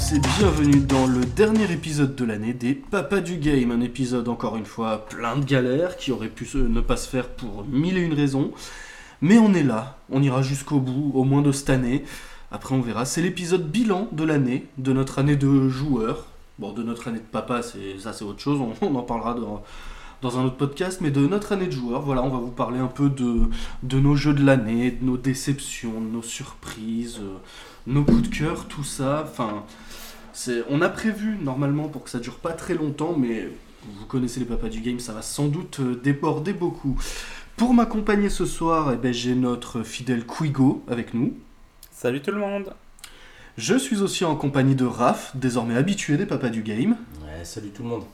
tous et bienvenue dans le dernier épisode de l'année des Papas du Game. Un épisode encore une fois plein de galères qui aurait pu ne pas se faire pour mille et une raisons. Mais on est là, on ira jusqu'au bout, au moins de cette année. Après on verra. C'est l'épisode bilan de l'année, de notre année de joueur. Bon, de notre année de papa, c'est ça c'est autre chose, on, en parlera dans, dans un autre podcast, mais de notre année de joueur. Voilà, on va vous parler un peu de, de nos jeux de l'année, de nos déceptions, de nos surprises, euh, nos coups de cœur, tout ça. Enfin, on a prévu normalement pour que ça dure pas très longtemps, mais vous connaissez les papas du game, ça va sans doute euh, déborder beaucoup. Pour m'accompagner ce soir, eh ben, j'ai notre fidèle Quigo avec nous. Salut tout le monde Je suis aussi en compagnie de Raph, désormais habitué des papas du game. Ouais, salut tout le monde.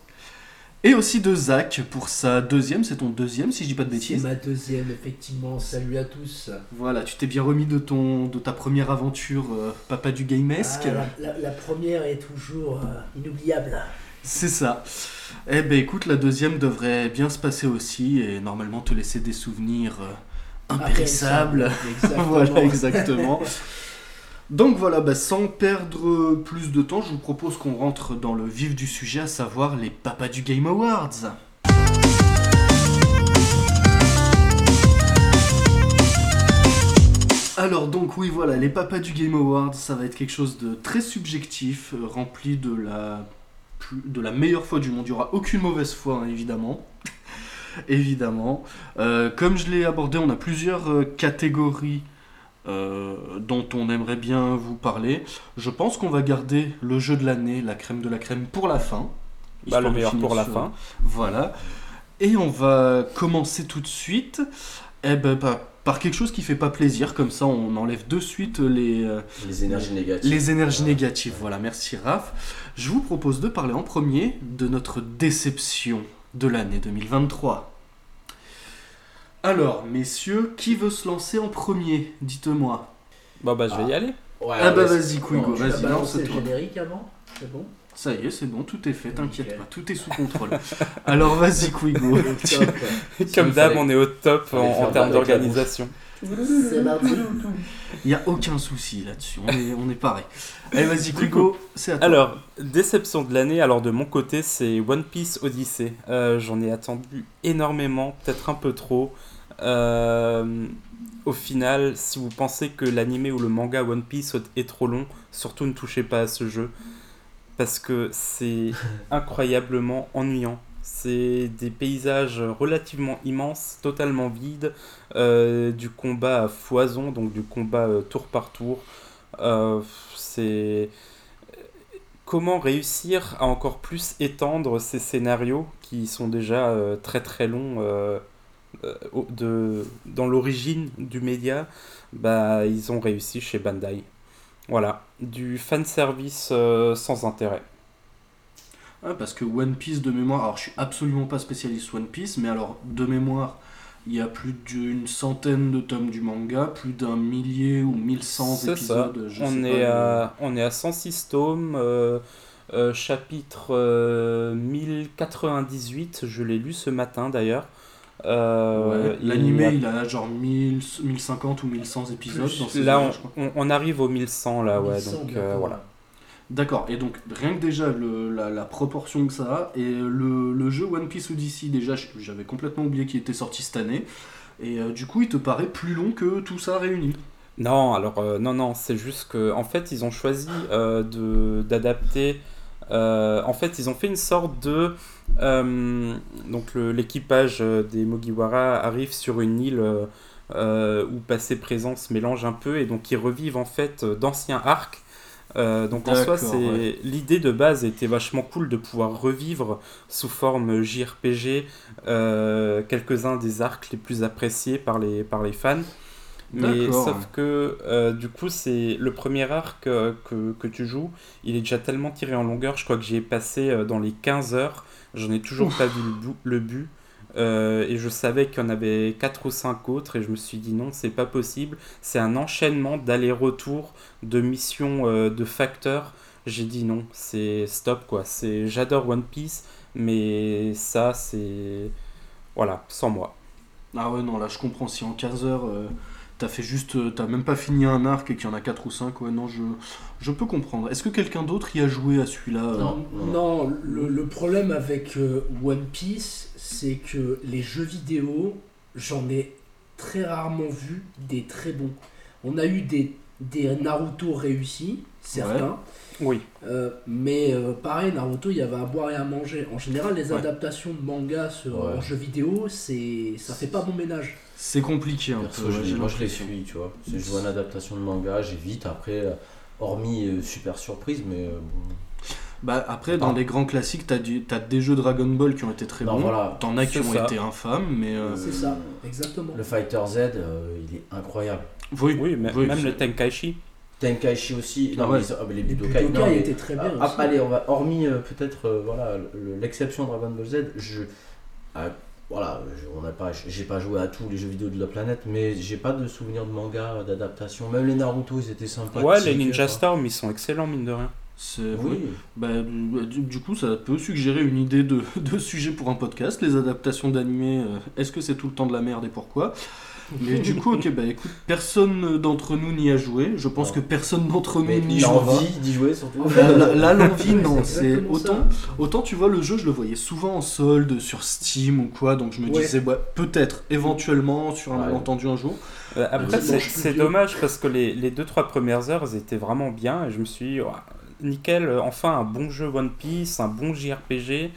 Et aussi de Zach pour sa deuxième, c'est ton deuxième si je dis pas de C'est bêtises. ma deuxième, effectivement. Salut à tous. Voilà, tu t'es bien remis de, ton, de ta première aventure euh, papa du gamesque. Ah, la, la- la première est toujours euh, inoubliable. C'est ça. Eh ben écoute, la deuxième devrait bien se passer aussi et normalement te laisser des souvenirs euh, impérissables. Exactement. voilà, exactement. Donc voilà, bah, sans perdre plus de temps, je vous propose qu'on rentre dans le vif du sujet, à savoir les papas du Game Awards. Alors donc oui voilà, les papas du Game Awards, ça va être quelque chose de très subjectif, euh, rempli de la, meilleure foi du monde. Il n'y aura aucune mauvaise foi, hein, évidemment. évidemment. Euh, comme je l'ai abordé, on a plusieurs euh, catégories euh, dont on aimerait bien vous parler. Je pense qu'on va garder le jeu de l'année, la crème de la crème, pour la fin. Bah, le meilleur pour la sur- fin. Voilà. Et on va commencer tout de suite eh ben, par, par quelque chose qui fait pas plaisir, comme ça on enlève de suite les, euh, Les énergies négatives. les énergies Voilà. négatives. Voilà, merci Raph. Je vous propose de parler en premier de notre déception de l'année 2023. Alors, messieurs, qui veut se lancer en premier? Dites-moi. Bah bah je vais y aller. Ouais, Ah bah vas-y, Quigo, vas-y, lance-toi. générique avant C'est bon? Ça y est, c'est bon, tout est fait, t'inquiète pas, tout est sous contrôle. Alors vas-y, Quigo. Comme d'hab, on est au top en, termes d'organisation. C'est parti. Il n'y a aucun souci là-dessus, on est, on est pareil. Allez, vas-y, Quigo, c'est à toi. Alors, déception de l'année, alors de mon côté, c'est One Piece Odyssey. Euh, J'en ai attendu énormément, peut-être un peu trop. Euh, au final, si vous pensez que l'anime ou le manga One Piece est trop long, surtout ne touchez pas à ce jeu. Parce que c'est incroyablement ennuyant. C'est des paysages relativement immenses, totalement vides, euh, du combat à foison, donc du combat euh, tour par tour. Euh, c'est comment réussir à encore plus étendre ces scénarios qui sont déjà très très longs de, dans l'origine du média, bah, ils ont réussi chez Bandai. Voilà, du fanservice euh, sans intérêt. Ah, parce que One Piece de mémoire, alors je suis absolument pas spécialiste One Piece, mais alors de mémoire, il y a plus d'une centaine de tomes du manga, plus d'un millier ou 1100 C'est ça, épisodes. je sais on pas, est, mais- à, on est à 106 tomes, euh, euh, chapitre euh, 1098, je l'ai lu ce matin d'ailleurs. Euh, Ouais, L'animé, il a genre 1000, 1050 ou 1100 épisodes Plus. dans ces Là, on, arrive au 1100 là, ouais, donc euh, voilà. là. D'accord, et donc rien que déjà le- la, la proportion que ça a, et le, le jeu One Piece Odyssey, déjà j'avais complètement oublié qu'il était sorti cette année, et euh, du coup il te paraît plus long que tout ça réuni. Non, alors euh, non, non, c'est juste que en fait ils ont choisi euh, de d'adapter. Euh, en fait, ils ont fait une sorte de euh, donc l'équipage euh, des Mugiwara arrive sur une île euh, où passé présent se mélange un peu et donc ils revivent en fait d'anciens arcs. Donc en soi, D'accord, c'est ouais. l'idée de base était vachement cool de pouvoir revivre sous forme JRPG quelques-uns des arcs les plus appréciés par les par les fans. Mais sauf que euh, du coup, c'est le premier arc que, que tu joues, il est déjà tellement tiré en longueur, je crois que j'y ai passé euh, dans les 15 heures, j'en ai toujours pas vu le but euh, et je savais qu'il y en avait 4 ou 5 autres, et je me suis dit non, c'est pas possible. C'est un enchaînement d'aller-retour, de missions, de facteurs. J'ai dit non, c'est stop quoi. C'est J'adore One Piece, mais ça, c'est. Voilà, sans moi. Ah ouais, non, là je comprends, si en 15 heures t'as fait juste, euh, t'as même pas fini un arc et qu'il y en a 4 ou 5, ouais, non, je, je peux comprendre. Est-ce que quelqu'un d'autre y a joué à celui-là euh Non. Non, le, le problème avec euh, One Piece, c'est que les jeux vidéo, j'en ai très rarement vu des très bons. On a eu des, des Naruto réussis, certains. Oui. Euh, mais euh, pareil, Naruto, il y avait à boire et à manger. En général, les Ouais. adaptations de manga sur, Ouais. en jeux vidéo, c'est ça fait pas bon ménage. C'est compliqué un Perso, peu, je- moi je les suis, tu vois. Si je vois une adaptation de manga, j'évite. Après, euh, hormis euh, super surprise, mais euh, bon. Bah après, dans Ah. les grands classiques, t'as du- t'as des jeux Dragon Ball qui ont été très Non, bons. voilà. T'en as qui ont ça. été infâmes, mais euh, C'est ça, exactement. Le Fighter Z, euh, il est incroyable. oui, Oui, même c'est- le Tenkaichi. Tenkaichi aussi. Ah Non, ouais. mais ils- ah, mais les Les Budokai, Budokai non, mais- étaient très bien. Ah, aussi. allez, on va, hormis euh, peut-être euh, voilà le- l'exception Dragon Ball Z, je ah, voilà, je- on n'a pas, j'ai pas joué à tous les jeux vidéo de la planète, mais j'ai pas de souvenir de manga d'adaptation. Même les Naruto, ils étaient sympas. Ouais, les Ninja Storm, ils sont excellents, mine de rien. c'est- Oui. oui. Bah, du, du coup, ça peut suggérer une idée de, de sujet pour un podcast. Les adaptations d'animés, euh, est-ce que c'est tout le temps de la merde et pourquoi? Mais du coup, ok, bah écoute, personne d'entre nous n'y a joué. Je pense que personne d'entre nous n'y j'ai jouera. envie d'y jouer surtout. Là, l'envie, non. c'est autant, autant, tu vois, le jeu, je le voyais souvent en solde sur Steam ou quoi, donc je me Ouais. disais, ouais, peut-être, éventuellement, sur un Ouais. malentendu un jour. Euh, après, Ouais, c'est dommage parce que les, les deux trois premières heures, elles étaient vraiment bien et je me suis dit, Ouah, nickel, euh, enfin un bon jeu One Piece, un bon JRPG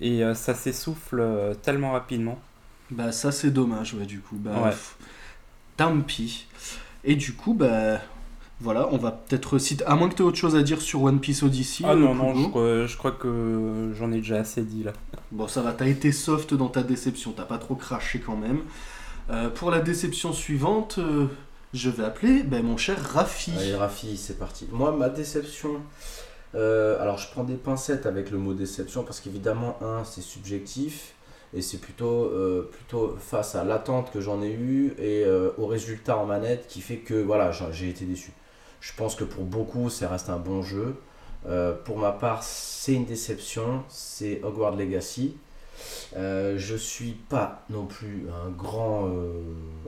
et euh, ça s'essouffle euh, tellement rapidement. Bah, ça, c'est dommage, ouais, du coup. Bah, Ouais. pff, tant pis. Et du coup, bah. Voilà, on va peut-être citer. À moins que tu aies autre chose à dire sur One Piece Odyssey. ah euh, non, non, Kubo. je, crois- je crois que j'en ai déjà assez dit là. Bon, ça va, t'as été soft dans ta déception, t'as pas trop craché quand même. Euh, pour la déception suivante, euh, je vais appeler ben, mon cher Rafi. Allez, Rafi, c'est parti. Moi, ma déception. euh, alors, je prends des pincettes avec le mot déception parce qu'évidemment, un, c'est subjectif et c'est plutôt, euh, plutôt face à l'attente que j'en ai eue et euh, au résultat en manette qui fait que voilà, j'ai- été déçu. Je pense que pour beaucoup, ça reste un bon jeu. Euh, pour ma part, c'est une déception. C'est Hogwarts Legacy. Euh, je suis pas non plus un grand euh,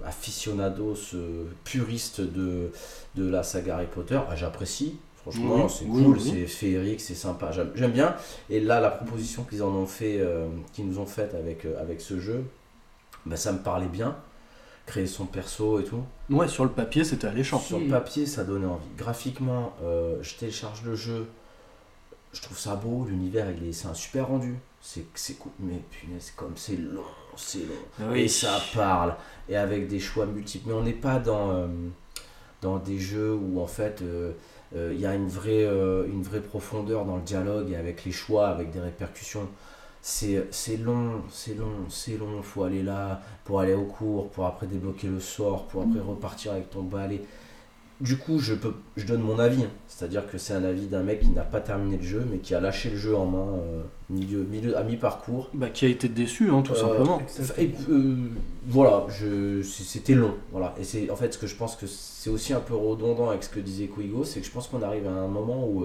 aficionados euh, puriste de, de la saga Harry Potter. Ah, J'apprécie, franchement, Oui, c'est oui, cool, oui. c'est féerique, c'est sympa, j'aime j'aime bien. Et là, la proposition qu'ils en ont fait, euh, qu'ils nous ont faite avec, euh, avec ce jeu, bah, ça me parlait bien. Créer son perso et tout. Ouais, sur le papier, c'était alléchant. Sur le Mm. papier, ça donnait envie. Graphiquement, euh, je télécharge le jeu, je trouve ça beau, l'univers, il est, c'est un super rendu. C'est, c'est cool, mais punaise, comme c'est long, c'est long. Ah oui. Et ça parle, et avec des choix multiples. Mais on n'est pas dans, euh, dans des jeux où en fait il y a une vraie, euh, une vraie profondeur dans le dialogue et avec les choix, avec des répercussions. C'est, c'est long, c'est long, c'est long. faut aller là pour aller au cours, pour après débloquer le sort, pour après repartir avec ton balai. Du coup, je, peux, je donne mon avis. hein. C'est-à-dire que c'est un avis d'un mec qui n'a pas terminé le jeu, mais qui a lâché le jeu en main euh, milieu, milieu, à mi-parcours. Bah, qui a été déçu, hein, tout Euh, simplement. Et, euh, voilà, c'était long. Voilà. Et c'est en fait ce que je pense que c'est aussi un peu redondant avec ce que disait Kuigo, c'est que je pense qu'on arrive à un moment où,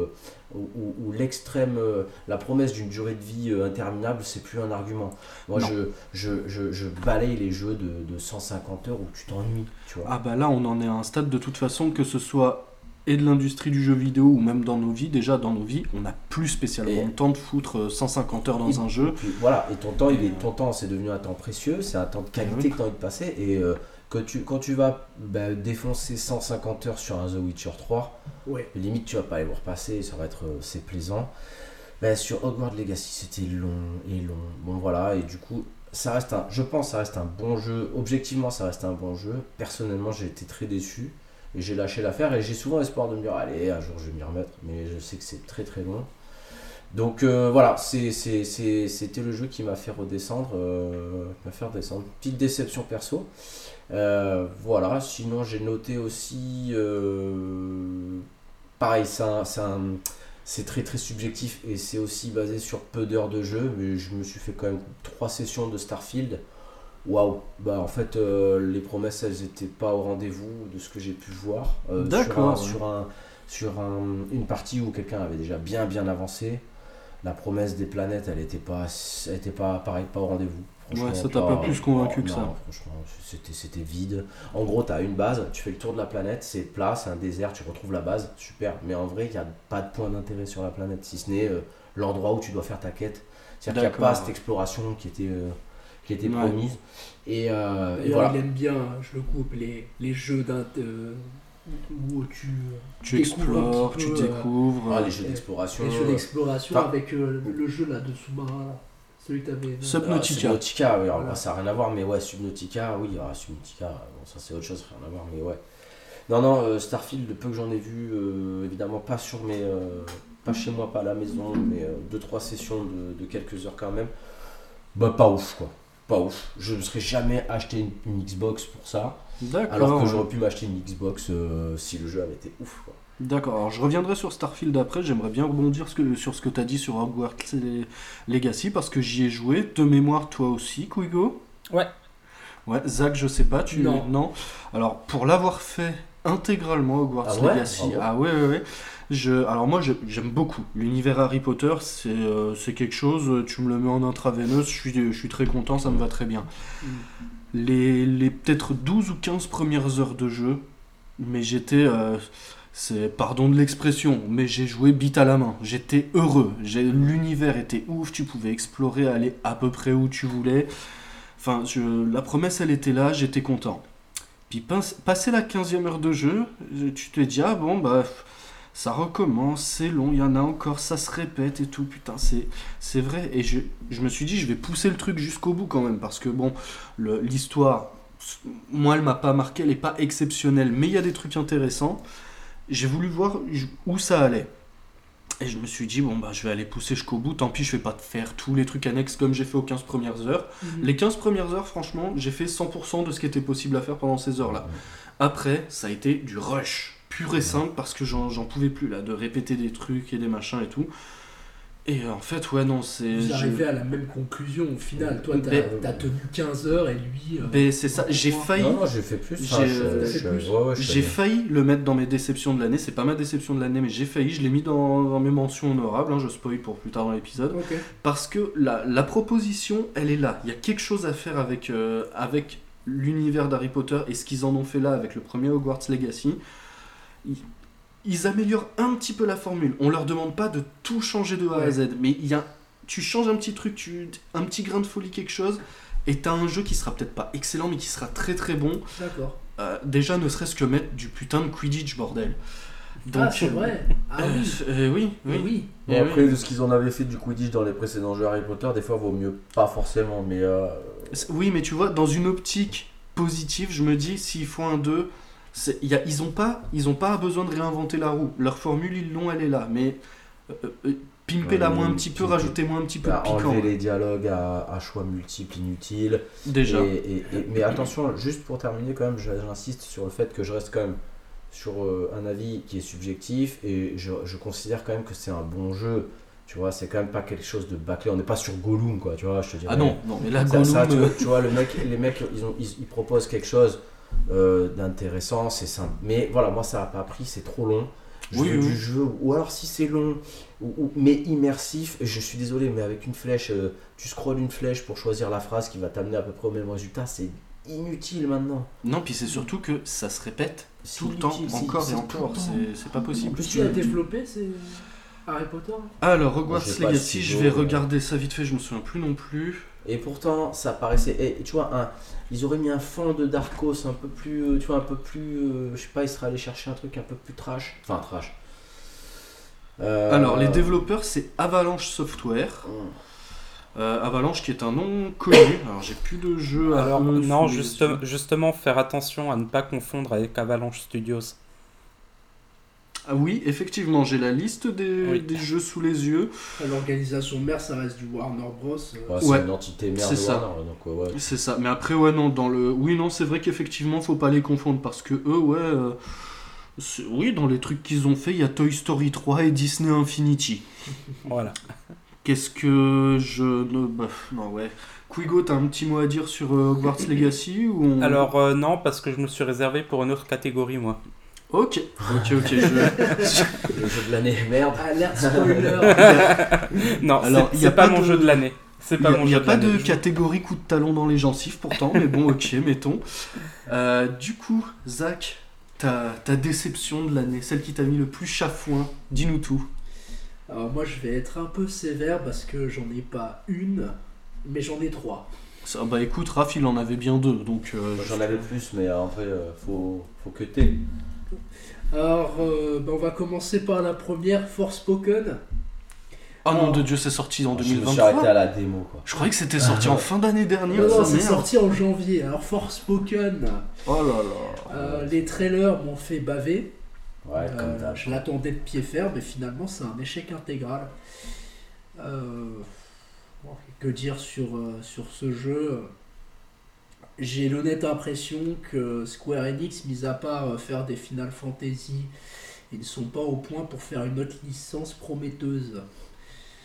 où, où- où l'extrême, euh, la promesse d'une durée de vie euh, interminable, c'est plus un argument. Moi, je, je, je, je balaye les jeux de, de 150 heures où tu t'ennuies, tu vois. Ah bah là, on en est à un stade de toute façon, que ce soit et de l'industrie du jeu vidéo ou même dans nos vies, déjà dans nos vies, on n'a plus spécialement Et- le temps de foutre euh, 150 heures dans Et- un jeu. Voilà, et ton temps, il Et, est, euh, ton temps, c'est devenu un temps précieux, c'est un temps de qualité oui. que tu as envie de passer. Et euh, que tu, quand tu vas bah, défoncer 150 heures sur un The Witcher 3, Ouais. limite tu vas pas aller vous repasser, ça va être euh, c'est plaisant. Bah, sur Hogwarts Legacy, c'était long et long. Bon voilà, et du coup, ça reste un, je pense, ça reste un bon jeu. Objectivement, ça reste un bon jeu. Personnellement, j'ai été très déçu et j'ai lâché l'affaire. Et j'ai souvent l'espoir de me dire, allez, un jour je vais m'y remettre, mais je sais que c'est très très long. Donc euh, voilà, c'était le jeu qui m'a fait redescendre, euh, m'a fait redescendre. Petite déception perso. Euh, voilà, sinon j'ai noté aussi, euh, pareil, c'est très très subjectif et c'est aussi basé sur peu d'heures de jeu, mais je me suis fait quand même trois sessions de Starfield. Waouh, bah en fait euh, les promesses elles étaient pas au rendez-vous de ce que j'ai pu voir sur, un, sur, un, sur un- une partie où quelqu'un avait déjà bien bien avancé. La promesse des planètes elle était pas, elle était pas pareil, pas au rendez-vous. Ouais, ça t'a pas plus convaincu que non, ça. Franchement, c'était, c'était vide. En gros, t'as une base, tu fais le tour de la planète, c'est plat, c'est un désert, tu retrouves la base, super. Mais en vrai, il n'y a pas de point d'intérêt sur la planète, si ce n'est euh, l'endroit où tu dois faire ta quête. C'est-à-dire qu'il n'y a pas cette exploration qui était, euh, qui était Ouais. promise. Et, euh, et D'ailleurs, voilà. il aime bien, je le coupe, les, les jeux d'un. euh, où tu. Tu explores, tu découvres. Ah, les jeux d'exploration. Les jeux d'exploration avec euh, le jeu là de sous-marin, là. Celui que t'avais. Sub- Ah, Subnautica. Subnautica, oui, alors Voilà. ça n'a rien à voir, mais ouais, Subnautica, oui, ah, Subnautica, bon, ça c'est autre chose, rien à voir, mais ouais. Non, non, euh, Starfield, le peu que j'en ai vu, euh, évidemment pas sur mes. euh, pas chez moi, pas à la maison, mais 2-3 sessions de, de quelques heures quand même. Bah, pas ouf, quoi. Pas ouf. Je ne serais jamais acheté une, une Xbox pour ça, D'accord. alors que j'aurais pu m'acheter une Xbox euh, si le jeu avait été ouf, quoi. D'accord, alors je reviendrai sur Starfield après, j'aimerais bien rebondir ce que- sur ce que tu as dit sur Hogwarts Legacy, parce que j'y ai joué, de mémoire toi aussi, Quigo Ouais. Ouais, Zach, je sais pas, tu... Non. Alors, pour l'avoir fait intégralement, Hogwarts Ah ouais? Legacy, Ah ah ouais, ouais, ouais. Je... Alors moi, j'aime beaucoup. L'univers Harry Potter, c'est euh, c'est quelque chose, tu me le mets en intraveineuse, je suis, je suis très content, ça me va très bien. Mm. Les, les peut-être 12 ou 15 premières heures de jeu, mais j'étais... euh, c'est pardon de l'expression, mais j'ai joué bite à la main. J'étais heureux. L'univers était ouf. Tu pouvais explorer, aller à peu près où tu voulais. Enfin, je- la promesse, elle était là. J'étais content. Puis pas- passé la 15e heure de jeu, je- tu te dis ah bon bah ça recommence, c'est long, il y en a encore, ça se répète et tout. Putain, c'est c'est vrai. Et je, je me suis dit je vais pousser le truc jusqu'au bout quand même parce que bon l'histoire, moi elle m'a pas marqué, elle est pas exceptionnelle, mais il y a des trucs intéressants j'ai voulu voir où ça allait. Et je me suis dit, bon, bah, je vais aller pousser jusqu'au bout. Tant pis, je vais pas te faire tous les trucs annexes comme j'ai fait aux 15 premières heures. Mhm. Les 15 premières heures, franchement, j'ai fait 100% de ce qui était possible à faire pendant ces heures-là. Après, ça a été du rush, pur et simple, parce que j'en j'en pouvais plus, là, de répéter des trucs et des machins et tout. Et euh, en fait, ouais, non, c'est. Vous je- arrivez à la même conclusion au final. Toi, t'as t'as tenu 15 heures et lui. euh, Mais c'est ça, j'ai failli. Non, non, j'ai fait plus. J'ai- je- je- plus ouais, je failli le mettre dans mes déceptions de l'année. C'est pas ma déception de l'année, mais j'ai failli. Je l'ai mis dans, dans mes mentions honorables. hein, je spoil pour plus tard dans l'épisode. Parce que la, la proposition, elle est là. Il y a quelque chose à faire avec, euh, avec l'univers d'Harry Potter et ce qu'ils en ont fait là avec le premier Hogwarts Legacy. Ils améliorent un petit peu la formule. On leur demande pas de tout changer de A à. Z, mais il y a, tu changes un petit truc, tu, un petit grain de folie, quelque chose, et t'as un jeu qui sera peut-être pas excellent, mais qui sera très très bon. D'accord. Euh, déjà, ne serait-ce que mettre du putain de Quidditch, bordel. ah, c'est vrai. Ah euh, oui. euh, oui, oui. Et Oui, après, oui. de ce qu'ils en avaient fait du Quidditch dans les précédents jeux Harry Potter, des fois vaut mieux pas forcément, mais euh, Oui, mais tu vois, dans une optique positive, je me dis, s'il faut un 2, c'est- il y a- ils n'ont pas, ils ont pas besoin de réinventer la roue. Leur formule, ils l'ont, elle est là. Mais euh, euh, pimpez-la Ouais, moins un petit peu, rajoutez-moi un petit peu bah, de piquant. enlever les dialogues à, à choix multiples inutiles. Déjà. Et, et- et- mais attention, juste pour terminer, quand même, j'insiste sur le fait que je reste quand même sur euh, un avis qui est subjectif et je, je considère quand même que c'est un bon jeu. Tu vois, c'est quand même pas quelque chose de bâclé. On n'est pas sur Gollum, quoi. Tu vois, je te dis. Ah non, non, mais là, Gollum, ça, tu, euh, vois, tu vois, le mec, les mecs, ils, ont, ils, ils proposent quelque chose euh, d'intéressant, c'est simple. Mais voilà, moi, ça n'a pas pris, c'est trop long. Je Oui, veux oui. du jeu, ou alors si c'est long, ou, ou- mais immersif, je suis désolé, mais avec une flèche, euh, tu scrolles une flèche pour choisir la phrase qui va t'amener à peu près au même résultat, c'est inutile maintenant. non, puis c'est surtout que ça se répète tout le temps, encore et encore. C'est c'est pas En possible. plus, tu- développé c'est Harry Potter Alors, Hogwarts Legacy, je stylo, vais regarder ça vite fait, je me souviens plus non plus. Et pourtant, ça paraissait. Et, tu vois, un, ils auraient mis un fond de Darkos un peu plus. euh, Tu vois, un peu plus. euh, je sais pas, ils seraient allés chercher un truc un peu plus trash. Enfin, trash. Euh, Alors, les développeurs, c'est Avalanche Software. hum. Euh, Avalanche qui est un nom connu. Alors, j'ai plus de jeux à Alors, non, justement, faire attention à ne pas confondre avec Avalanche Studios. Ah oui, effectivement, j'ai la liste des, Oui. des jeux sous les yeux. L'organisation mère, ça reste du Warner Bros. euh, Ouais, c'est Ouais, une entité merde c'est ça. Warner, donc ouais, ouais. C'est ça. Mais après, ouais, non, dans le. Oui, non, c'est vrai qu'effectivement, faut pas les confondre parce que eux, ouais. euh, Oui, dans les trucs qu'ils ont fait, il y a Toy Story 3 et Disney Infinity. Voilà. Qu'est-ce que je ne. Bah, non, ouais. Quigo, t'as un petit mot à dire sur euh, Hogwarts Legacy ou on- Alors, euh, non, parce que je me suis réservé pour une autre catégorie, moi. Ok, ok, ok. je- Le jeu de l'année, merde. Alerte spoiler non, Alors, c'est y a pas, pas mon de- jeu de l'année. C'est Il pas n'y a, mon il y a jeu pas de catégorie coup de talon dans les gencives pourtant, mais bon, ok, mettons. Euh, du coup, Zach, ta, ta déception de l'année, celle qui t'a mis le plus chafouin, dis-nous tout. Alors moi je vais être un peu sévère parce que j'en ai pas une, mais j'en ai trois. Ça, bah écoute, Raph, il en avait bien deux, donc... euh, Moi, J'en avais plus, mais en vrai, euh, faut, faut que t'aies. Alors euh, ben, on va commencer par la première, Forspoken. Oh nom Oh. de Dieu, c'est sorti en Je me suis arrêté 2023 à la démo, quoi. Je croyais que c'était sorti en fin d'année dernière, Non, non, c'est sorti en janvier. Alors Forspoken, Oh là là. euh, les trailers m'ont fait baver. Ouais, Euh, comme je l'attendais de pied ferme, mais finalement c'est un échec intégral. Euh, que dire sur, sur ce jeu? J'ai l'honnête impression que Square Enix, mis à part euh, faire des Final Fantasy, ils ne sont pas au point pour faire une autre licence prometteuse.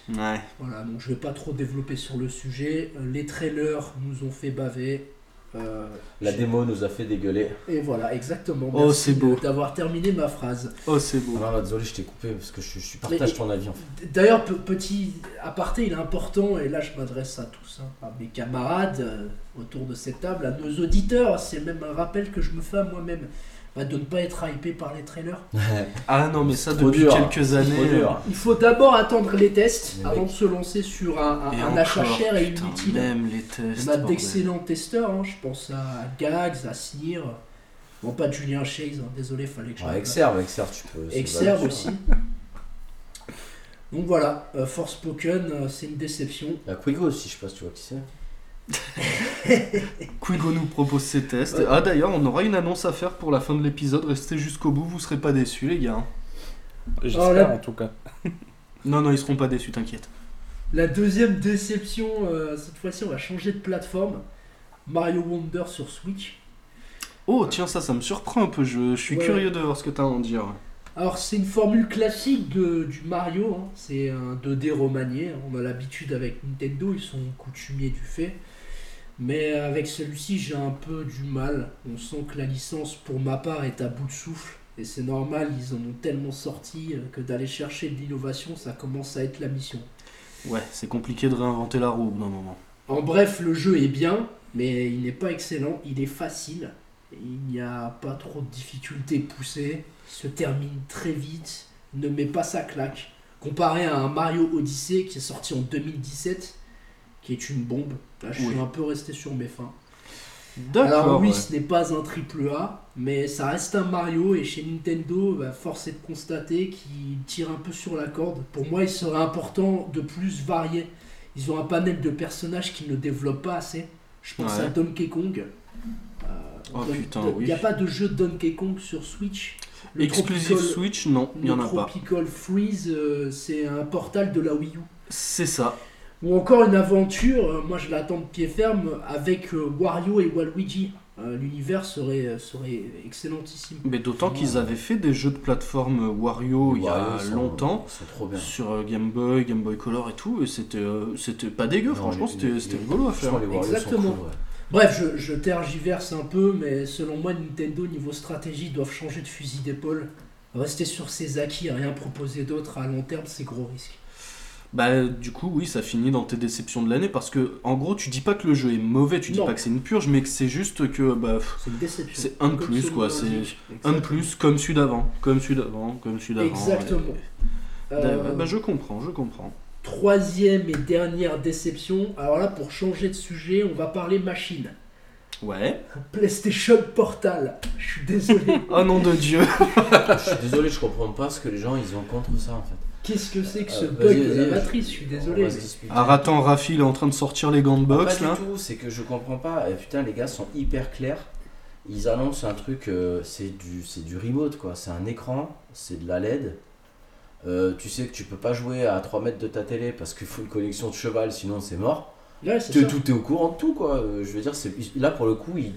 Ouais. Voilà, donc je vais pas trop développer sur le sujet. Euh, Les trailers nous ont fait baver. Euh, La démo nous a fait dégueuler. et voilà, exactement. Oh, Merci c'est beau. D'avoir terminé ma phrase. Oh, c'est beau. Non, non, désolé, je t'ai coupé parce que je, je partage Mais- ton avis en fait. D'ailleurs, pe- petit aparté, il est important, et là je m'adresse à tous, hein, à mes camarades euh, autour de cette table, à nos auditeurs, c'est même un rappel que je me fais à moi-même, bah, de ne pas être hypé par les trailers. Ah non, mais ça, depuis dur. quelques années... dur. Il faut d'abord attendre les tests Mais avant mec. de se lancer sur un, un- Et un encore, achat cher et inutile. Même les tests. On a d'excellents testeurs, hein, je pense à Gags, à Sneer, bon pas Julien Chase, hein, désolé, fallait que je Ouais, le Exerve, Exerve, tu peux. Exerve aussi. ça. Donc voilà, euh, Forspoken, euh, c'est une déception. Il y a Quigo aussi, je sais pas si tu vois qui c'est. Quigo nous propose ses tests. Ouais. Ah d'ailleurs, on aura une annonce à faire pour la fin de l'épisode. Restez jusqu'au bout, vous serez pas déçus, les gars. J'espère Oh, là- en tout cas. Non, non, ils seront pas déçus, t'inquiète. La deuxième déception, euh, cette fois-ci on va changer de plateforme. Mario Wonder sur Switch. Oh, tiens, ça, ça me surprend un peu. Je, je suis Ouais. curieux de voir ce que t'as à en dire. Alors c'est une formule classique de, du Mario, hein. c'est un 2D remanié, on a l'habitude avec Nintendo, ils sont coutumiers du fait. Mais avec celui-ci j'ai un peu du mal, on sent que la licence pour ma part est à bout de souffle. Et c'est normal, ils en ont tellement sorti euh, que d'aller chercher de l'innovation, ça commence à être la mission. Ouais, c'est compliqué de réinventer la roue d'un moment. En bref, le jeu est bien, mais il n'est pas excellent, il est facile, il n'y a pas trop de difficultés poussées, il se termine très vite, il ne met pas sa claque. Comparé à un Mario Odyssey qui est sorti en 2017, qui est une bombe, là je Oui. suis un peu resté sur mes fins. Alors oui, ouais. ce n'est pas un triple A, mais ça reste un Mario et chez Nintendo, bah, force est de constater qu'il tire un peu sur la corde. Pour moi, il serait important de plus varier. Ils ont un panel de personnages qu'ils ne développent pas assez. Je pense Ouais. à Donkey Kong. Euh, Oh, Don- putain, Don- Il oui. n'y a pas de jeu de Donkey Kong sur Switch. Le Exclusive Tropical- Switch, non, il y le en a pas. Tropical Freeze, euh, c'est un portal de la Wii U. C'est ça. Ou encore une aventure, euh, moi je l'attends de pied ferme, avec euh, Wario et Waluigi. Euh, L'univers serait, serait excellentissime. Mais d'autant Ouais. qu'ils avaient fait des jeux de plateforme Wario il y a sont- longtemps. ils sont trop bien. Sur Game Boy, Game Boy Color et tout, et c'était euh, c'était pas dégueu, Non, franchement, c'était rigolo à faire. Exactement. cool, ouais. Bref, je, je tergiverse un peu, mais selon moi, Nintendo, niveau stratégie, doivent changer de fusil d'épaule. Rester sur ses acquis et rien proposer d'autre à long terme, c'est gros risque. Bah, du coup, oui, ça finit dans tes déceptions de l'année parce que, en gros, tu dis pas que le jeu est mauvais, tu dis Non. pas que c'est une purge, mais que c'est juste que, bah, C'est une déception. C'est un de plus, quoi, c'est un de plus, comme celui d'avant, comme celui d'avant, comme celui d'avant. Exactement. et- Euh, Bah, je comprends, je comprends. Troisième et dernière déception. Alors là, pour changer de sujet, on va parler machine. Ouais. PlayStation Portal. Je suis désolé. Oh nom de Dieu Je suis désolé, je comprends pas ce que les gens ils ont contre ça en fait. Qu'est-ce que c'est que ce Euh, bug de la matrice Je suis désolé. Alors attends, Rafi, il est en train de sortir les gants de Ah, boxe pas là. du tout, c'est que je comprends pas. Et putain, les gars sont hyper clairs. Ils annoncent un truc, euh, c'est du, c'est du remote quoi. C'est un écran, c'est de la LED. Euh, tu sais que tu peux pas jouer à 3 mètres de ta télé parce qu'il faut une connexion de cheval, sinon c'est mort. Ouais, c'est tout est au courant de tout quoi. Euh, Je veux dire, c'est là pour le coup, ils,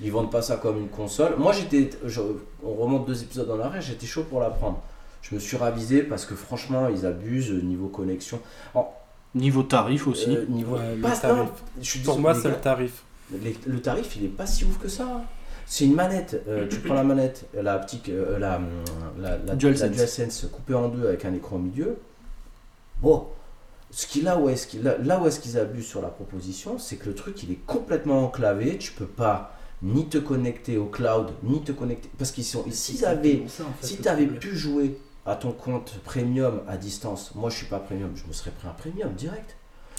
ils vendent pas ça comme une console. Moi j'étais, je- on remonte deux épisodes en arrière, j'étais chaud pour la prendre. Je me suis ravisé parce que franchement, ils abusent euh, niveau connexion. Niveau tarif aussi. Euh, niveau Ouais, le pas- tarif. non, je suis Pour moi, c'est le tarif. Les- le tarif, il est pas si ouf que ça. C'est une manette. euh, tu prends la manette, la petite, euh, la, la, la, DualSense. la DualSense coupée en deux avec un écran au milieu. Bon, Ce qui, là, où est-ce qu'ils, là, là où est-ce qu'ils abusent sur la proposition, c'est que le truc, il est complètement enclavé. Tu peux pas ni te connecter au cloud, ni te connecter. Parce qu'ils sont. S'ils avaient. Ça, en fait, Si tu avais problème. pu jouer à ton compte premium à distance, moi je suis pas premium, je me serais pris un premium direct.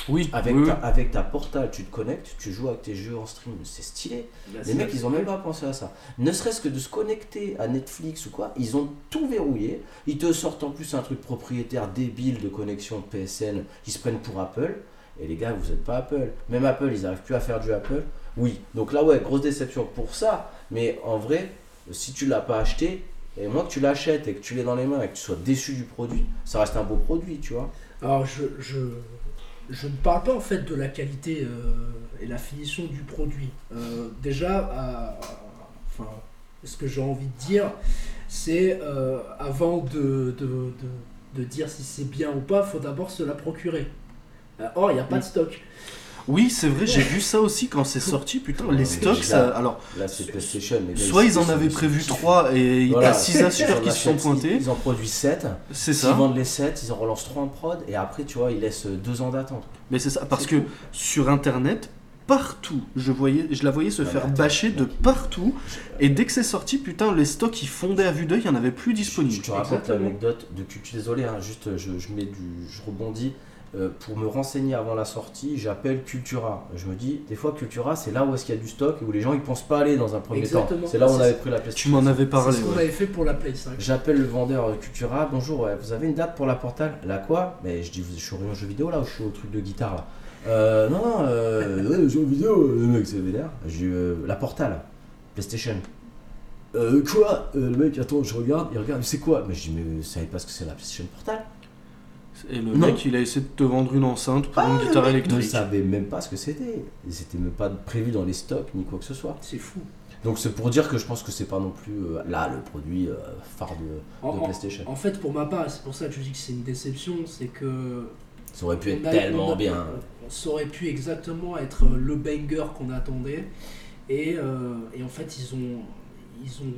Oui, Avec, oui, ta, avec ta portale, tu te connectes, tu joues avec tes jeux en stream, c'est stylé. Les mecs, ils ont même pas pensé à ça. Ne serait-ce que de se connecter à Netflix ou quoi, ils ont tout verrouillé. Ils te sortent en plus un truc propriétaire débile de connexion PSN. Ils se prennent pour Apple. Et les gars, vous n'êtes pas Apple. Même Apple, ils n'arrivent plus à faire du Apple. Oui. Donc là, ouais, grosse déception pour ça. Mais en vrai, si tu l'as pas acheté, et moins que tu l'achètes et que tu l'aies dans les mains et que tu sois déçu du produit, ça reste un beau produit, tu vois. Alors, je, je, je ne parle pas en fait de la qualité euh, et la finition du produit. Euh, déjà, à- enfin, ce que j'ai envie de dire, c'est euh, avant de, de, de, de dire si c'est bien ou pas, faut d'abord se la procurer. Euh, Or, il n'y a pas de stock. Oui, c'est vrai, j'ai vu ça aussi quand c'est sorti. Putain, les stocks, ça. Alors, Là, c'est PlayStation. soit ils en avaient prévu kiffés. 3 et Voilà. à 6 Ils acheteurs en qui se sont pointés. Ils, ils en produisent 7. C'est Ils ça. vendent les 7, ils en relancent 3 en prod. Et après, tu vois, ils laissent 2 ans d'attente. Mais c'est ça, parce que sur internet, partout, je, voyais, je la voyais se faire attends, bâcher de partout. Et dès que c'est sorti, putain, les stocks ils fondaient à vue d'œil, il n'y en avait plus Je disponibles. te raconte Exactement. l'anecdote de je suis désolé, hein, juste je, je mets du, je rebondis. Euh, pour me renseigner avant la sortie, j'appelle Cultura. Je me dis, des fois Cultura, c'est là où est-ce qu'il y a du stock et où les gens ils pensent pas aller dans un premier Exactement. temps. C'est là où on C'est- avait pris la Tu PlayStation. m'en avais C'est parlé. ce qu'on ouais. avait fait pour la Play 5. J'appelle le vendeur euh, Cultura. Bonjour, ouais, vous avez une date pour la portale La quoi? Mais je dis, vous- je suis au rayon jeux vidéo là ou je suis au truc de guitare là euh, Non, non, euh, ouais, jeux vidéo, le mec c'est vénère. J'ai euh, la portale, PlayStation. Euh, quoi? Euh, Le mec, attends, je regarde, il regarde, c'est quoi? Mais je dis, mais vous savez pas ce que c'est la PlayStation Portale Et le Non. mec, il a essayé de te vendre une enceinte pour une le guitare électrique. ne savait même pas ce que c'était. C'était même pas prévu dans les stocks ni quoi que ce soit. C'est fou. Donc c'est pour dire que je pense que c'est pas non plus euh, là le produit euh, phare de, En, de en- PlayStation. en fait, pour ma part, c'est pour ça que je dis que c'est une déception, c'est que Ça aurait pu être a- tellement a- bien. Ça aurait pu exactement être euh, le banger qu'on attendait. Et, euh, et en fait, ils ont, ils, ont,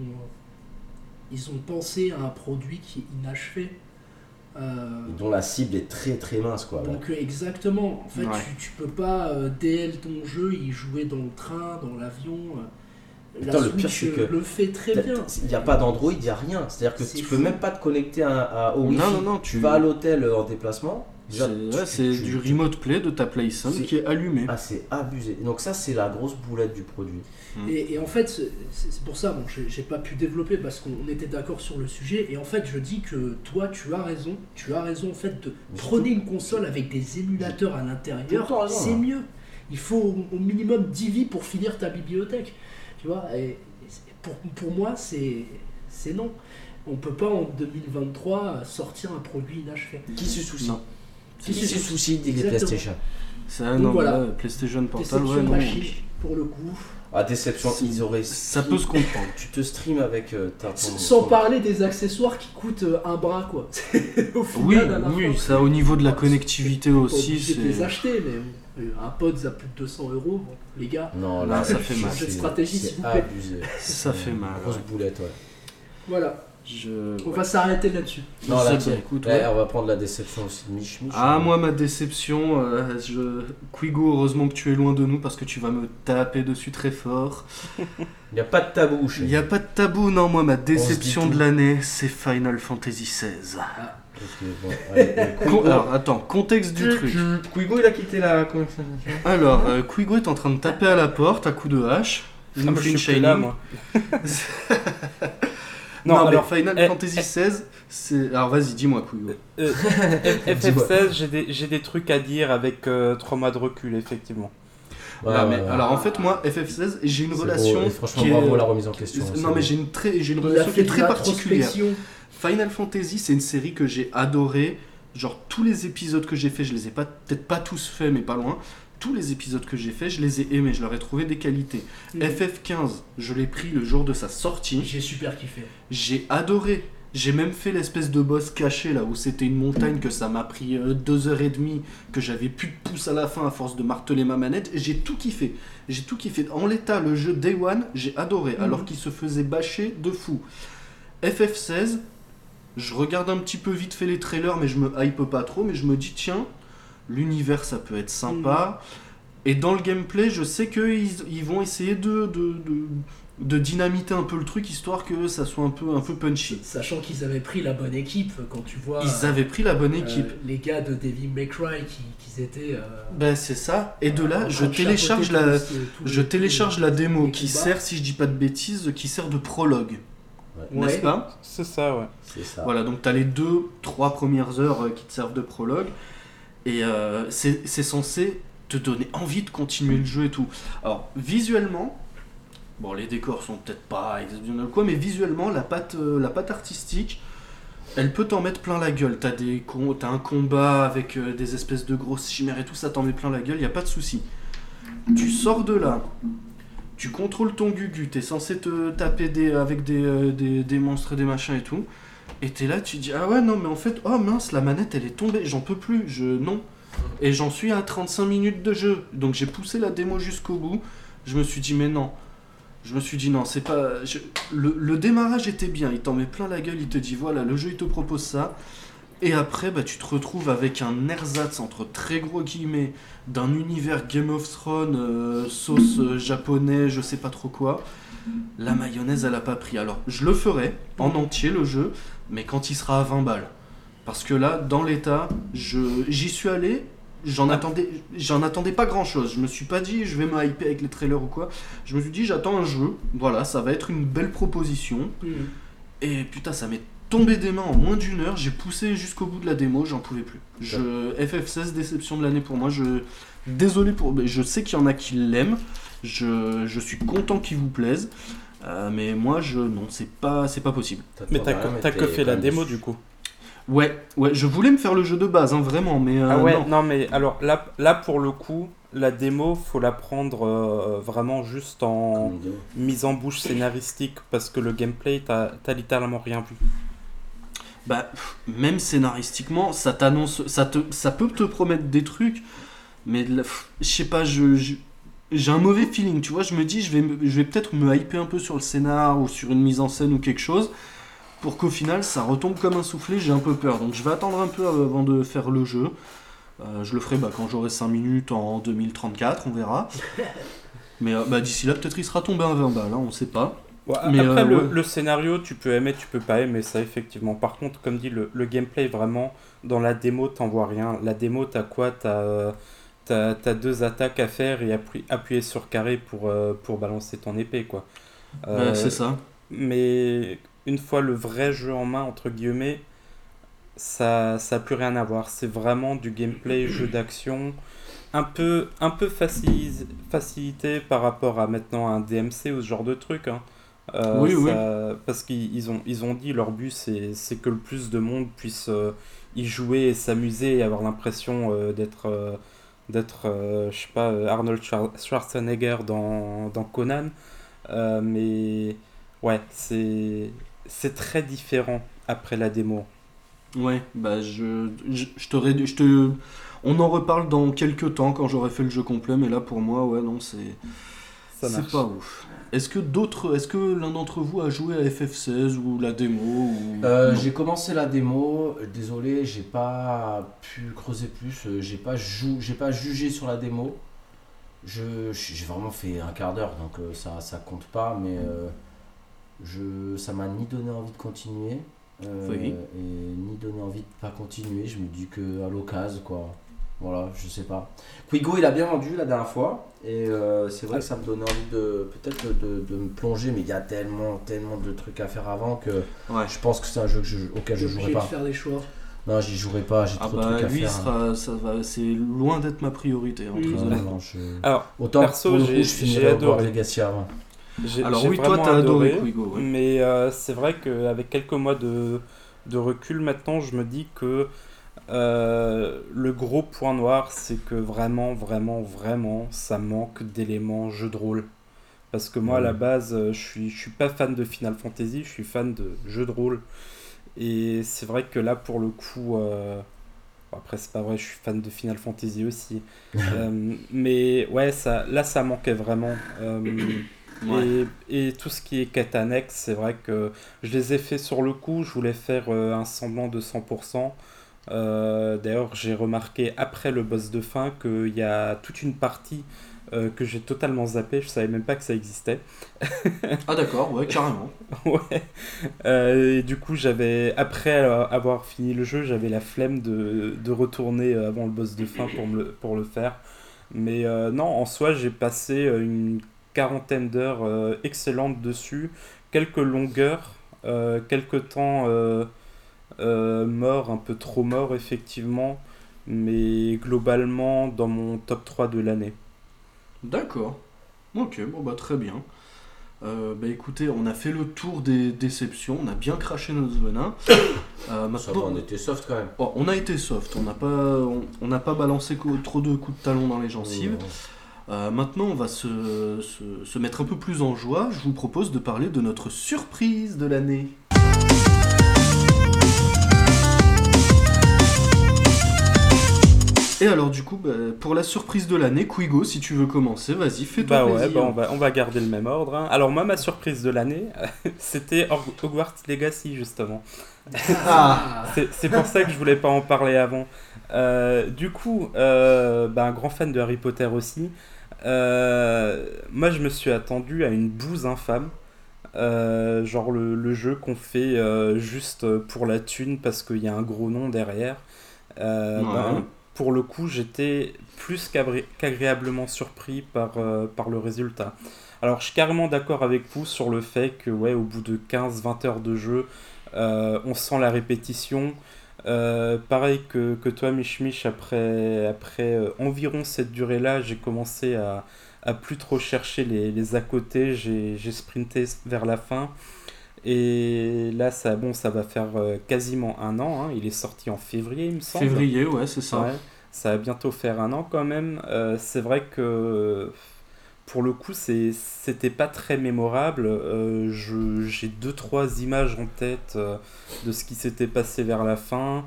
ils ont pensé à un produit qui est inachevé. Euh, Et dont la cible est très très mince quoi. donc euh, exactement, en fait Ouais. tu, tu peux pas euh, DL ton jeu, y jouer dans le train, dans l'avion. euh, La le pire, Switch c'est que- le fait très bien. Il n'y a pas d'Android, il n'y a rien. C'est-à-dire que tu peux même pas te connecter à, à- au Wi-Fi. Non, non, non, Tu vas à l'hôtel en déplacement. C'est du remote play de ta Play 5 C'est- qui est allumé. Ah, c'est abusé. Donc ça, c'est la grosse boulette du produit. Et, et en fait, c'est pour ça, bon, j'ai pas pu développer parce qu'on était d'accord sur le sujet. Et en fait, je dis que toi, tu as raison. Tu as raison, en fait, de Mais prenez une console avec des émulateurs à l'intérieur. C'est mieux. Il faut au, au minimum 10 vies pour finir ta bibliothèque. Tu vois et, pour, pour moi, c'est c'est non. On peut pas en 2023 sortir un produit inachevé. Qui se soucie? Non. Qui se soucie des Exactement. PlayStation Ça, Donc non, voilà. PlayStation Portal, ouais, non. pour le coup. Ah, déception, C'est- ils auraient. Ça peut se comprendre. Tu te streams avec euh, ta. Sans ton- parler des accessoires qui coûtent euh, un bras, quoi. Au final, Oui, à la oui, ça au niveau de la Ah, connectivité aussi, de les c'est. acheter, mais euh, un pod à plus de 200 euros, bon, les gars. Non, Là, là, ça fait mal. c'est- Cette stratégie, c'est s'il vous plaît. abusé. Ça C'est fait une mal, Grosse ouais. boulette, ouais. Voilà, Je... on va s'arrêter là-dessus. Non, là, écoute, ouais. on va prendre la déception aussi de Mich Mich. Ah, moi, ma déception, euh, je... Quigo, heureusement que tu es loin de nous parce que tu vas me taper dessus très fort. Il n'y a pas de tabou chez Il n'y a pas de tabou, non, moi, ma déception de l'année, c'est Final Fantasy XVI. Bon, allez, Quigo- Alors, attends, contexte du truc. Quigo, il a quitté la conversation. Alors, euh, Quigo est en train de taper à la porte à coups de hache. Ah, Il nous moi, fait une plus là, shining. moi. Non, Non, mais alors Final eh, Fantasy eh. XVI, c'est. Alors vas-y, dis-moi, Quigo. euh, FF16, j'ai des, j'ai des trucs à dire avec 3 mois de recul, effectivement. Ouais, mais ouais. alors en fait, moi, FF16, j'ai une relation. beau, franchement, qui est- bravo la remise en question. Non, mais j'ai une, très... j'ai une relation qui est très particulière. Final Fantasy, c'est une série que j'ai adorée. Genre, tous les épisodes que j'ai fait, je les ai pas, peut-être pas tous faits, mais pas loin. Tous les épisodes que j'ai fait, je les ai aimés, je leur ai trouvé des qualités. Mhm. FF15, je l'ai pris le jour de sa sortie. J'ai super kiffé. J'ai adoré. J'ai même fait l'espèce de boss caché là où c'était une montagne que ça m'a pris euh, deux heures et demie, que j'avais plus de pouce à la fin à force de marteler ma manette. J'ai tout kiffé. J'ai tout kiffé. En l'état, le jeu Day One, j'ai adoré, Mhm. alors qu'il se faisait bâcher de fou. FF16, je regarde un petit peu vite fait les trailers, mais je me hype pas trop, mais je me dis tiens, L'univers, ça peut être sympa. Et dans le gameplay, je sais qu'ils ils vont essayer de, de, de, de dynamiter un peu le truc, histoire que ça soit un peu, un peu punchy. Sachant qu'ils avaient pris la bonne équipe, quand tu vois Ils avaient pris la bonne euh, équipe. les gars de Devil May Cry qui, qui étaient. euh, Ben c'est ça. Et de en là, je télécharge la, tous les- tous je les- télécharge tous la démo qui sert, si je dis pas de bêtises, qui sert de prologue. Ouais. N'est-ce pas? C'est ça, ouais. C'est ça. Voilà, donc tu as les deux, trois premières heures euh, qui te servent de prologue. Et euh, c'est censé te donner envie de continuer le jeu et tout. Alors, visuellement, bon, les décors sont peut-être pas exceptionnels quoi, mais visuellement, la patte, euh, la patte artistique, elle peut t'en mettre plein la gueule. T'as com- un combat avec euh, des espèces de grosses chimères et tout, ça t'en met plein la gueule, y a pas de souci. Tu sors de là, tu contrôles ton Gugu, t'es censé te taper des, avec des, des, des monstres et des machins et tout. Et t'es là, tu dis ah ouais non mais en fait oh mince la manette elle est tombée, j'en peux plus, je non. Et j'en suis à 35 minutes de jeu, donc j'ai poussé la démo jusqu'au bout. Je me suis dit mais non, je me suis dit non c'est pas, le, le démarrage était bien, il t'en met plein la gueule, il te dit voilà le jeu il te propose ça. Et après bah tu te retrouves avec un ersatz entre très gros guillemets d'un univers Game of Thrones euh, sauce euh, japonais je sais pas trop quoi. La mayonnaise elle a pas pris. Alors je le ferai en entier le jeu, mais quand il sera à 20 balles. Parce que là, dans l'état, j'y suis allé, j'en attendais, j'en attendais pas grand chose. Je me suis pas dit je vais me hyper avec les trailers ou quoi. Je me suis dit j'attends un jeu, voilà, ça va être une belle proposition. Mhm. Et putain, ça m'est tombé des mains en moins d'une heure. J'ai poussé jusqu'au bout de la démo, j'en pouvais plus. Je FF16 déception de l'année pour moi. Je désolé pour, mais je sais qu'il y en a qui l'aiment. Je, je suis content qu'il vous plaise. Euh, mais moi, je non, c'est pas, c'est pas possible. Mais t'as que fait la démo du coup. Ouais, ouais, je voulais me faire le jeu de base, hein, vraiment, mais euh, ah ouais, non. non. mais alors là, là pour le coup, la démo, faut la prendre euh, vraiment juste en mise en bouche scénaristique parce que le gameplay, t'as t'as littéralement rien vu. Bah, même scénaristiquement, ça t'annonce, ça te, ça peut te promettre des trucs, mais je sais pas, je, je- j'ai un mauvais feeling, tu vois. Je me dis, je vais, je vais peut-être me hyper un peu sur le scénar ou sur une mise en scène ou quelque chose, pour qu'au final, ça retombe comme un soufflé. J'ai un peu peur, donc je vais attendre un peu avant de faire le jeu. Euh, je le ferai bah, quand j'aurai 5 minutes en 2034, on verra. Mais euh, bah, d'ici là, peut-être il sera tombé à 20 balles, hein, on sait pas. Ouais, Mais, après, euh, le, ouais. le scénario, tu peux aimer, tu peux pas aimer ça, effectivement. Par contre, comme dit, le, le gameplay, vraiment, dans la démo, t'en vois rien. La démo, t'as quoi? T'as t'as deux attaques à faire et appuyer, appuyer sur carré pour, euh, pour balancer ton épée, quoi. Euh, Ouais, c'est ça. mais une fois le vrai jeu en main, entre guillemets, ça ça a plus rien à voir. C'est vraiment du gameplay, jeu d'action, un peu, un peu facilis- facilité par rapport à maintenant un DMC ou ce genre de truc. hein. Euh, Oui, oui. Parce qu'ils ils ont, ils ont dit leur but c'est c'est que le plus de monde puisse euh, y jouer et s'amuser et avoir l'impression euh, d'être d'être je sais pas Arnold Schwar- Schwarzenegger dans, dans Conan mais ouais c'est c'est très différent après la démo Ouais, bah je, je, je te je te on en reparle dans quelques temps quand j'aurai fait le jeu complet, mais là pour moi, ouais, non, c'est c'est pas ouf. Est-ce que d'autres, est-ce que l'un d'entre vous a joué à FF16 ou la démo ou... Euh, j'ai commencé la démo, désolé, j'ai pas pu creuser plus, euh, j'ai pas, jou- j'ai pas jugé sur la démo. Je, j'ai vraiment fait un quart d'heure, donc euh, ça, ça compte pas, mais euh, je, ça m'a ni donné envie de continuer, euh, Oui. et ni donné envie de pas continuer. Je me dis que à l'occasion, quoi. Voilà, je sais pas. Quigo, il a bien vendu la dernière fois, et euh, c'est vrai que ça me donnait envie de peut-être de, de me plonger, mais il y a tellement, tellement de trucs à faire avant que. Ouais. Je pense que c'est un jeu que je- auquel je jouerai obligé de pas. faire des choix. Non, j'y jouerai pas, j'ai Ah trop de bah trucs à lui, faire. hein. sera, ça va, c'est loin d'être ma priorité. hein, très Non, non, je- alors Autant Perso, pour le j'ai- coup, je j'ai adoré. Legacy avant. j'ai Alors oui, toi t'as adoré adoré, Quigo, ouais. Mais euh, c'est vrai qu'avec quelques mois de, de recul maintenant, je me dis que euh, le gros point noir, c'est que vraiment, vraiment, vraiment, ça manque d'éléments jeu de rôle. Parce que moi, à la base, euh, je suis, je suis pas fan de Final Fantasy, je suis fan de jeux de rôle. Et c'est vrai que là, pour le coup, euh, bon, après, c'est pas vrai, je suis fan de Final Fantasy aussi. Euh, mais ouais, ça, là, ça manquait vraiment. Ouais. et, et tout ce qui est quête annexe, c'est vrai que je les ai fait sur le coup. Je voulais faire un semblant de 100%. Euh, D'ailleurs, j'ai remarqué après le boss de fin qu'il y a toute une partie euh, que j'ai totalement zappé, je savais même pas que ça existait. ah d'accord, ouais, carrément. ouais. Euh, et du coup, j'avais, après avoir fini le jeu, j'avais la flemme de, de, retourner avant le boss de fin pour, me, pour le faire. Mais non, en soi, j'ai passé une quarantaine d'heures excellentes dessus, quelques longueurs, quelques temps mort, un peu trop mort effectivement, mais globalement dans mon top 3 de l'année. D'accord. Ok, bon bah très bien. Euh, bah écoutez, on a fait le tour des déceptions, on a bien craché notre venin. Euh, maintenant, on était soft quand même. Oh, on a été soft, on n'a pas, on, n'a pas balancé trop de coups de talon dans les gencives. Euh, maintenant, on va se, se, se mettre un peu plus en joie. Je vous propose de parler de notre surprise de l'année. Et alors du coup, bah, pour la surprise de l'année, Quigo, si tu veux commencer, vas-y, fais-toi bah Ouais, bah on, va, on va garder le même ordre. Hein. Alors moi, ma surprise de l'année, c'était Hogwarts Legacy, justement. Ah. c'est pour ça que je voulais pas en parler avant. Euh, du coup, euh, bah, un grand fan de Harry Potter aussi. Euh, moi, je me suis attendu à une bouse infâme. genre le, le jeu qu'on fait juste pour la thune parce qu'il y a un gros nom derrière. Ben, pour le coup, j'étais plus qu'agréablement surpris par, euh, par le résultat. Alors, je suis carrément d'accord avec vous sur le fait que, au bout de 15-20 heures de jeu, euh, on sent la répétition. Euh, pareil que, toi, Mich après, environ cette durée-là, j'ai commencé à, à plus trop chercher les, les à côté. J'ai sprinté vers la fin. Et là, ça, bon, ça va faire euh, quasiment un an. Hein. Il est sorti en février, il me semble. Février, ouais, c'est ça. ça va bientôt faire un an quand même. Euh, c'est vrai que pour le coup, c'était pas très mémorable. Euh, j'ai deux, trois images en tête de ce qui s'était passé vers la fin.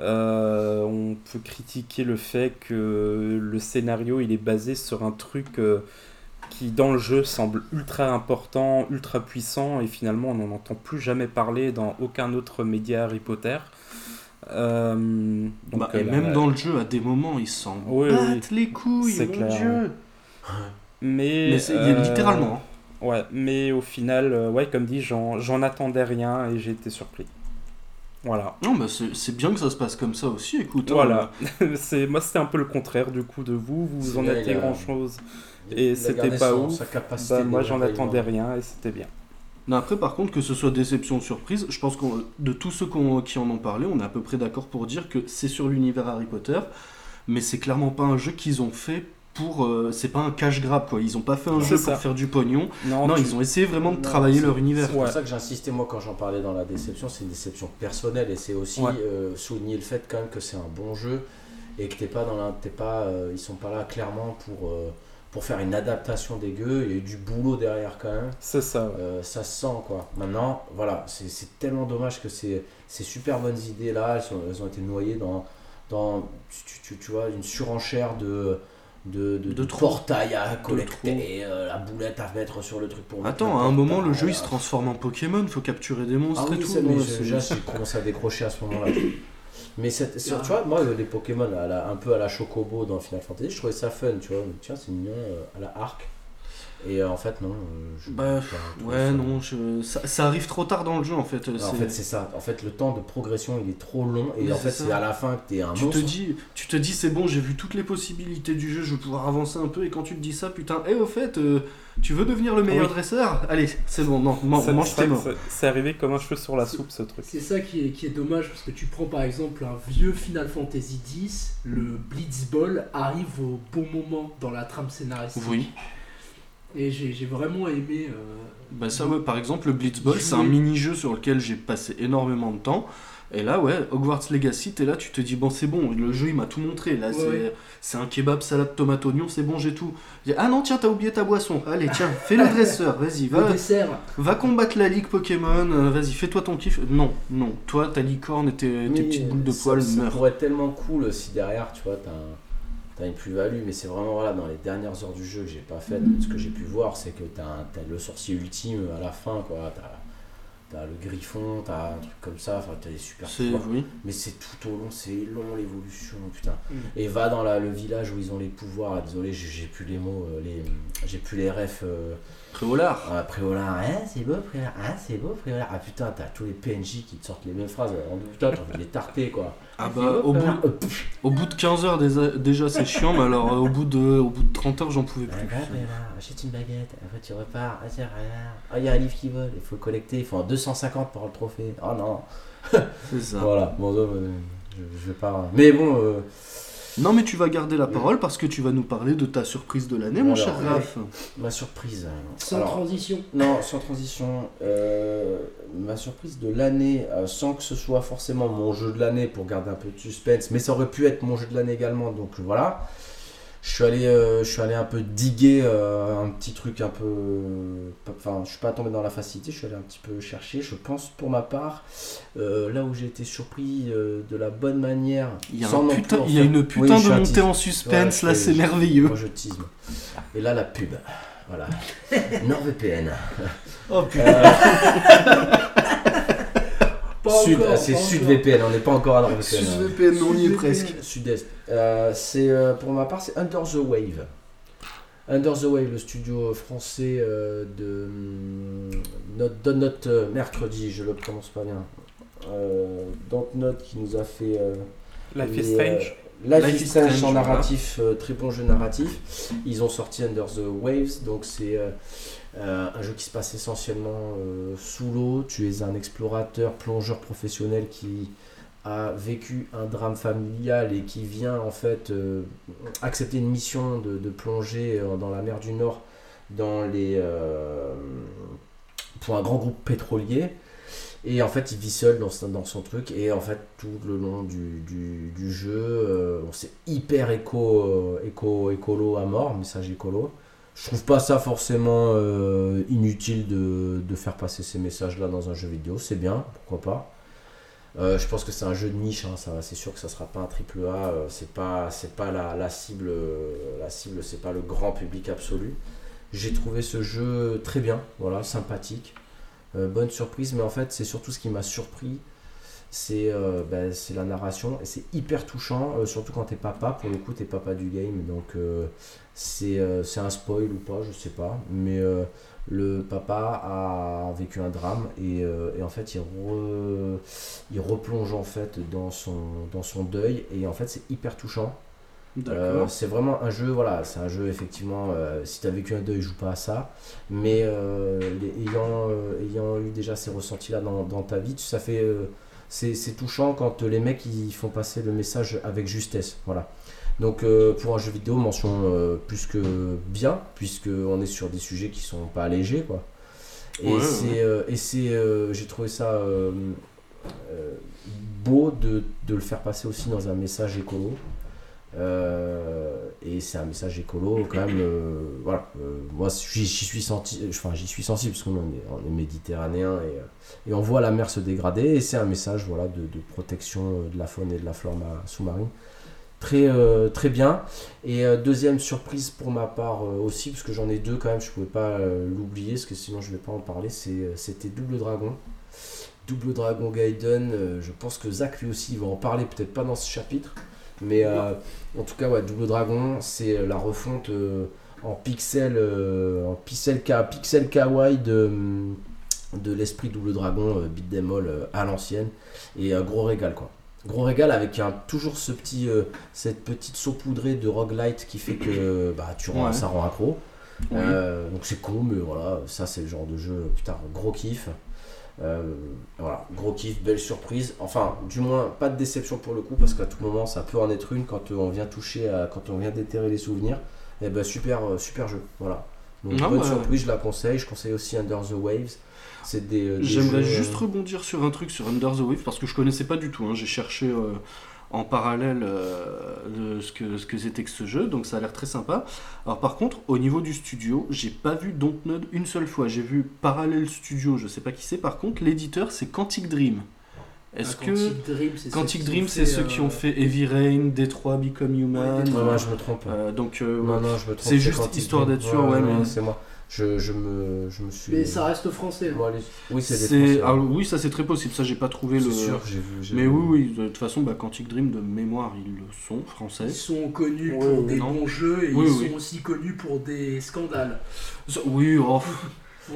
on peut critiquer le fait que le scénario il est basé sur un truc qui dans le jeu semble ultra important, ultra puissant, et finalement on n'en entend plus jamais parler dans aucun autre média Harry Potter. Euh, bah, et euh, même dans le jeu, à des moments, ils s'en battent les couilles, mon clair, dieu Mais, mais euh, littéralement. Hein. Ouais, mais au final, ouais, comme dit, j'en attendais rien et j'ai été surpris. Voilà. Non, bah c'est bien que ça se passe comme ça aussi, écoute. Hein. Voilà. c'est moi, c'était un peu le contraire du coup de vous. Vous en êtes grand chose et c'était pas ouf. Bah, moi, j'en attendais rien et c'était bien. Non, après, par contre, que ce soit déception ou surprise, je pense que de tous ceux qui en ont parlé, on est à peu près d'accord pour dire que c'est sur l'univers Harry Potter, mais c'est clairement pas un jeu qu'ils ont fait pour. Euh, c'est pas un cash grab, quoi. Ils ont pas fait un jeu pour faire du pognon. Non, ils ont essayé vraiment de travailler leur univers. C'est pour ça que j'insistais, moi, quand j'en parlais dans la déception, c'est une déception personnelle et c'est aussi euh, souligner le fait, quand même, que c'est un bon jeu et que t'es pas dans la. pas, euh, ils sont pas là clairement pour pour faire une adaptation dégueu, il y a eu du boulot derrière quand même. C'est ça. Euh, ça se sent quoi. Maintenant, voilà, c'est tellement dommage que ces, ces super bonnes idées là, elles, ont été noyées dans, dans tu, tu, vois, une surenchère de, de, de, de portail à collecter, euh, la boulette à mettre sur le truc pour Attends, à un moment, le jeu il se transforme en Pokémon, faut capturer des monstres ah et tout. Mais déjà, j'ai commencé à décrocher à ce moment-là. Mais cette, tu vois, moi, les Pokémon à un peu à la Chocobo dans Final Fantasy, je trouvais ça fun, tu vois. Tiens, c'est mignon euh, à la arc. Et euh, en fait, non. Euh, je, bah, ouais, non, je... ça, ça, arrive trop tard dans le jeu en fait. en fait, c'est ça. En fait, le temps de progression il est trop long et en fait, c'est à la fin que t'es un tu monstre. Te dis, tu te dis, c'est bon, j'ai vu toutes les possibilités du jeu, je vais pouvoir avancer un peu. Et quand tu te dis ça, putain, et au fait, tu veux devenir le meilleur dresseur? Allez, c'est bon, non, mange tes morts. C'est arrivé comme un cheveu sur la soupe ce truc. C'est ça qui est, qui est dommage parce que tu prends par exemple un vieux Final Fantasy X, le Blitzball arrive au bon moment dans la trame scénaristique. Oui. Et j'ai vraiment aimé. Euh, bah ça ouais, par exemple le Blitzball c'est un mini-jeu sur lequel j'ai passé énormément de temps. Et là, ouais, Hogwarts Legacy, t'es là, tu te dis, bon, c'est bon, le jeu il m'a tout montré. Là, c'est un kebab, salade, tomate, oignon, c'est bon, j'ai tout. ah non, tiens, t'as oublié ta boisson. Allez, tiens, fais le dresseur, vas-y, va. Va combattre la ligue Pokémon, euh, vas-y, fais-toi ton kiff. Non, non, toi, ta licorne et tes, petites boules de poils meurent. Ça pourrait être tellement cool si derrière, tu vois, t'as une plus-value, mais c'est vraiment voilà, dans les dernières heures du jeu que j'ai pas fait, ce que j'ai pu voir, c'est que t'as as le sorcier ultime à la fin, quoi t'as le griffon, t'as un truc comme ça, enfin t'as des super pouvoirs. oui. Mais c'est tout au long, c'est long l'évolution, putain. Mm. Et va dans la- le village où ils ont les pouvoirs, désolé, j'ai j'ai plus les mots, euh, les, j'ai plus les refs. Euh, Préolard. ah, Préolard, ah, c'est beau Préolard, ah, c'est beau Préolard. Ah putain, t'as tous les PNJ qui te sortent les mêmes phrases, alors, putain, t'as envie de les tarter quoi. Ah c'est bah beau, au bout. Euh, au bout de 15 heures déjà, c'est chiant, mais alors euh, au bout de au bout de 30 heures j'en pouvais ah, plus. bah, Préolard, achète une baguette, après tu repars, ah c'est rien. Ah, il y a un livre qui vole, il faut le collecter, il faut un 250 pour le trophée. Oh non. C'est ça. Voilà, bon, euh, je, je vais pas. Mais bon, euh, Non mais tu vas garder la parole parce que tu vas nous parler de ta surprise de l'année, mon cher. Raph. ma surprise. Sans alors, transition. Non, sans transition. euh, ma surprise de l'année, euh, sans que ce soit forcément mon jeu de l'année pour garder un peu de suspense, mais ça aurait pu être mon jeu de l'année également, donc voilà. Je suis allé, euh, je suis allé un peu diguer euh, un petit truc un peu. Enfin, je suis pas tombé dans la facilité, je suis allé un petit peu chercher. Je pense pour ma part, euh, là où j'ai été surpris euh, de la bonne manière. Il y a, sans un putain- il y a une putain de montée en suspense, Ouais, là c'est merveilleux. Moi je tease. Et là la pub. Voilà. NordVPN. Oh putain. Euh, Sud, encore, ah, c'est pas SudVPN, on n'est pas encore à NordVPN. SusVPN, on y est presque. Sud-Est. Euh, c'est euh, pour ma part, c'est Under the Wave. Under the Wave, le studio français euh, de hum, notre Donut euh, mercredi, je le prononce pas bien. Euh, Dontnod qui nous a fait euh, Life is Strange. euh, Life, Life is Strange Strange, en narratif, euh, très bon jeu narratif. Ils ont sorti Under the Waves, donc c'est euh, un jeu qui se passe essentiellement euh, sous l'eau. Tu es un explorateur, plongeur professionnel qui a vécu un drame familial et qui vient en fait euh, accepter une mission de, plonger dans la mer du Nord dans les, pour un grand groupe pétrolier. Et en fait, il vit seul dans, son- truc. Et en fait, tout le long du, jeu, c'est hyper éco, éco, écolo à mort, message écolo. Je trouve pas ça forcément euh, inutile de, de faire passer ces messages-là dans un jeu vidéo. C'est bien, pourquoi pas. Euh, je pense que c'est un jeu de niche, hein, c'est sûr que ça sera pas un triple A, euh, c'est pas, c'est pas la, la cible, euh, la cible, c'est pas le grand public absolu. J'ai trouvé ce jeu très bien, voilà, sympathique, bonne surprise, mais en fait c'est surtout ce qui m'a surpris, c'est euh, c'est la narration et c'est hyper touchant, euh, surtout quand t'es papa, pour le coup t'es papa du game, donc euh, c'est un spoil ou pas, je sais pas, mais le papa a vécu un drame et, et en fait il, re- il replonge en fait dans son, dans son deuil et en fait c'est hyper touchant. Euh, c'est vraiment un jeu, voilà, c'est un jeu effectivement, euh, si tu as vécu un deuil, joue pas à ça, mais euh, les- ayant, ayant eu déjà ces ressentis-là dans, dans ta vie, ça fait, c'est touchant quand les mecs ils font passer le message avec justesse, voilà. Donc euh, pour un jeu vidéo, mention euh, plus que bien, puisque on est sur des sujets qui sont pas légers, quoi. Et Ouais, c'est, ouais. euh, euh, j'ai trouvé ça euh, euh, beau de, de le faire passer aussi dans un message écolo. Euh, et c'est un message écolo quand même. euh, voilà, euh, moi j'y suis suis sensible parce qu'on est, méditerranéen et, on voit la mer se dégrader et c'est un message voilà de, protection de la faune et de la flore ma- sous-marine. Très, très bien. Et deuxième surprise pour ma part aussi, parce que j'en ai deux quand même, je pouvais pas l'oublier, parce que sinon je vais pas en parler, c'était Double Dragon. Double Dragon Gaiden, je pense que Zach lui aussi il va en parler, peut-être pas dans ce chapitre, mais euh, en tout cas, ouais, Double Dragon, c'est euh, la refonte euh, en pixel, en pixel, ka- pixel kawaii de, hum, de l'esprit Double Dragon, euh, beat them all euh, à l'ancienne, et un gros régal quoi. Gros régal avec un, toujours ce petit, cette petite saupoudrée de roguelite qui fait que bah, tu rends, Ouais. ça rend accro. Donc c'est con, mais voilà, ça c'est le genre de jeu, putain, gros kiff. Euh, voilà, gros kiff, belle surprise. Enfin, du moins, pas de déception pour le coup, parce qu'à tout moment, ça peut en être une quand on vient toucher, à, quand on vient déterrer les souvenirs. Et ben super, euh, super jeu, voilà. Donc Non, bonne bah- surprise, je la conseille. Je conseille aussi Under the Waves. C'est des, euh, des J'aimerais jeux, juste rebondir sur un truc sur Under the Wave parce que je connaissais pas du tout. hein. J'ai cherché euh, en parallèle euh, le- ce que ce que c'était que ce jeu, donc ça a l'air très sympa. Alors par contre, au niveau du studio, j'ai pas vu Dontnod une seule fois. J'ai vu Parallel Studio, je sais pas qui c'est. Par contre, l'éditeur c'est Quantic Dream. Est-ce Ah, que Quantic Dream, c'est ceux qui Dream, ont fait, euh, fait Heavy Rain, Détroit, Become Human. Ouais, Ouais, Détroit. ouais, je me trompe. Euh, donc euh, non, non, je me trompe. c'est juste histoire d'être sûr, ouais, mais- c'est moi. Je, je me, je me suis. Mais ça reste français. hein. Oui, c'est oui, ça c'est très possible. Ça, j'ai pas trouvé le. C'est sûr, j'ai vu. Mais vu. oui, oui, de toute façon, bah, Quantic Dream de mémoire, ils le sont, français. Ils sont connus pour des non. bons jeux et Oui, ils oui. sont aussi connus pour des scandales. Oui, oh,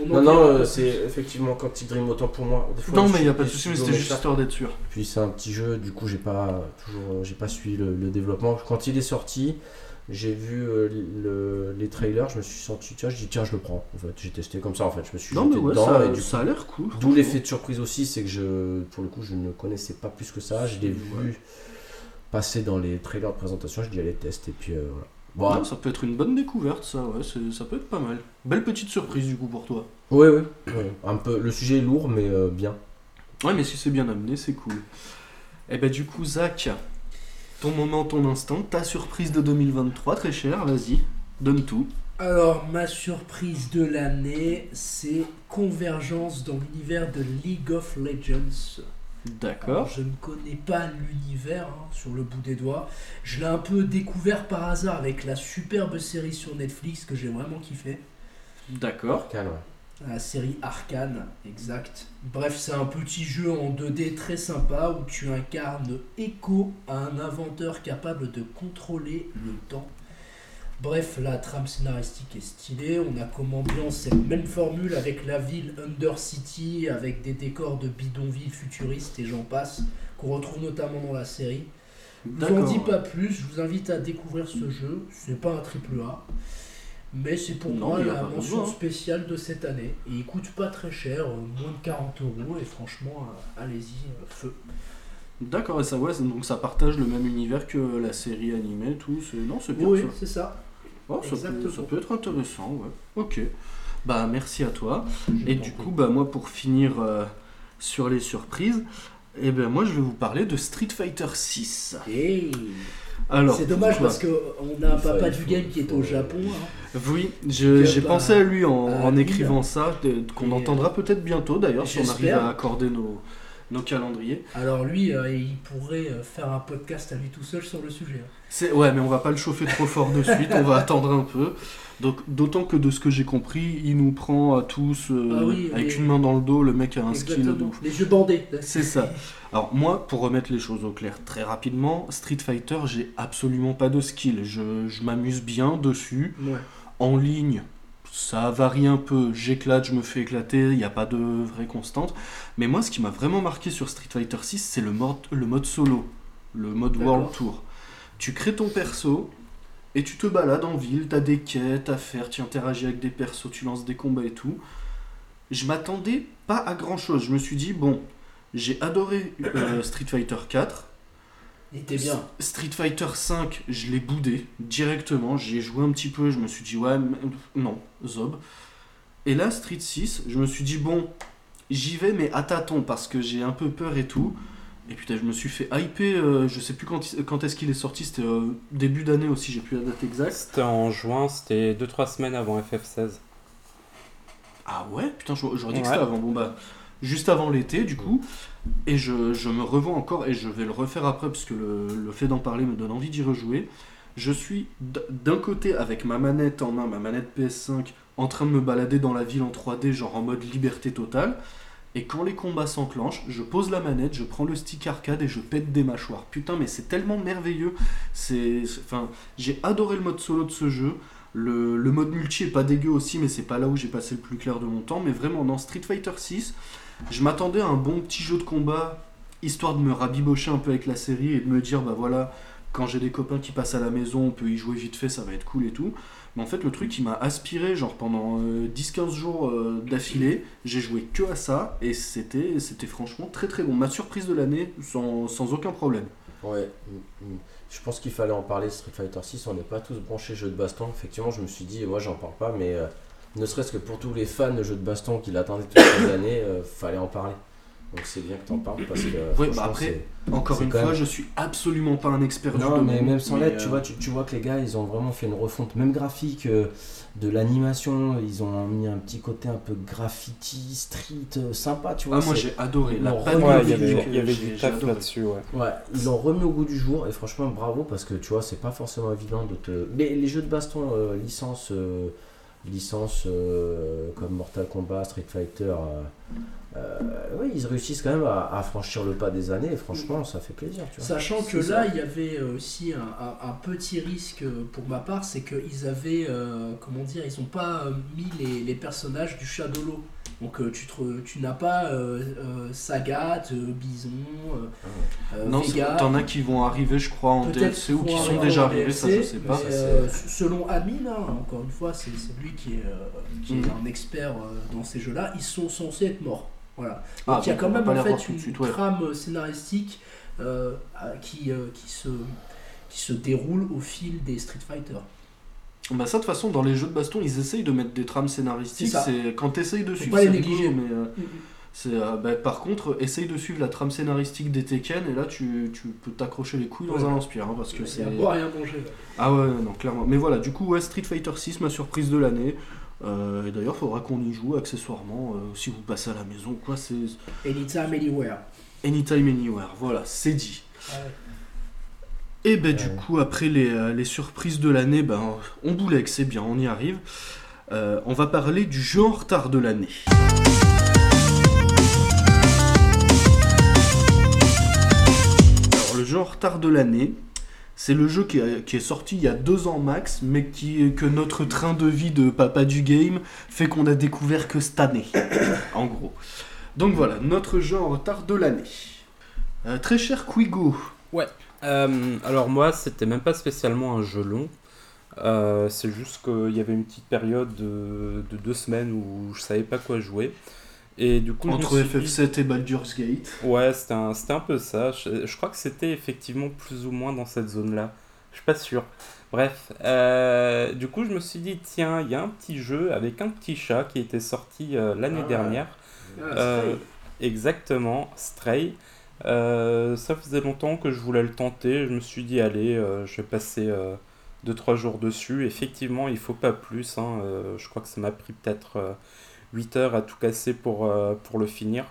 Non, non, euh, c'est effectivement Quantic Dream autant pour moi. Des fois, Non, mais il suis y a pas de souci, mais c'était juste histoire d'être sûr. Puis c'est un petit jeu, du coup j'ai pas toujours euh, j'ai pas suivi le, le développement. Quand il est sorti, j'ai vu euh, le- les trailers, je me suis senti tiens, je dis tiens je le prends. En fait, j'ai testé comme ça en fait, je me suis Non, jeté mais ouais, dedans ça, et du ça a l'air cool. D'où l'effet de surprise aussi, c'est que je, pour le coup, je ne connaissais pas plus que ça. Je l'ai Ouais. vu passer dans les trailers de présentation. Je dis allez test et puis euh, voilà. Non, Bon, ça peut être une bonne découverte, ça, ouais, ça peut être pas mal. Belle petite surprise du coup pour toi. ouais, ouais. Un peu. Le sujet est lourd, mais euh, bien. Ouais, mais si c'est bien amené, c'est cool. Et bah, du coup, Zach, ton moment, ton instant, ta surprise de 2023, très cher, vas-y, donne tout. Alors, ma surprise de l'année, c'est Convergence dans l'univers de League of Legends. D'accord. je ne connais pas l'univers hein, sur le bout des doigts. Je l'ai un peu découvert par hasard avec la superbe série sur Netflix que j'ai vraiment kiffé. D'accord. Arcane, ouais. La série Arcane, exact. Bref, c'est un petit jeu en 2D très sympa où tu incarnes Echo, un inventeur capable de contrôler le temps. Bref, la trame scénaristique est stylée. On a comme ambiance cette même formule avec la ville Undercity, avec des décors de bidonville futuristes et j'en passe, qu'on retrouve notamment dans la série. Je vous en dis pas plus, je vous invite à découvrir ce jeu. C'est pas un triple A, mais c'est pour Non, moi la mention hein. spéciale de cette année. Et il coûte pas très cher, euh, moins de 40 euros, et franchement, euh, allez-y, euh, feu. D'accord, et ça, ouais, donc ça partage le même univers que la série animée, tout. Non, c'est bien Oui, c'est ça. Oh, ça, peut, exactement. ça peut être intéressant, ouais. Ok. Bah, merci à toi. Je Et du coup, bah, moi, pour finir euh, sur les surprises, eh ben, moi, je vais vous parler de Street Fighter 6. Hey. Alors, c'est dommage pourquoi parce qu'on a un papa du faut- game qui est au Japon. hein. Oui, j'ai bah, pensé à lui en, à en lui, écrivant ça, qu'on Et, entendra peut-être bientôt d'ailleurs, si on arrive à accorder nos, nos calendriers. Alors lui, euh, il pourrait euh, faire un podcast à lui tout seul sur le sujet. hein. Ouais, mais on va pas le chauffer trop fort de suite, on va attendre un peu. Donc d'autant que de ce que j'ai compris, il nous prend à tous euh, Ah oui, avec une main dans le dos, le mec a un skill de ouf. Les jeux bandés. C'est ça. Alors moi, pour remettre les choses au clair très rapidement, Street Fighter, j'ai absolument pas de skill. Je, je m'amuse bien dessus. Ouais. En ligne, ça varie un peu. J'éclate, je me fais éclater, il n'y a pas de vraie constante. Mais moi, ce qui m'a vraiment marqué sur Street Fighter 6, c'est le mode, le mode solo, le mode. World Tour. Tu crées ton perso et tu te balades en ville, t'as des quêtes à faire, tu interagis avec des persos, tu lances des combats et tout. Je m'attendais pas à grand chose. Je me suis dit, bon, j'ai adoré euh, Street Fighter 4. Il était bien. Street Fighter 5, je l'ai boudé directement. J'y ai joué un petit peu. Je me suis dit, ouais, non, Zob. Et là, Street 6, je me suis dit, bon, j'y vais, mais à tâtons parce que j'ai un peu peur et tout. Et putain, je me suis fait hyper. euh, je sais plus quand, quand est-ce qu'il est sorti. C'était euh, début d'année aussi, j'ai plus la date exacte. C'était en juin, c'était 2-3 semaines avant FF16. Ah ouais? Putain, j'aurais dit que Ouais. c'était avant. Bon, bah, juste avant l'été, du coup. Et je, je me revois encore, et je vais le refaire après, parce que le, le fait d'en parler me donne envie d'y rejouer. Je suis d'un côté avec ma manette en main, ma manette PS5, en train de me balader dans la ville en 3D, genre en mode liberté totale. Et quand les combats s'enclenchent, je pose la manette, je prends le stick arcade et je pète des mâchoires. Putain, mais c'est tellement merveilleux. C'est, enfin, j'ai adoré le mode solo de ce jeu. Le, le mode multi est pas dégueu aussi, mais c'est pas là où j'ai passé le plus clair de mon temps. Mais vraiment, dans Street Fighter 6, je m'attendais à un bon petit jeu de combat, histoire de me rabibocher un peu avec la série et de me dire, bah voilà, quand j'ai des copains qui passent à la maison, on peut y jouer vite fait, ça va être cool et tout. Mais en fait, le truc qui m'a aspiré, genre pendant euh, 10-15 jours euh, d'affilée, j'ai joué que à ça et c'était franchement très très bon. Ma surprise de l'année, sans, aucun problème. Ouais, mm, mm. je pense qu'il fallait en parler. Street Fighter 6, on n'est pas tous branchés jeux de baston. Effectivement, je me suis dit, ouais, j'en parle pas, mais euh, ne serait-ce que pour tous les fans de jeux de baston qui l'attendaient toutes ces années, euh, fallait en parler. Donc c'est bien que t'en parles parce que. bah franchement, après, c'est- Encore une fois, même- je suis absolument pas un expert du Non, domaine. mais même sans l'être, tu, euh, vois, tu, tu vois que les gars, ils ont vraiment fait une refonte, même graphique, euh, de l'animation. Ils ont mis un petit côté un peu graffiti, street, euh, sympa, tu vois. Ah, moi j'ai adoré. La panne ouais, Ouais, il y avait, il y avait du taf là-dessus, ouais. Ouais, ils l'ont remis au goût du jour et franchement bravo parce que tu vois c'est pas forcément évident de te. Mais les jeux de baston euh, licence euh, licences euh, comme Mortal Kombat, Street Fighter, euh, euh, oui, ils réussissent quand même à, à franchir le pas des années et franchement, ça fait plaisir. Tu vois. Sachant que là, ça. il y avait aussi un, un- un petit risque euh, pour ma part, c'est qu'ils avaient, euh, comment dire, ils n'ont pas euh, mis les, les personnages du Shadowlo. Donc euh, tu, te- tu n'as pas euh, euh, Sagat, Bison, Non, Vega. t'en as qui vont arriver, je crois, en DLC ou qui sont déjà arrivés, ça je sais pas. Ça, selon Admin, hein, encore une fois, c'est lui qui est, Mhm. un expert dans ces jeux-là, ils sont censés être morts. Voilà. Ah, Donc il y a quand même en fait une suite, ouais. trame scénaristique qui, se, qui se déroule au fil des Street Fighter. Bah ça de toute façon dans les jeux de baston ils essayent de mettre des trames scénaristiques. C'est quand t'essayes de suivre c'est négliger. mais euh, c'est euh, bah, par contre essaye de suivre la trame scénaristique des Tekken et là tu, tu peux t'accrocher les couilles dans un lance-pierre hein, parce que Il c'est à manger. ah ouais non clairement. Mais voilà du coup ouais Street Fighter 6 ma surprise de l'année. Euh, et d'ailleurs faudra qu'on y joue accessoirement euh, si vous passez à la maison quoi c'est Anytime, anywhere. anytime anywhere voilà c'est dit. Et ben du Ouais. coup, après les, euh, les surprises de l'année, ben, on boulegue, c'est bien, on y arrive. Euh, on va parler du jeu en retard de l'année. Alors le jeu en retard de l'année, c'est le jeu qui, est- qui est sorti il y a deux ans max, mais qui, que notre train de vie de papa du game fait qu'on a découvert que cette année, en gros. Donc voilà, notre jeu en retard de l'année. Euh, très cher Quigo, Euh, alors moi, c'était même pas spécialement un jeu long. Euh, c'est juste qu'il y avait une petite période de, de deux semaines où je savais pas quoi jouer. Et du coup, Entre suis dit- FF7 et Baldur's Gate. Ouais, c'était un, c'était un peu ça. Je, je crois que c'était effectivement plus ou moins dans cette zone-là. Je suis pas sûr. Bref, euh, du coup, je me suis dit, tiens, il y a un petit jeu avec un petit chat qui était sorti euh, l'année Ah. dernière. Ah, Euh, Stray. exactement, Stray. Euh, ça faisait longtemps que je voulais le tenter. Je me suis dit, allez, euh, je vais passer 2-3 jours dessus. Effectivement, il faut pas plus. hein. Euh, je crois que ça m'a pris peut-être 8 heures à tout casser pour, euh, pour le finir.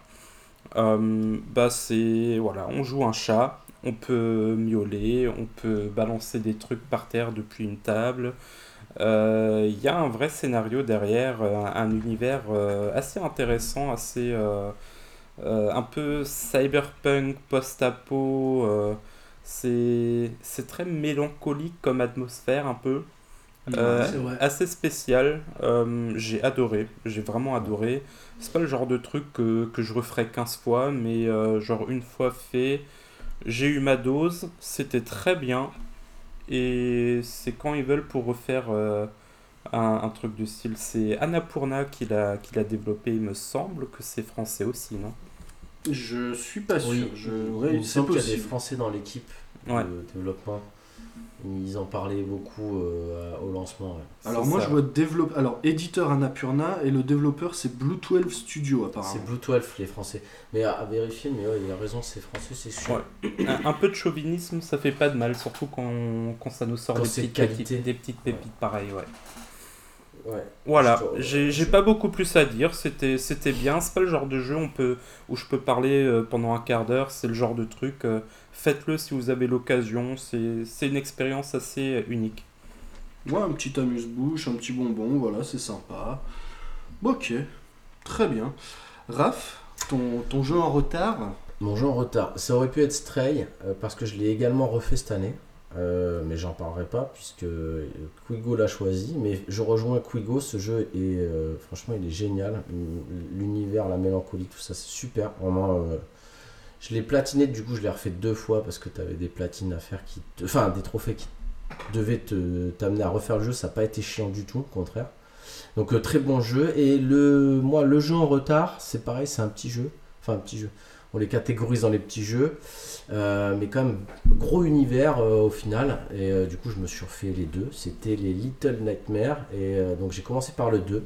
Euh, bah, c'est. Voilà, on joue un chat. On peut miauler, on peut balancer des trucs par terre depuis une table. Euh, Il y a un vrai scénario derrière, euh, un, un univers euh, assez intéressant, assez euh, euh, un peu cyberpunk, post-apo. euh, c'est très mélancolique comme atmosphère, un peu. Euh, c'est vrai. assez spécial. Euh, j'ai adoré, j'ai vraiment adoré. C'est pas le genre de truc que, que je referais 15 fois, mais euh, genre une fois fait, j'ai eu ma dose, c'était très bien. Et c'est quand ils veulent pour refaire euh, un, un truc du style. C'est Annapurna qui l'a qui l'a développé, il me semble que c'est français aussi, non? Je suis pas sûr. Oui, je... il me c'est semble qu'il y a des. Français dans l'équipe Ouais. de développement. Ils en parlaient beaucoup euh, au lancement. ouais. Alors C'est moi ça. je vois développe... Alors éditeur Annapurna et le développeur c'est Blue 12 Studio C'est apparemment. Blue 12 les Français. Mais à, à vérifier, mais ouais, il a raison, c'est français, c'est sûr. Ouais. un, un peu de chauvinisme, ça fait pas de mal, surtout quand, quand ça nous sort Quand des c'est petites, qualité. pépites, des petites pépites pareilles, ouais. Ouais. Voilà, j'ai pas beaucoup plus à dire, c'était c'était bien, c'est pas le genre de jeu on peut, où je peux parler euh, pendant un quart d'heure, c'est le genre de truc, euh, faites-le si vous avez l'occasion, c'est c'est une expérience assez unique. Ouais, un petit amuse-bouche, un petit bonbon, voilà, c'est sympa. Ok, très bien. Raph, ton, ton jeu en retard? Mon jeu en retard. Ça aurait pu être Stray, euh, parce que je l'ai également refait cette année. Euh, mais j'en parlerai pas puisque euh, Quigo l'a choisi. Mais je rejoins Quigo, ce jeu est euh, franchement il est génial. L'univers, la mélancolie, tout ça c'est super. Vraiment, euh, je l'ai platiné, du coup je l'ai refait deux fois parce que tu avais des platines à faire qui. te- Enfin, des trophées qui devaient te- t'amener à refaire le jeu. Ça n'a pas été chiant du tout, au contraire. Donc très bon jeu. Et le, moi, le jeu en retard, c'est pareil, c'est un petit jeu. Enfin, un petit jeu. On les catégorise dans les petits jeux. Euh, mais quand même, gros univers euh, au final. Et euh, du coup, je me suis refait les deux. C'était les Little Nightmares. Et donc, j'ai commencé par le 2.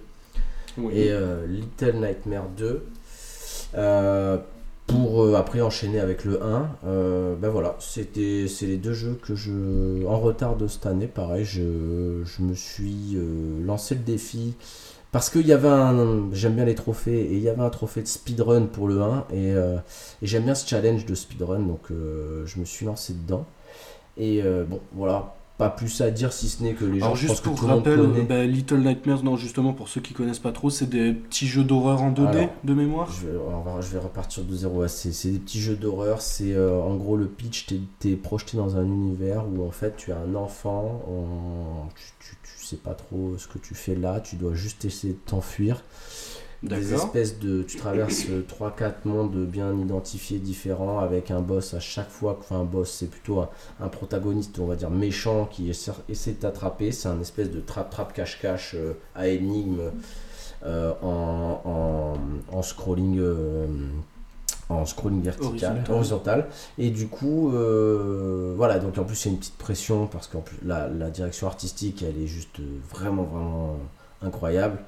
Oui. Et Little Nightmare 2. euh, pour après enchaîner avec le 1. Euh, ben voilà, c'était c'est les deux jeux que je. En retard de cette année, pareil, je, je me suis lancé le défi. Parce qu'il y avait un. J'aime bien les trophées. Et il y avait un trophée de speedrun pour le 1. Et, euh, et j'aime bien ce challenge de speedrun. Donc euh, je me suis lancé dedans. Et euh, bon, voilà. pas plus à dire si ce n'est que les gens Alors je pense juste pour rappel, bah, Little Nightmares, non justement pour ceux qui connaissent pas trop, c'est des petits jeux d'horreur en 2D Alors, de mémoire. Je vais, va- je vais repartir de zéro. C'est des petits jeux d'horreur. C'est euh, en gros le pitch. T'es es projeté dans un univers où en fait tu es un enfant. en- tu, tu, tu sais pas trop ce que tu fais là. Tu dois juste essayer de t'enfuir. Des espèces de. Tu traverses 3-4 mondes bien identifiés, différents, avec un boss à chaque fois. Enfin, un boss, c'est plutôt un, un protagoniste, on va dire, méchant qui essaie, essaie de t'attraper. C'est un espèce de trap-trap cache-cache euh, à énigme euh, en, en, en scrolling. En scrolling vertical, Horizontal. Et du coup, euh, voilà, donc en plus c'est une petite pression parce que la, la direction artistique, elle est juste vraiment, vraiment incroyable.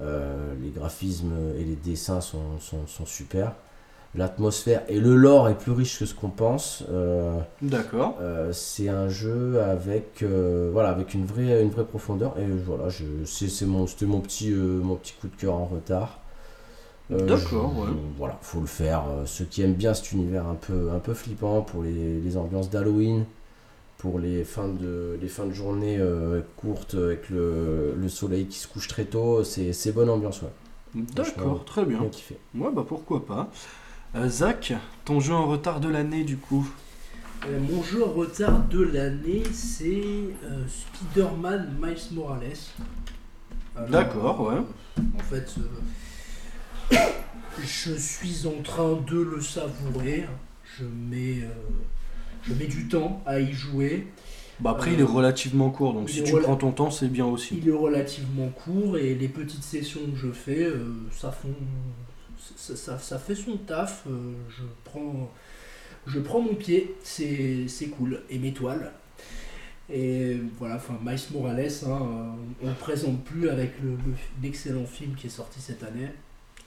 Euh, les graphismes et les dessins sont, sont, sont super. L'atmosphère et le lore est plus riche que ce qu'on pense. Euh, D'accord. c'est un jeu avec, voilà, avec une, vraie, une vraie profondeur. Et voilà, c'est mon, c'était mon petit, mon petit coup de cœur en retard. Euh, D'accord, ouais. voilà, faut le faire. Euh, Ceux qui aiment bien cet univers un peu, un peu flippant pour les, les ambiances d'Halloween, pour les fins de, les fins de journée euh, courtes avec le, le soleil qui se couche très tôt, c'est, c'est bonne ambiance, ouais. D'accord, très bien. Bien kiffé. Ouais, bah pourquoi pas. Euh, Zach, ton jeu en retard de l'année du coup? Euh, mon jeu en retard de l'année, c'est euh, Spider-Man Miles Morales. Alors, D'accord, ouais. euh, En fait, euh, je suis en train de le savourer. Je mets, euh, je mets du temps à y jouer. Bah après, Euh, il est relativement court, donc si tu prends ton temps, c'est bien aussi. Il est relativement court et les petites sessions que je fais, euh, ça, font, ça, ça- ça fait son taf. euh, je, prends, je prends mon pied, c'est cool. Et mes toiles. Et voilà, enfin, Miles Morales, hein, euh, on ne le présente plus avec le- le- l'excellent film qui est sorti cette année.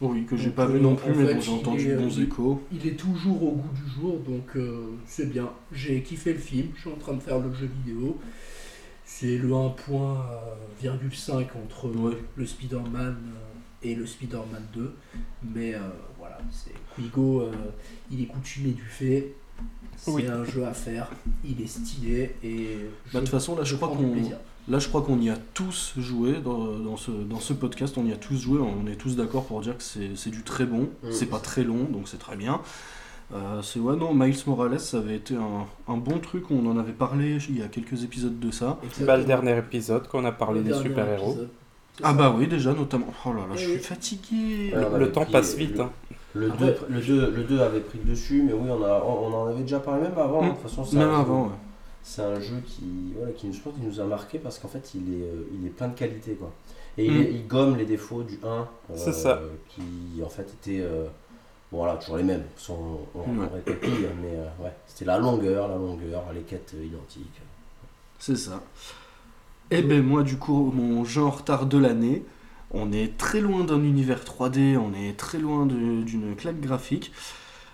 Oui, que j'ai pas vu euh, non en plus, mais fait, bon, j'ai il entendu est, bons euh, échos. Il est toujours au goût du jour, donc euh, c'est bien. J'ai kiffé le film, je suis en train de faire le jeu vidéo. C'est le 1.5 entre Ouais. le Spider-Man euh, et le Spider-Man 2. Mais euh, voilà, c'est Quigo, euh, il est coutumé du fait. C'est Oui. un jeu à faire, il est stylé et je, Bah, de toute façon, là, je crois qu'on plaisir. Là, je crois qu'on y a tous joué dans, dans ce, dans ce podcast. On y a tous joué. On est tous d'accord pour dire que c'est c'est du très bon. Mm. C'est pas très long, donc c'est très bien. Euh, c'est ouais, non, Miles Morales, ça avait été un, un bon truc. On en avait parlé il y a quelques épisodes de ça. Bah, le Exactement. dernier épisode, quand on a parlé Le des super-héros. C'est Ah bah oui, déjà, notamment. Oh là là, je suis fatigué. Ouais, Le temps pris passe vite. le- hein. Le Ah 2, ouais. le, 2, le 2 avait pris le dessus, mais oui, on, a, on, en avait déjà parlé même avant. hein. De toute façon, c'est Même avant, ouais. C'est un jeu qui, voilà, qui, je pense, qu'il nous a marqué parce qu'en fait, il est, euh, il est plein de qualités. Quoi. Et il, Mm. il gomme les défauts du 1, euh, C'est ça. qui en fait étaient euh, bon, voilà, toujours les mêmes. Sans, on, on répète hein, mais euh, ouais, c'était la longueur, la longueur, les quêtes identiques. C'est ça. Et ben moi du coup mon jeu en retard de l'année, on est très loin d'un univers 3D, on est très loin d'une claque graphique.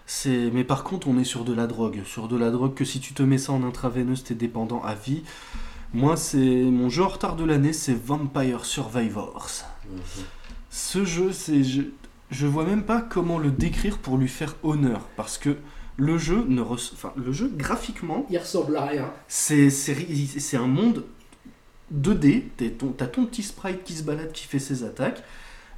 C'est mais par contre on est sur de la drogue, sur de la drogue que si tu te mets ça en intraveineuse t'es dépendant à vie. Moi c'est mon jeu en retard de l'année, c'est Vampire Survivors. Ce jeu, c'est je, je vois même pas comment le décrire pour lui faire honneur parce que le jeu ne res- enfin le jeu graphiquement Il ressemble à rien. c'est c'est un monde 2D, t'es ton- t'as ton petit sprite qui se balade, qui fait ses attaques,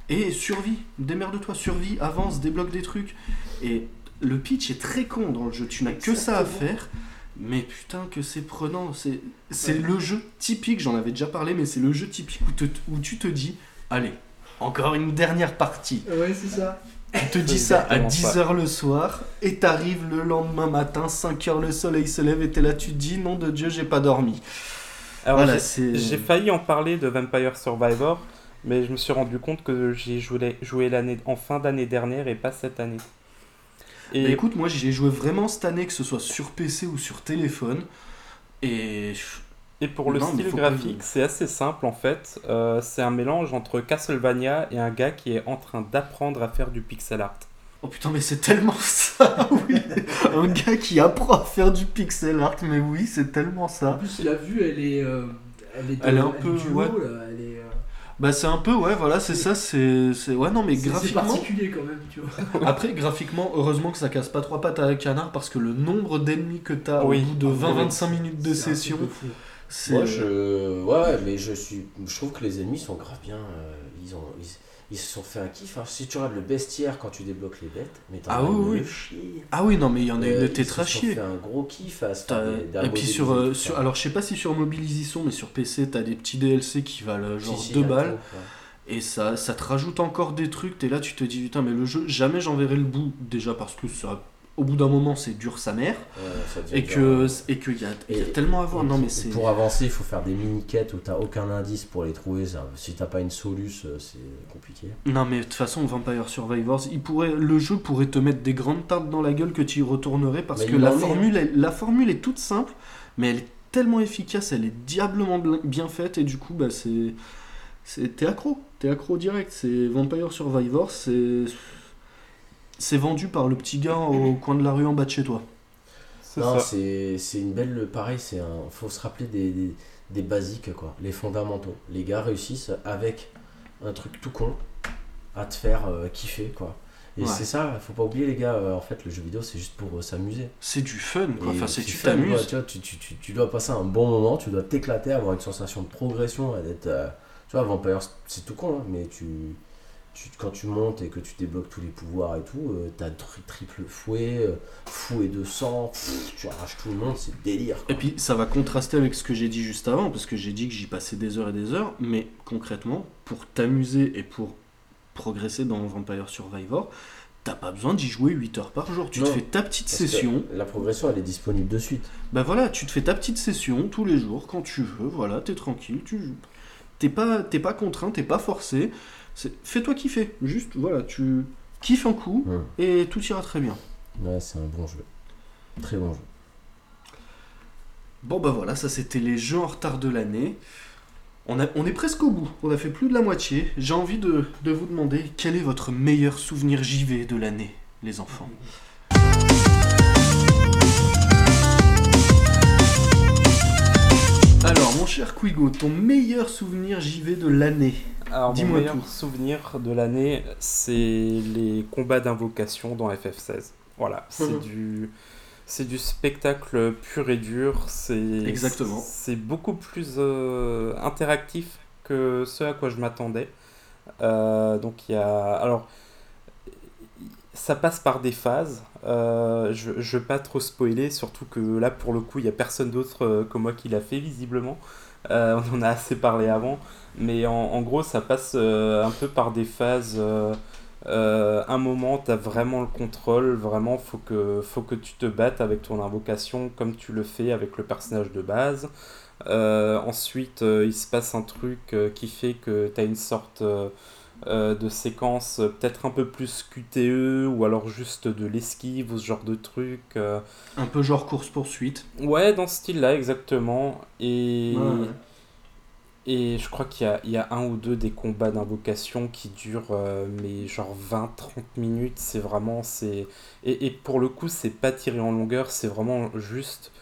et survie, démerde-toi, survie, avance, débloque des trucs. Et le pitch est très con dans le jeu, tu n'as que ça à faire, mais putain que c'est prenant, c'est Ouais. le jeu typique, j'en avais déjà parlé, mais c'est le jeu typique où, te- où tu te dis, allez, encore une dernière partie. Ouais, c'est ça. Tu te dis ça à exactement ça. 10h le soir et t'arrives le lendemain matin, 5h le soleil se lève et t'es là, tu te dis non de Dieu, j'ai pas dormi. Alors, voilà, j'ai- c'est. j'ai failli en parler de Vampire Survivor, mais je me suis rendu compte que j'ai joué, joué l'année en fin d'année dernière et pas cette année. Et Bah, écoute, moi j'y ai joué vraiment cette année, que ce soit sur PC ou sur téléphone. Et. Et pour le Non, style graphique, c'est assez simple en fait. Euh, c'est un mélange entre Castlevania et un gars qui est en train d'apprendre à faire du pixel art. Oh putain, mais c'est tellement ça, oui! Un gars qui apprend à faire du pixel art, mais oui, c'est tellement En ça. plus, la vue, elle est. euh, elle est, de- Elle est un peu, ouais. là. Elle est. euh, Bah, c'est un peu, ouais, voilà, c'est ça, c'est. c'est- Ouais, non, mais graphiquement. particulier quand même, tu vois. Après, graphiquement, heureusement que ça casse pas trois pattes à un canard parce que le nombre d'ennemis que t'as Oui. au bout de Ah, 20-25 minutes de session, Moi, je. Ouais, mais je suis. Je trouve que les ennemis sont grave bien. euh, Ils ont. Ils... ils se sont fait un kiff. hein. Si tu regardes le bestiaire quand tu débloques les bêtes, mais t'en Ah oui, oui. Ah oui, non, mais il y en a Euh, une ils tétra se sont chier. fait un gros kiff à se faire des- Et puis sur, euh, sur- alors je sais pas si sur mobilisation, mais sur PC t'as des petits DLC qui valent Si, genre si, 2 y a balles, ouais. et ça, ça te rajoute encore des trucs, t'es là tu te dis putain mais le jeu, jamais j'en verrai le bout, déjà parce que ça, au bout d'un moment c'est dur sa mère, Ouais, devient et que hein. et qu'il y y a tellement à voir, non mais c'est... Pour avancer, il faut faire des mini-quêtes où t'as aucun indice pour les trouver. ça. Si t'as pas une soluce, euh, c'est compliqué. Non mais de toute façon Vampire Survivors, il pourrait, le jeu pourrait te mettre des grandes tartes dans la gueule que tu y retournerais parce Mais que la est, formule, est, la formule est toute simple, mais elle est tellement efficace, elle est diablement bl- bien faite et du coup bah c'est t'es accro, t'es accro direct. C'est Vampire Survivors, c'est c'est vendu par le petit gars au coin de la rue en bas de chez toi. Non, c'est c'est une belle. Pareil, c'est un. Faut se rappeler des, des, des basiques, quoi. Les fondamentaux. Les gars réussissent avec un truc tout con à te faire euh, kiffer, quoi. Et Ouais. c'est ça, faut pas oublier, les gars. euh, en fait, le jeu vidéo, c'est juste pour euh, s'amuser. C'est du fun quoi. Et Enfin c'est tu t'amuses. Tu, vois, tu, tu, tu, tu dois passer un bon moment, tu dois t'éclater, avoir une sensation de progression, et d'être. euh, tu vois, Vampire, c'est tout con, hein, mais tu, tu, quand tu montes et que tu débloques tous les pouvoirs et tout, euh, t'as tri- triple fouet, euh, fouet de sang, pff, tu arraches tout le monde, c'est délire. quoi. Et puis ça va contraster avec ce que j'ai dit juste avant, parce que j'ai dit que j'y passais des heures et des heures, mais concrètement, pour t'amuser et pour progresser dans Vampire Survivor, t'as pas besoin d'y jouer 8 heures par jour. Tu te fais ta petite session, La progression, elle est disponible de suite. bah voilà, tu te fais ta petite session tous les jours quand tu veux, voilà, t'es tranquille, tu joues. T'es pas, t'es pas contraint, t'es pas forcé. Fais-toi kiffer, juste voilà, tu kiffes un coup et tout ira très bien. Ouais, c'est un bon jeu. Très bon jeu. Bon bah voilà, ça c'était les jeux en retard de l'année. On, a, on est presque au bout, on a fait plus de la moitié. J'ai envie de, de vous demander quel est votre meilleur souvenir JV de l'année, les enfants? Alors mon cher Quigo, ton meilleur souvenir JV de l'année? Alors, mon meilleur tout. souvenir de l'année, c'est les combats d'invocation dans FF16. Voilà, c'est du. C'est du spectacle pur et dur, c'est Exactement. c'est beaucoup plus euh, interactif que ce à quoi je m'attendais. Euh, donc il y a alors ça passe par des phases. Euh, je ne vais pas trop spoiler, surtout que là pour le coup il y a personne d'autre que moi qui l'a fait visiblement. On en a assez parlé avant, mais en, en gros ça passe euh, un peu par des phases. euh, euh, un moment, tu as vraiment le contrôle, vraiment, faut que, faut que tu te battes avec ton invocation comme tu le fais avec le personnage de base. Euh, ensuite, euh, il se passe un truc qui fait que tu as une sorte de séquence peut-être un peu plus QTE ou alors juste de l'esquive ou ce genre de truc. Un peu genre course-poursuite. Ouais, dans ce style-là, exactement. Et. Ouais. Et je crois qu'il y y a un ou deux des combats d'invocation qui durent euh, mais genre 20-30 minutes. C'est vraiment. c'est et, et pour le coup, c'est pas tiré en longueur, c'est vraiment juste.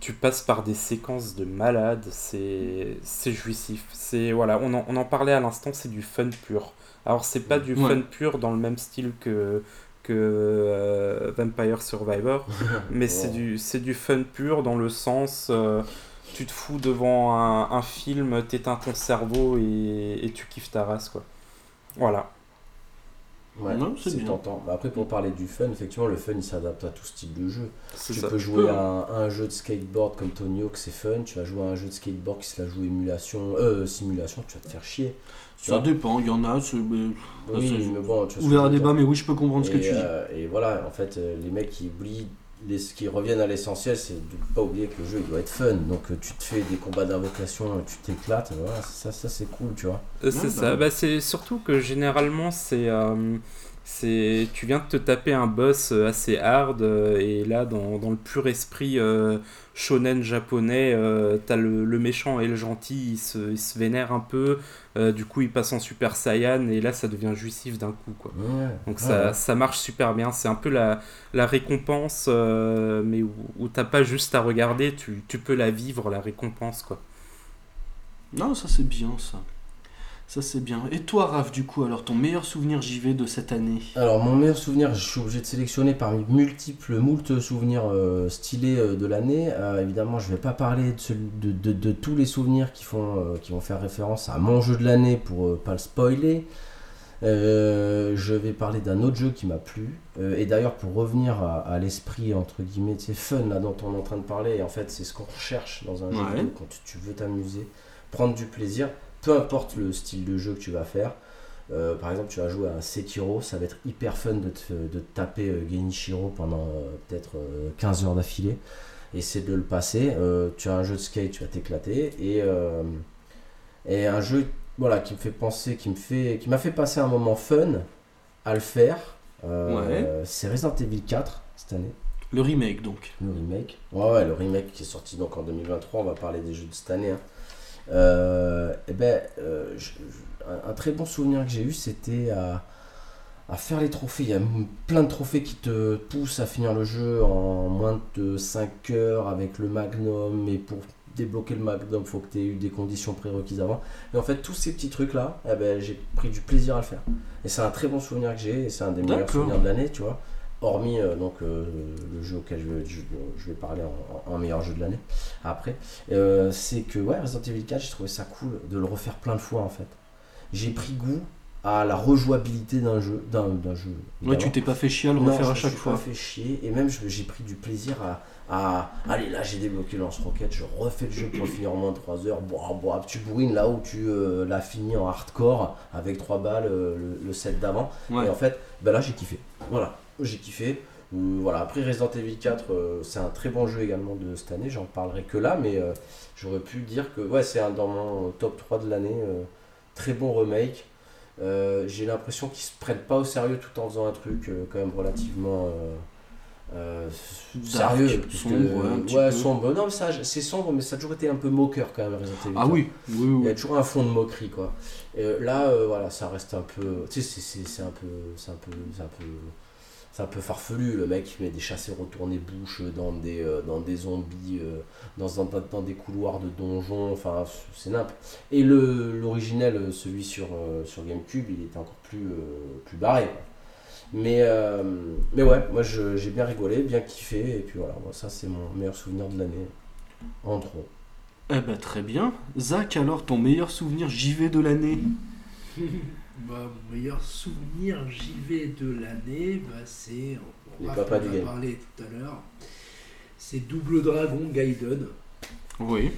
Tu passes par des séquences de malades, c'est c'est jouissif. C'est voilà, on en, on en parlait à l'instant, c'est du fun pur. Alors c'est pas du Ouais. fun pur dans le même style que que euh, Vampire Survivor, mais c'est Ouais. du c'est du fun pur dans le sens euh, tu te fous devant un, un film, t'éteins ton cerveau et, et tu kiffes ta race quoi. Voilà. Ouais, Non, c'est tentant. Bah, Après, pour parler du fun, effectivement, le fun il s'adapte à tout style de jeu. C'est Tu ça. peux jouer à un, à un jeu de skateboard comme Tony Hawk, c'est fun. Tu vas jouer à un jeu de skateboard qui se la joue émulation, euh, simulation, tu vas te faire chier. Tu Ça vois? dépend, il y en a, Oui, c'est- mais bon, tu vois ce que ouvert à débat, mais oui, je peux comprendre ce que tu dis. euh, et voilà, en fait, euh, les mecs qui oublient, les, ce qui reviennent à l'essentiel, c'est de ne pas oublier que le jeu il doit être fun. Donc euh, tu te fais des combats d'invocation, euh, tu t'éclates, voilà, ça, ça c'est cool, tu vois. Euh, C'est Ouais, ça. bah. Bah, c'est surtout que généralement, c'est. euh, c'est tu viens de te taper un boss euh, assez hard, euh, et là, dans, dans le pur esprit euh, shonen japonais, euh, t'as le, le méchant et le gentil, ils se, ils se vénèrent un peu, euh, du coup, ils passent en Super Saiyan, et là, ça devient jouissif d'un coup, quoi. Ouais, Donc ouais, ça, ouais. ça marche super bien. C'est un peu la, la récompense, euh, mais où, où t'as pas juste à regarder, tu, tu peux la vivre, la récompense, quoi. Non, ça c'est bien ça. Ça c'est bien. Et toi Raph, du coup, alors ton meilleur souvenir JV de cette année Alors, mon meilleur souvenir, je suis obligé de sélectionner parmi multiples, moult souvenirs euh, stylés euh, de l'année. Euh, évidemment, je vais pas parler de, celui- de, de- de tous les souvenirs qui, font, qui vont faire référence à mon jeu de l'année pour euh, pas le spoiler. Je vais parler d'un autre jeu qui m'a plu. Et d'ailleurs, pour revenir à, à l'esprit, entre guillemets, c'est fun là dont on est en train de parler, et en fait, c'est ce qu'on recherche dans un jeu Ouais. quand tu veux t'amuser, prendre du plaisir, peu importe le style de jeu que tu vas faire. Euh, par exemple, tu vas jouer à un Sekiro, ça va être hyper fun de te, de te taper euh, Genichiro pendant euh, peut-être euh, 15 heures d'affilée. Essaie de le passer. Euh, tu as un jeu de skate, tu vas t'éclater. Et, euh, et un jeu voilà, qui me fait penser, qui me fait, qui m'a fait passer un moment fun à le faire. euh, C'est Resident Evil 4 cette année, Le remake donc. le remake. Ouais, ouais, le remake qui est sorti donc en 2023. On va parler des jeux de cette année. hein. Euh, et ben, euh, je- je- un, très bon souvenir que j'ai eu, c'était à, à faire les trophées. Il y a plein de trophées qui te poussent à finir le jeu en moins de 5 heures avec le Magnum. Et pour débloquer le Magnum, faut que tu aies eu des conditions prérequises avant. Et en fait, tous ces petits trucs-là, eh ben, j'ai pris du plaisir à le faire. Et c'est un très bon souvenir que j'ai. Et c'est un des meilleurs souvenirs de l'année, tu vois. Hormis euh, donc, euh, le jeu auquel je, vais- je- je vais parler en, en meilleur jeu de l'année après. Euh, c'est que ouais, Resident Evil 4, j'ai trouvé ça cool de le refaire plein de fois en fait. J'ai pris goût à la rejouabilité d'un jeu. D'un, d'un jeu Ouais, tu t'es pas fait chier à le non, refaire je à me chaque suis fois. pas fait chier et même je- j'ai pris du plaisir à, à- allez là j'ai débloqué le lance-roquette, je refais le jeu pour le finir en moins de 3 heures. Boah, boah, tu bourrines là où tu l'as fini en hardcore avec 3 balles le, le set d'avant. Ouais. Et en fait, ben là j'ai kiffé. Voilà, j'ai kiffé. Euh, voilà, après Resident Evil 4, euh, c'est un très bon jeu également de cette année, j'en parlerai que là, mais euh, j'aurais pu dire que ouais, c'est un dans mon top 3 de l'année. très bon remake. J'ai l'impression qu'ils se prennent pas au sérieux tout en faisant un truc quand même relativement Dark, sérieux. sombre, ouais, sombre. Non, mais ça, c'est sombre, mais ça a toujours été un peu moqueur quand même, Resident Evil Ah 4. oui, oui, Il y a toujours un fond de moquerie quoi. Et là, voilà, ça reste un peu. Tu sais, c'est- c'est c'est un peu. C'est un peu. C'est un peu. C'est un peu farfelu, le mec il met des chasseurs retournés bouche dans des, euh, dans des zombies, euh, dans, dans, dans des couloirs de donjons, enfin c'est nimp. Et le- l'originel, euh, celui sur, euh, sur Gamecube, il était encore plus, euh, plus barré. Mais, euh, mais ouais, moi je- j'ai bien rigolé, bien kiffé, et puis voilà, moi, ça c'est mon meilleur souvenir de l'année. En trop. Eh ben très bien. Zach, alors ton meilleur souvenir JV de l'année? Bah, mon meilleur souvenir JV de l'année, bah, c'est. Les Raph papas en du a game. parlé tout à l'heure. C'est Double Dragon Gaiden. Oui.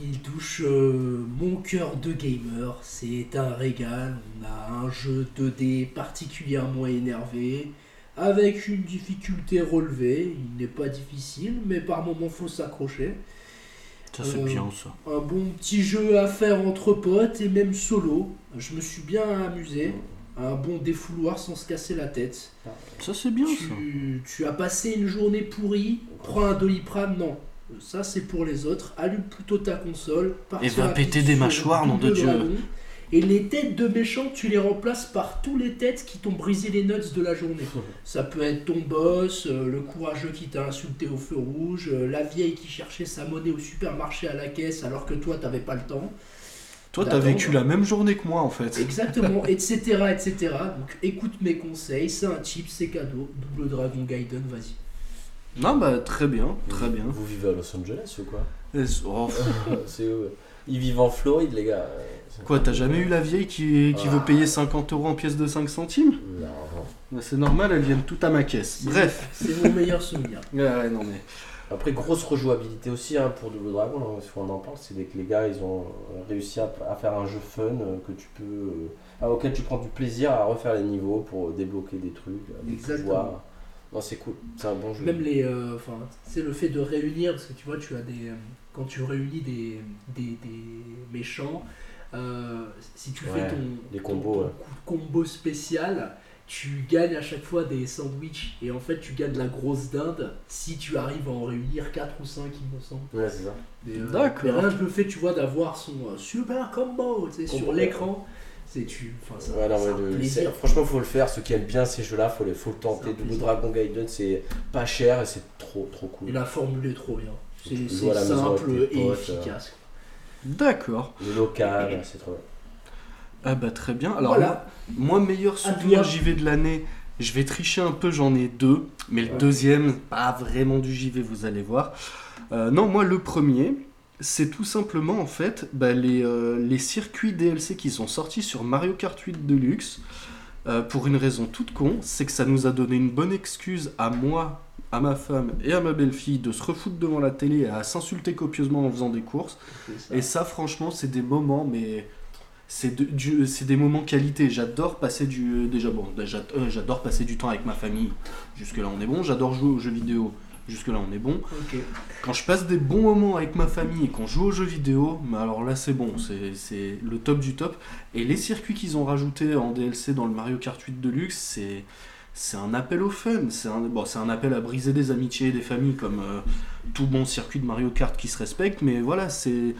Il touche euh, mon cœur de gamer. C'est un régal. On a un jeu 2D particulièrement énervé, avec une difficulté relevée. Il n'est pas difficile, mais par moments faut s'accrocher. C'est Euh, bien ça. Un bon petit jeu à faire entre potes et même solo. Je me suis bien amusé. Un bon défouloir sans se casser la tête. Ça c'est bien ça. Tu, as passé une journée pourrie, prends un doliprane, non. Ça c'est pour les autres. Allume plutôt ta console. Et va péter des mâchoires, nom de Dieu. Dragon. Et les têtes de méchants, tu les remplaces par tous les têtes qui t'ont brisé les nuts de la journée. Ça peut être ton boss, euh, le courageux qui t'a insulté au feu rouge, euh, la vieille qui cherchait sa monnaie au supermarché à la caisse alors que toi t'avais pas le temps. Toi t'as vécu la même journée que moi en fait. Exactement, etc., etc. Donc écoute mes conseils, c'est un chip, c'est cadeau. Double Dragon Gaiden, vas-y. Non bah très bien, très bien. Vous vivez à Los Angeles ou quoi? Et- oh. Ils vivent en Floride, les gars. Quoi, t'as jamais eu la vieille qui, qui veut Ah. payer 50 euros en pièces de 5 centimes Non. Bah, C'est normal, elles viennent toutes à ma caisse. Bref. C'est mon meilleur souvenir. Ouais, ouais, non mais. Après, grosse rejouabilité aussi hein, pour Double Dragon, hein, si on en parle, c'est que les gars, ils ont euh, réussi à, à faire un jeu fun euh, que tu peux, euh, ah, auquel tu prends du plaisir à refaire les niveaux pour débloquer des trucs, euh, des Exactement. Non, c'est cool, c'est un bon jeu. Même les. euh, Enfin, c'est le fait de réunir, parce que tu vois, tu as des. euh, Quand tu réunis des, des, des méchants, euh, si tu fais ton, les ton- combos, ton ouais. coup de combo spécial, tu gagnes à chaque fois des sandwichs. Et en fait, tu gagnes la grosse dinde si tu arrives à en réunir 4 ou 5, il me semble. Ouais, c'est ça. Euh, D'accord. rien que le fait, tu vois, d'avoir son euh, super combo tu sais, sur l'écran, c'est tu. Enfin, ça, Ouais, un plaisir. franchement, faut le faire. Ceux qui aiment bien ces jeux-là, faut, les, faut le tenter. Double. Dragon Gaiden, c'est pas cher et c'est trop, trop cool. Et la formule est trop bien. C'est simple et potes, efficace. D'accord. Le local, c'est trop bien. Ah bah très bien. Alors Voilà. moi, moi, meilleur souvenir. JV de l'année, je vais tricher un peu, j'en ai deux. Mais le Ouais. deuxième, pas vraiment du JV, vous allez voir. Euh, non, moi le premier, c'est tout simplement en fait bah, les, euh, les circuits DLC qui sont sortis sur Mario Kart 8 Deluxe. euh, pour une raison toute con, c'est que ça nous a donné une bonne excuse à moi, à ma femme et à ma belle-fille de se refoutre devant la télé et à s'insulter copieusement en faisant des courses. Et ça, franchement, c'est des moments, mais c'est de- du- c'est des moments qualité. J'adore passer du déjà bon, déjà, euh, j'adore passer du temps avec ma famille. Jusque là, on est bon. J'adore jouer aux jeux vidéo. Jusque là, on est bon. Quand je passe des bons moments avec ma famille et qu'on joue aux jeux vidéo, mais alors là, c'est bon. C'est c'est le top du top. Et les circuits qu'ils ont rajoutés en DLC dans le Mario Kart 8 Deluxe, c'est c'est un appel au fun. C'est un bon, un appel à briser des amitiés et des familles comme euh, tout bon circuit de Mario Kart qui se respecte. Mais voilà, c'est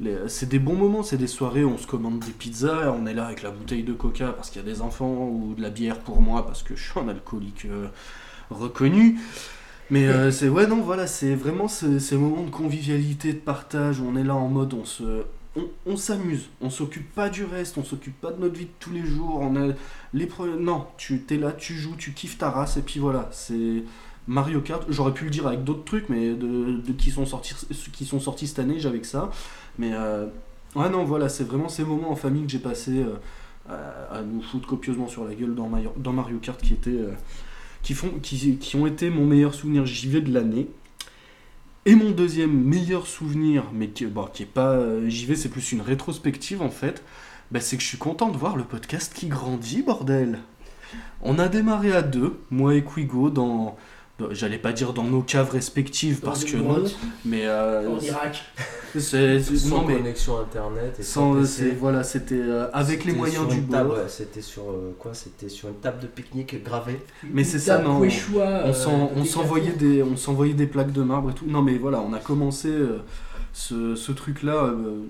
des bons moments, c'est des soirées où on se commande des pizzas, on est là avec la bouteille de coca parce qu'il y a des enfants, ou de la bière pour moi parce que je suis un alcoolique euh, reconnu. Mais euh, c'est ouais non voilà c'est vraiment ce- ces moments de convivialité de partage où on est là en mode on se on, s'amuse on s'occupe pas du reste on s'occupe pas de notre vie de tous les jours on a les non tu t'es là tu joues tu kiffes ta race et puis voilà c'est Mario Kart. J'aurais pu le dire avec d'autres trucs mais de, qui sont sortis qui sont sortis cette année j'avais que ça. Mais euh, ouais non voilà c'est vraiment ces moments en famille que j'ai passé euh, à, nous foutre copieusement sur la gueule dans Mario, Kart qui était euh, qui ont été mon meilleur souvenir. JV de l'année. Et mon deuxième meilleur souvenir, mais qui, bon, est pas euh, JV, c'est plus une rétrospective en fait, bah, c'est que je suis content de voir le podcast qui grandit, bordel. On a démarré à deux, moi et Quigo, dans. Dans- J'allais pas dire dans nos caves respectives parce que une non, mais euh, En Irak. c'est Sans non mais connexion internet et sans, voilà c'était euh, avec les moyens du bord. ouais, C'était sur euh, quoi C'était sur une table de pique-nique gravée. Mais c'est ça, non. Quechua, On euh, s'envoyait des, on s'envoyait des plaques de marbre et tout. Non mais voilà, on a commencé euh, ce, ce truc-là. euh,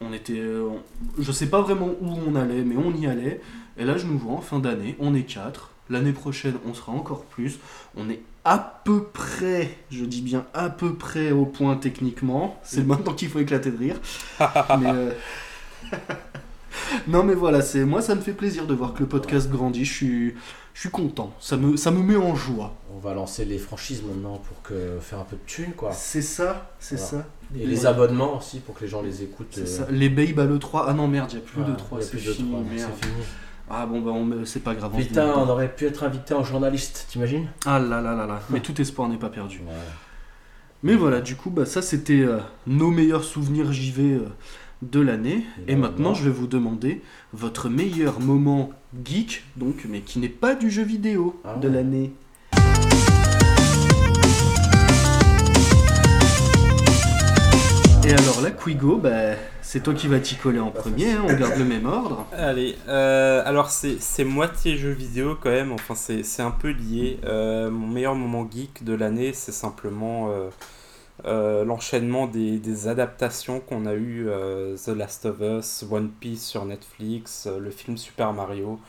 on était, euh, on- je sais pas vraiment où on allait, mais on y allait. Et là, je nous vois en fin d'année, on est quatre. L'année prochaine, on sera encore plus. On est à peu près, je dis bien à peu près au point techniquement. C'est maintenant qu'il faut éclater de rire. mais, euh, non mais voilà, c'est moi ça me fait plaisir de voir que le podcast grandit. Je suis, je suis content. Ça me, ça me met en joie. On va lancer les franchises maintenant pour que faire un peu de thunes quoi. C'est ça, c'est Voilà. ça. Et les abonnements aussi pour que les gens les écoutent. C'est euh, ça. Les babes à l'E3. Ah non, merde, il n'y a plus de voilà, 3. il y a C'est plus de fini, Ah bon, bah on me- c'est pas grave. on Putain, on pas. aurait pu être invité en journaliste, t'imagines Ah là là là là. Mais tout espoir n'est pas perdu. Ouais. Mais voilà, du coup, bah, ça c'était euh, nos meilleurs souvenirs JV euh, de l'année. Et Et bah, maintenant, maintenant- je vais vous demander votre meilleur moment geek, donc, mais qui n'est pas du jeu vidéo Ah de ouais. l'année. Et alors là, Quigo, bah, c'est toi qui vas t'y coller en Bah, premier, hein, on garde le même ordre. Allez, euh, alors c'est c'est moitié jeu vidéo quand même, enfin c'est c'est un peu lié. Euh, mon meilleur moment geek de l'année, c'est simplement euh, euh, l'enchaînement des, des adaptations qu'on a eu euh, The Last of Us, One Piece sur Netflix, euh, le film Super Mario.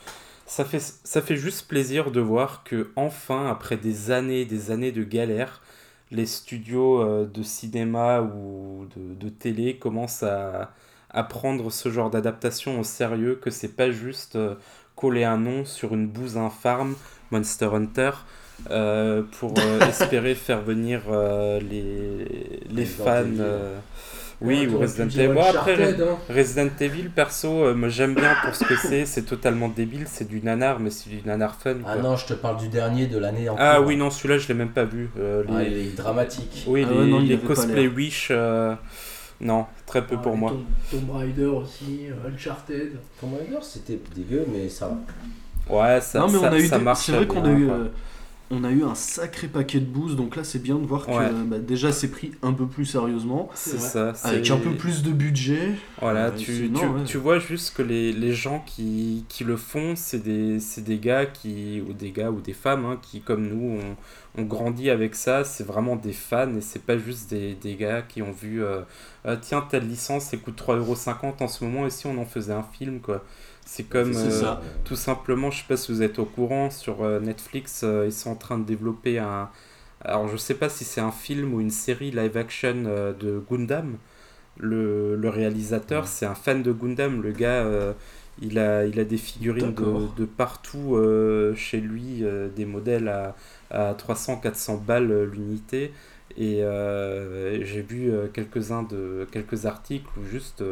Ça fait, ça fait juste plaisir de voir que enfin, après des années et des années de galère, les studios euh, de cinéma ou de, de télé commencent à, à prendre ce genre d'adaptation au sérieux, que c'est pas juste euh, coller un nom sur une bouse infâme, Monster Hunter, euh, pour euh, espérer faire venir euh, les, les fans. Oui, ou Resident Evil. Bon, après, hein. Resident Evil, perso, euh, j'aime bien pour ce que c'est, c'est totalement débile, c'est du nanar, mais c'est du nanar fun. Ah quoi. non, je te parle du dernier de l'année en Ah cours. oui, non, celui-là je l'ai même pas vu. Euh, les... Ah, il est dramatique. Oui, Ah les, ouais, non, cosplay. Wish, euh, non, très peu Ah, pour moi. Tomb, Tomb Raider aussi, euh, Uncharted. Tomb Raider, c'était dégueu, mais ça va. Ouais, ça, non mais ça, on a eu ça des- marche c'est vrai qu'on a eu quoi. On a eu un sacré paquet de boosts donc là c'est bien de voir que Ouais. bah, déjà c'est pris un peu plus sérieusement C'est ça. c'est- avec un peu plus de budget Voilà, Ouais, tu, sinon, tu, ouais. tu vois juste que les, les gens qui, qui le font, c'est des, c'est des gars qui, ou des gars ou des femmes hein, qui, comme nous, ont, ont grandi avec ça. C'est vraiment des fans et c'est pas juste des, des gars qui ont vu euh, Ah, tiens, telle licence, elle coûte 3,50€ en ce moment et si on en faisait un film, quoi. C'est comme. Euh. Tout simplement, je sais pas si vous êtes au courant, sur euh, Netflix, euh, ils sont en train de développer un. Alors, je sais pas si c'est un film ou une série live action de Gundam. Le, le réalisateur, Ouais. c'est un fan de Gundam. Le gars, Il a, il a des figurines de, de partout chez lui, des modèles à, à 300-400 balles l'unité. Et j'ai vu quelques-uns de quelques articles où juste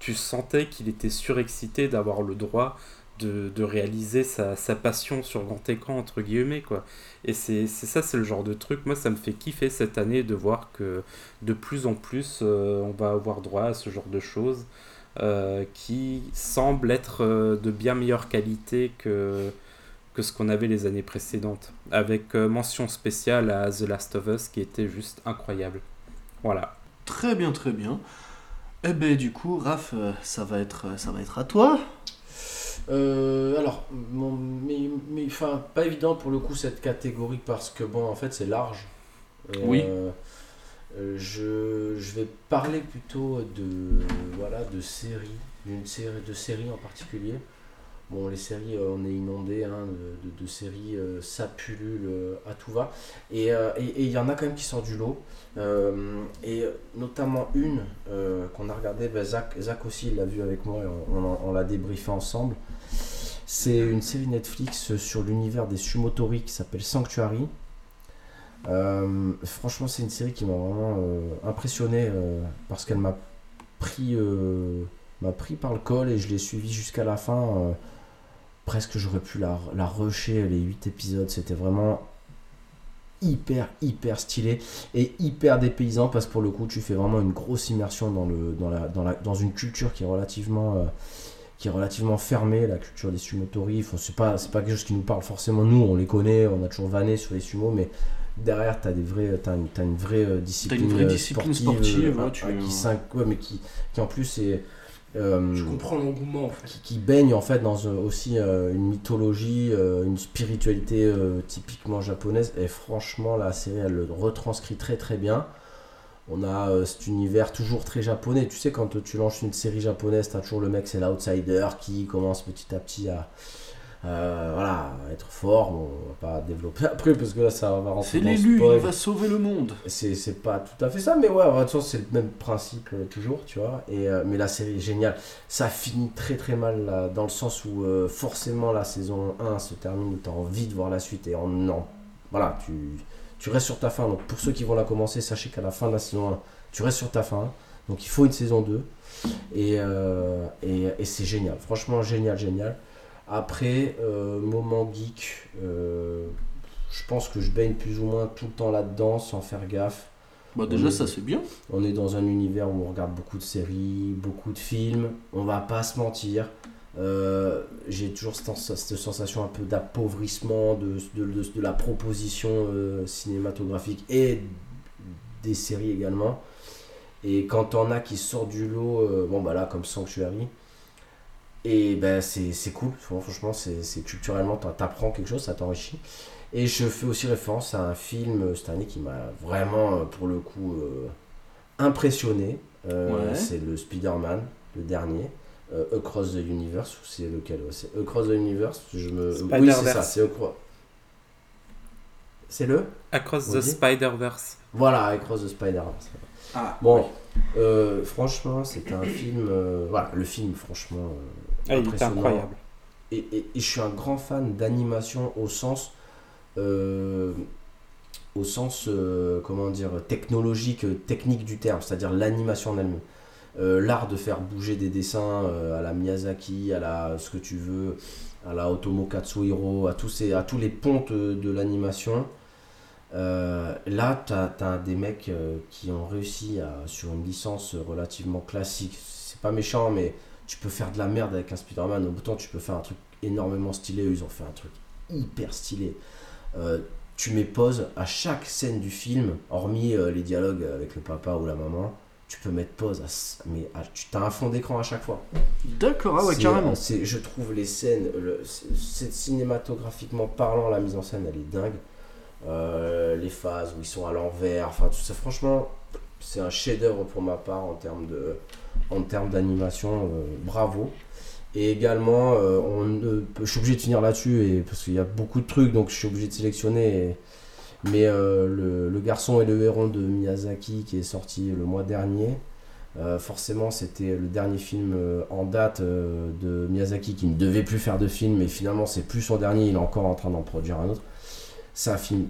tu sentais qu'il était surexcité d'avoir le droit de, de réaliser sa, sa passion sur grand écran entre guillemets quoi. Et c'est ça, c'est le genre de truc. Moi, ça me fait kiffer cette année de voir que de plus en plus, euh, on va avoir droit à ce genre de choses euh, qui semblent être euh, de bien meilleure qualité que, que ce qu'on avait les années précédentes. Avec mention spéciale à The Last of Us qui était juste incroyable. Voilà. Très bien, très bien. Eh ben du coup, Raph, euh, ça va être, ça va être à toi. Euh, alors, mon- mais, mais, enfin, pas évident pour le coup cette catégorie parce que bon, en fait, c'est large. Euh, Oui. euh, je, je vais parler plutôt de voilà de séries, d'une série de séries en particulier. Bon, les séries, euh, on est inondé hein, de, séries, euh, ça pullule euh, à tout va. Et il y en a quand même qui sortent du lot. Et notamment une qu'on a regardé, ben, Zach, aussi l'a vu avec moi et on, on, l'a débriefé ensemble. C'est une série Netflix sur l'univers des Sumotori qui s'appelle Sanctuary. Franchement, c'est une série qui m'a vraiment impressionné parce qu'elle m'a pris, m'a pris par le col et je l'ai suivi jusqu'à la fin. Presque j'aurais pu la, la rusher les 8 épisodes. C'était vraiment hyper, hyper stylé et hyper dépaysant parce que pour le coup, tu fais vraiment une grosse immersion dans, le, dans, la, dans, la, dans une culture qui est relativement. euh, qui est relativement fermée, la culture des sumotori. Enfin, c'est pas, c'est pas quelque chose qui nous parle forcément. Nous, on les connaît, on a toujours vanné sur les sumos, mais derrière, tu as, t'as une, t'as une vraie euh, vraie euh, discipline sportive, tu- qui, ouais, mais qui, qui en plus est. euh, Je comprends l'engouement en fait. qui, qui baigne en fait dans euh, aussi euh, une mythologie, une spiritualité typiquement japonaise. Et franchement, la série, elle le retranscrit très très bien. On a cet univers toujours très japonais. Tu sais, quand tu lances une série japonaise, t'as toujours le mec, c'est l'outsider qui commence petit à petit à, euh, voilà, être fort. Bon, on va pas développer après parce que là, ça va rentrer C'est l'élu, il va sauver le monde. C'est, pas tout à fait ça, mais ouais, de toute façon, c'est le même principe euh, toujours, tu vois. Et, euh, mais la série est géniale. Ça finit très très mal là, dans le sens où forcément la saison 1 se termine, tu as envie de voir la suite et en non. Voilà, tu, tu restes sur ta fin. Donc pour ceux qui vont la commencer, sachez qu'à la fin de la saison 1, tu restes sur ta fin. Donc il faut une saison 2. Et, euh, et, et c'est génial. Franchement, génial, génial. Après, euh, moment geek, euh, je pense que je baigne plus ou moins tout le temps là-dedans sans faire gaffe. Bah déjà, ça c'est bien. On est dans un univers où on regarde beaucoup de séries, beaucoup de films. On va pas se mentir. Euh, J'ai toujours cette, cette sensation un peu d'appauvrissement de, de, de- de la proposition euh, cinématographique et des séries également. Et quand on a qui sortent du lot, euh, bon bah là comme Sanctuary, et ben c'est c'est cool, franchement c'est c'est culturellement t'apprends quelque chose, ça t'enrichit. Et je fais aussi référence à un film euh, cette année qui m'a vraiment euh, pour le coup euh, impressionné. Euh, Ouais. C'est le Spider-Man, le dernier. euh, Across the Universe, ou c'est lequel C'est Across the Universe, je me... Oui, c'est ça, c'est Across... C'est le? Across the Spider-Verse. Voilà, Across the Spider-Verse. Ah, Bon, euh, franchement, c'est un film... euh, voilà, le film, franchement... Ah, il incroyable. Et, et- et je suis un grand fan d'animation au sens... euh, au sens, euh, comment dire, technologique, technique du terme, c'est-à-dire l'animation en elle-même. Euh, L'art de faire bouger des dessins à la Miyazaki, à la ce que tu veux, à la Otomo Katsuhiro, à tous, ces, à tous les pontes de, l'animation. Euh, là, tu as, des mecs euh, qui ont réussi à, sur une licence relativement classique. C'est pas méchant, mais tu peux faire de la merde avec un Spider-Man. Autant tu peux faire un truc énormément stylé. Ils ont fait un truc hyper stylé. Euh, tu mets pause à chaque scène du film, hormis euh, les dialogues avec le papa ou la maman. Tu peux mettre pause, à, mais à- tu as un fond d'écran à chaque fois. d'accord, ah ouais, carrément. c'est- je trouve les scènes, le- c'est c'est cinématographiquement parlant, la mise en scène, elle est dingue. Euh, les phases où ils sont à l'envers, enfin tout ça, franchement, c'est un chef-d'œuvre pour ma part en termes de, en termes d'animation. euh, bravo. Et également, euh, on je suis obligé de finir là-dessus et parce qu'il y a beaucoup de trucs, donc je suis obligé de sélectionner. mais euh, le, garçon et le héron de Miyazaki qui est sorti le mois dernier, forcément, c'était le dernier film en date de Miyazaki qui ne devait plus faire de film, mais finalement, c'est plus son dernier, il est encore en train d'en produire un autre. C'est un film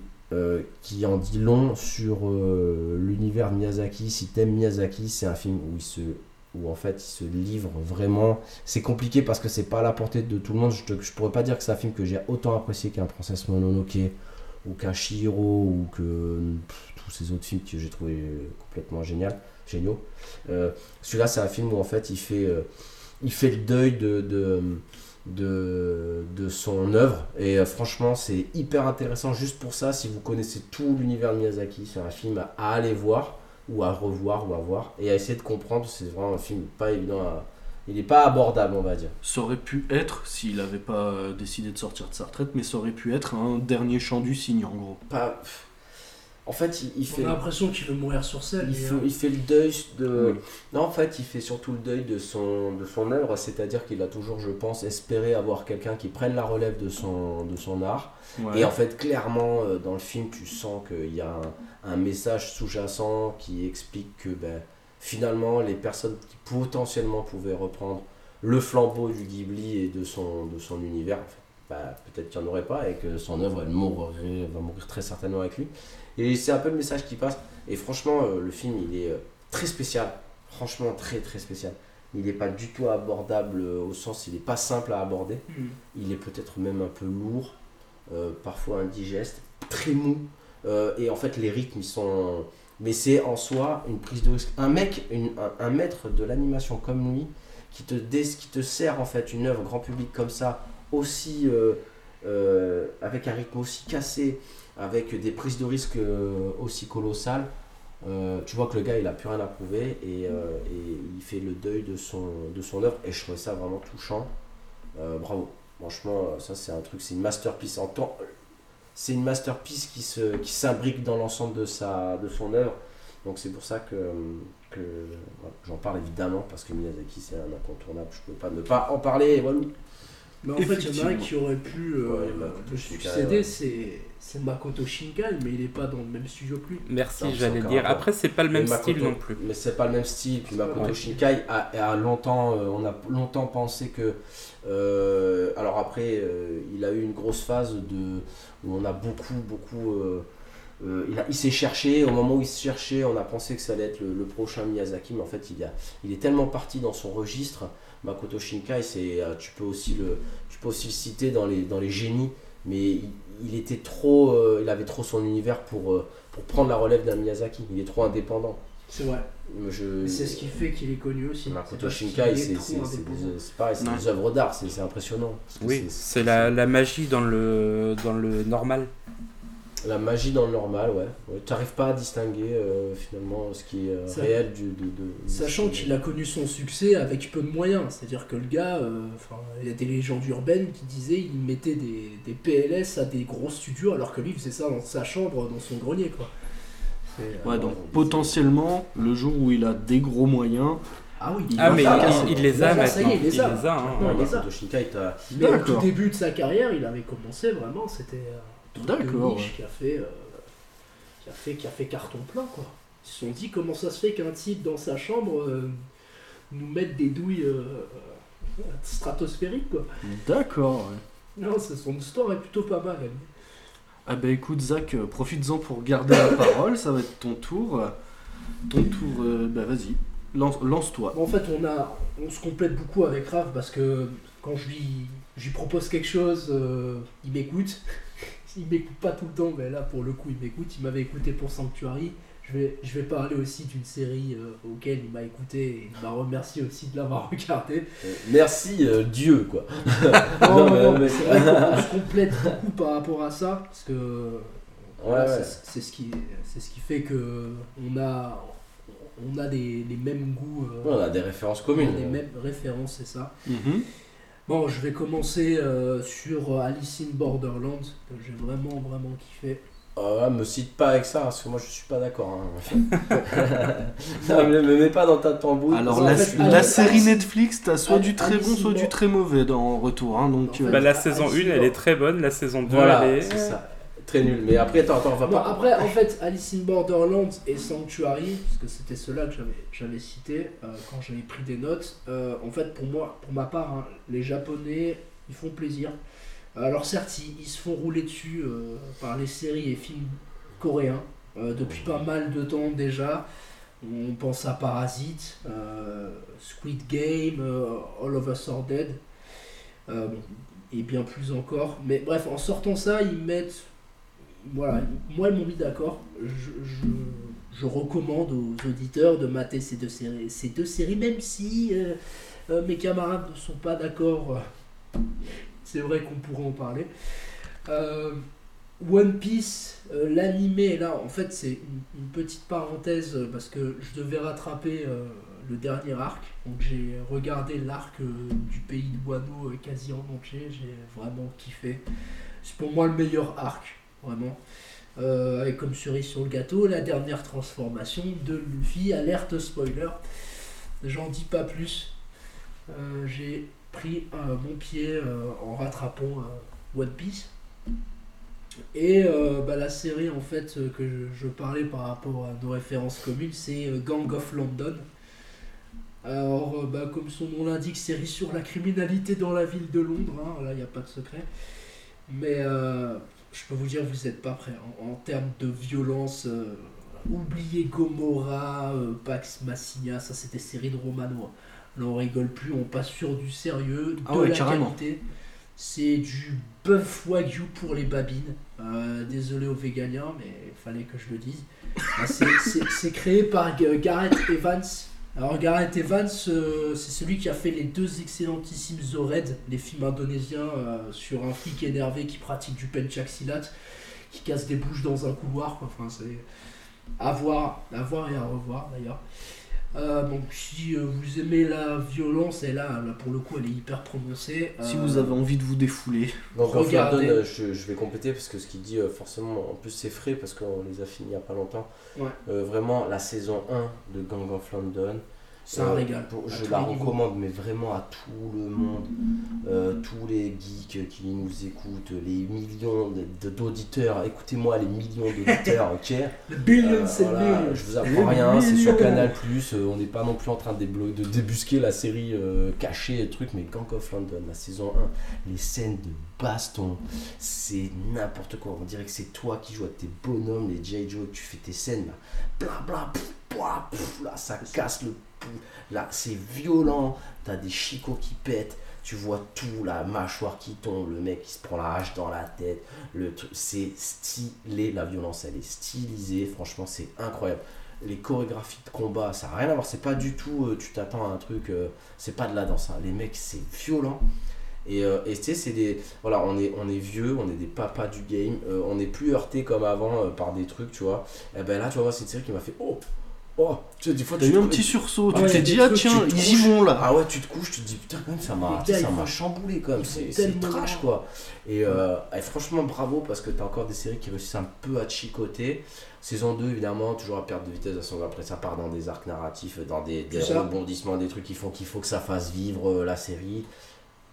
qui en dit long sur l'univers de Miyazaki. Si t'aimes Miyazaki, c'est un film où il se où en fait il se livre vraiment. C'est compliqué parce que c'est pas à la portée de tout le monde. Je, je pourrais pas dire que c'est un film que j'ai autant apprécié qu'un Princesse Mononoke ou qu'un Shihiro ou que tous ces autres films que j'ai trouvé complètement génial, géniaux. Euh, Celui-là, c'est un film où en fait il fait, euh, il fait le deuil de, de, de, de son œuvre et euh, franchement, c'est hyper intéressant juste pour ça. Si vous connaissez tout l'univers de Miyazaki, c'est un film à aller voir ou à revoir ou à voir et à essayer de comprendre. C'est vraiment un film pas évident à. Il n'est pas abordable, on va dire. Ça aurait pu être, s'il n'avait pas euh, décidé de sortir de sa retraite, mais ça aurait pu être un dernier chant du cygne en gros. Pas... En fait, il, il fait. On a l'impression qu'il veut mourir sur scène. Il fait, euh, il fait le deuil de. Oui. Non, en fait, il fait surtout le deuil de son, de son œuvre, c'est-à-dire qu'il a toujours, je pense, espéré avoir quelqu'un qui prenne la relève de son, de son art. Ouais. Et en fait, clairement, euh, dans le film, tu sens qu'il y a un, un message sous-jacent qui explique que ben, finalement, les personnes qui potentiellement pouvaient reprendre le flambeau du Ghibli et de son, de son univers, en fait, bah, peut-être qu'il n'y en aurait pas et que son œuvre, elle mourrait, va mourir très certainement avec lui. Et c'est un peu le message qui passe. Et franchement, euh, le film, il est euh, très spécial. Franchement, très très spécial. Il n'est pas du tout abordable euh, au sens, il n'est pas simple à aborder. hmm. Il est peut-être même un peu lourd, euh, parfois indigeste, très mou. Euh, et en fait, les rythmes, ils sont. Mais c'est en soi une prise de risque. Un mec, un, maître de l'animation comme lui, qui te, qui te sert en fait une œuvre grand public comme ça, aussi. euh, euh, avec un rythme aussi cassé, avec des prises de risque aussi colossales. tu vois que le gars il a plus rien à prouver et, il fait le deuil de son, de son œuvre et je trouvais ça vraiment touchant. Bravo. Franchement, ça c'est un truc, c'est une masterpiece en temps. C'est une masterpiece qui se qui s'imbrique dans l'ensemble de sa de son œuvre. Donc c'est pour ça que, que voilà, j'en parle évidemment parce que Miyazaki c'est un incontournable. Je peux pas ne pas en parler. Voilà. Mais en fait, il y en a un qui aurait pu euh, Ouais, Makoto le Shinkai, succéder, ouais. c'est c'est Makoto Shinkai, mais il est pas dans le même studio que lui. Merci, j'allais dire. rapport. Après, c'est pas le même Mais style Makoto- non plus. Mais c'est pas le même style. Puis Makoto. Shinkai a, a longtemps, euh, on a longtemps pensé que. euh, alors après, euh, il a eu une grosse phase de où on a beaucoup, beaucoup. euh, euh, il s'est cherché. Au moment où il se cherchait, on a pensé que ça allait être le, le prochain Miyazaki, mais en fait, il, a, il est tellement parti dans son registre. Makoto Shinkai, c'est, tu peux aussi le, tu peux aussi le citer dans les, dans les génies, mais il, il était trop, euh, il avait trop son univers pour, euh, pour prendre la relève d'un Miyazaki. Il est trop indépendant. C'est vrai. Je... C'est ce qui fait qu'il est connu aussi. Makoto qu'il Shinkai, est c'est pareil, c'est des œuvres d'art, c'est c'est impressionnant. Oui, c'est la, la magie dans le, dans le normal. La magie dans le normal, ouais. ouais. Tu n'arrives pas à distinguer euh, finalement ce qui est euh, Ça- réel du. De, de- Sachant de- qu'il a connu son succès avec peu de moyens, c'est-à-dire que le gars, euh, enfin, il y a des légendes urbaines qui disaient il mettait des, des PLS à des gros studios alors que lui il faisait ça dans sa chambre, dans son grenier quoi. Euh, Ouais, donc potentiellement, le jour où il a des gros moyens, Ah oui, Il Ah, mais il, il- il les a Là, ça y est, maintenant. il les a. hein. Il les a. Makoto Shinkai, t'as- Mais au tout début de sa carrière, il avait commencé vraiment, c'était D'accord, ouais. qui a fait, euh, qui a fait, qui a fait carton plein quoi. Ils se sont dit comment ça se fait qu'un type dans sa chambre euh, nous mette des douilles euh, stratosphériques quoi. d'accord. ouais. Non, son histoire est plutôt pas mal. elle. Ah bah écoute Zach, profites-en pour garder la parole, ça va être ton tour. Ton tour, bah vas-y, lance- lance-toi. En fait, on, a, on se complète beaucoup avec Raph parce que quand je lui, je lui propose quelque chose, il m'écoute. Il m'écoute pas tout le temps, mais là, pour le coup, il m'écoute. Il m'avait écouté pour Sanctuary. Je vais, je vais parler aussi d'une série euh, auquel il m'a écouté et il m'a remercié aussi de l'avoir regardé. Euh, Merci euh, Dieu, quoi. Non, Non, non, mais- non, mais- c'est vrai qu'on se complète beaucoup par rapport à ça parce que ouais. c'est- ce qui, c'est ce qui fait que on a, on a des, les mêmes goûts. euh, Ouais, on a des références on a communes. les mêmes références, c'est ça. Mhm. Bon, je vais commencer euh, sur euh, Alice in Borderland, que j'ai vraiment, vraiment kiffé. Ah me cite pas avec ça, parce que moi je suis pas d'accord. hein. non, mais me mets pas dans ta tambouille. Alors la, fait, la série Netflix, t'as soit Alice- du très bon, soit du très mauvais dans en retour. hein, donc En fait, euh, Bah, la saison Alice 1, elle est très bonne. La saison 2, Voilà, elle est. c'est ça. Très nul. Mais après, attends, attends, on va pas. après, en fait, Alice in Borderlands et Sanctuary, parce que c'était ceux-là que j'avais, cité euh, quand j'avais pris des notes, euh, en fait, pour moi, pour ma part, hein, les Japonais, ils font plaisir. Alors certes, ils, ils se font rouler dessus euh, par les séries et films coréens depuis pas mal de temps déjà. On pense à Parasite, Squid Game, All of Us Are Dead, et bien plus encore. Mais bref, en sortant ça, ils mettent voilà, moi ils m'ont mis d'accord. Je, je- recommande aux auditeurs de mater ces deux séries, ces deux séries même si euh, euh, mes camarades ne sont pas d'accord. euh, C'est vrai qu'on pourrait en parler. One Piece, euh, l'animé, là, en fait, c'est une, petite parenthèse parce que je devais rattraper le dernier arc. Donc, j'ai regardé l'arc du pays de Wano quasi en entier. J'ai vraiment kiffé. C'est pour moi le meilleur arc, vraiment. Euh, avec comme cerise sur le gâteau, la dernière transformation de Luffy. Alerte spoiler. J'en dis pas plus. Euh, j'ai pris mon pied euh, en rattrapant euh, One Piece. Et bah, la série en fait que je, parlais par rapport à nos références communes, c'est Gang of London. Alors, bah, comme son nom l'indique, série sur la criminalité dans la ville de Londres, hein, là il n'y a pas de secret. Mais je peux vous dire, vous n'êtes pas prêts. En, en termes de violence, euh, oubliez Gomorrah, euh, Pax Massinia, ça c'était série de Romano. hein. Là on rigole plus, on passe sur du sérieux, de Ah ouais, la carrément. qualité. C'est du bœuf wagyu pour les babines. Euh, désolé aux véganiens, mais il fallait que je le dise. Ah, c'est- créé par Gareth Evans. Alors Gareth Evans, euh, c'est celui qui a fait les deux excellentissimes The Red, les films indonésiens euh, sur un flic énervé qui pratique du penchaksilat, qui casse des bouches dans un couloir. quoi. Enfin, c'est à à voir et à revoir d'ailleurs. Euh, donc si euh, vous aimez la violence, et là, là, pour le coup elle est hyper prononcée. Si euh, vous avez envie de vous défouler. Donc en Regardez. London, euh, je, je vais compléter parce que ce qu'il dit, euh, forcément, en plus c'est frais parce qu'on les a finis il n'y a pas longtemps. Ouais. Euh, vraiment, la saison 1 de Gang of London, C'est un régal. pour- je la recommande, mais vraiment à tout le monde, tous les geeks qui nous écoutent, les millions d'auditeurs. Écoutez-moi, les millions d'auditeurs, ok billions Euh, and voilà, millions. je vous apprends rien, c'est sur. Canal euh, on n'est pas non plus en train de, de débusquer la série euh, cachée et trucs, mais Gang of London, la saison 1, les scènes de baston, c'est n'importe quoi. On dirait que c'est toi qui joues avec tes bonhommes, les J. Joe, tu fais tes scènes là, bla bla, pff, là ça casse le pou, là c'est violent, t'as des chicots qui pètent. Tu vois tout, la mâchoire qui tombe, le mec qui se prend la hache dans la tête, le c'est stylé, la violence, elle est stylisée, franchement, c'est incroyable. Les chorégraphies de combat, ça n'a rien à voir, c'est pas du tout, euh, tu t'attends à un truc, euh, c'est pas de la danse, hein. les mecs, c'est violent. Et euh, et tu sais, c'est des. Voilà, on est, vieux, on est des papas du game, on n'est plus heurté comme avant par des trucs, tu vois. Et ben là, tu voir, c'est une série qui m'a fait Oh Oh Tu sais, des fois, T'as eu un petit sursaut, Ah tu ouais, t'es dit, ah tiens, ils y vont là. Ah ouais, tu te couches, tu te dis putain, quand même, ça m'a ça m'a chamboulé quand même. C'est trash quoi. Et, euh, et franchement, bravo parce que t'as encore des séries qui réussissent un peu à te chicoter. Saison 2, évidemment, toujours à perte de vitesse. à son- Après, ça part dans des arcs narratifs, dans des, rebondissements, des trucs qui font qu'il faut que ça fasse vivre euh, la série.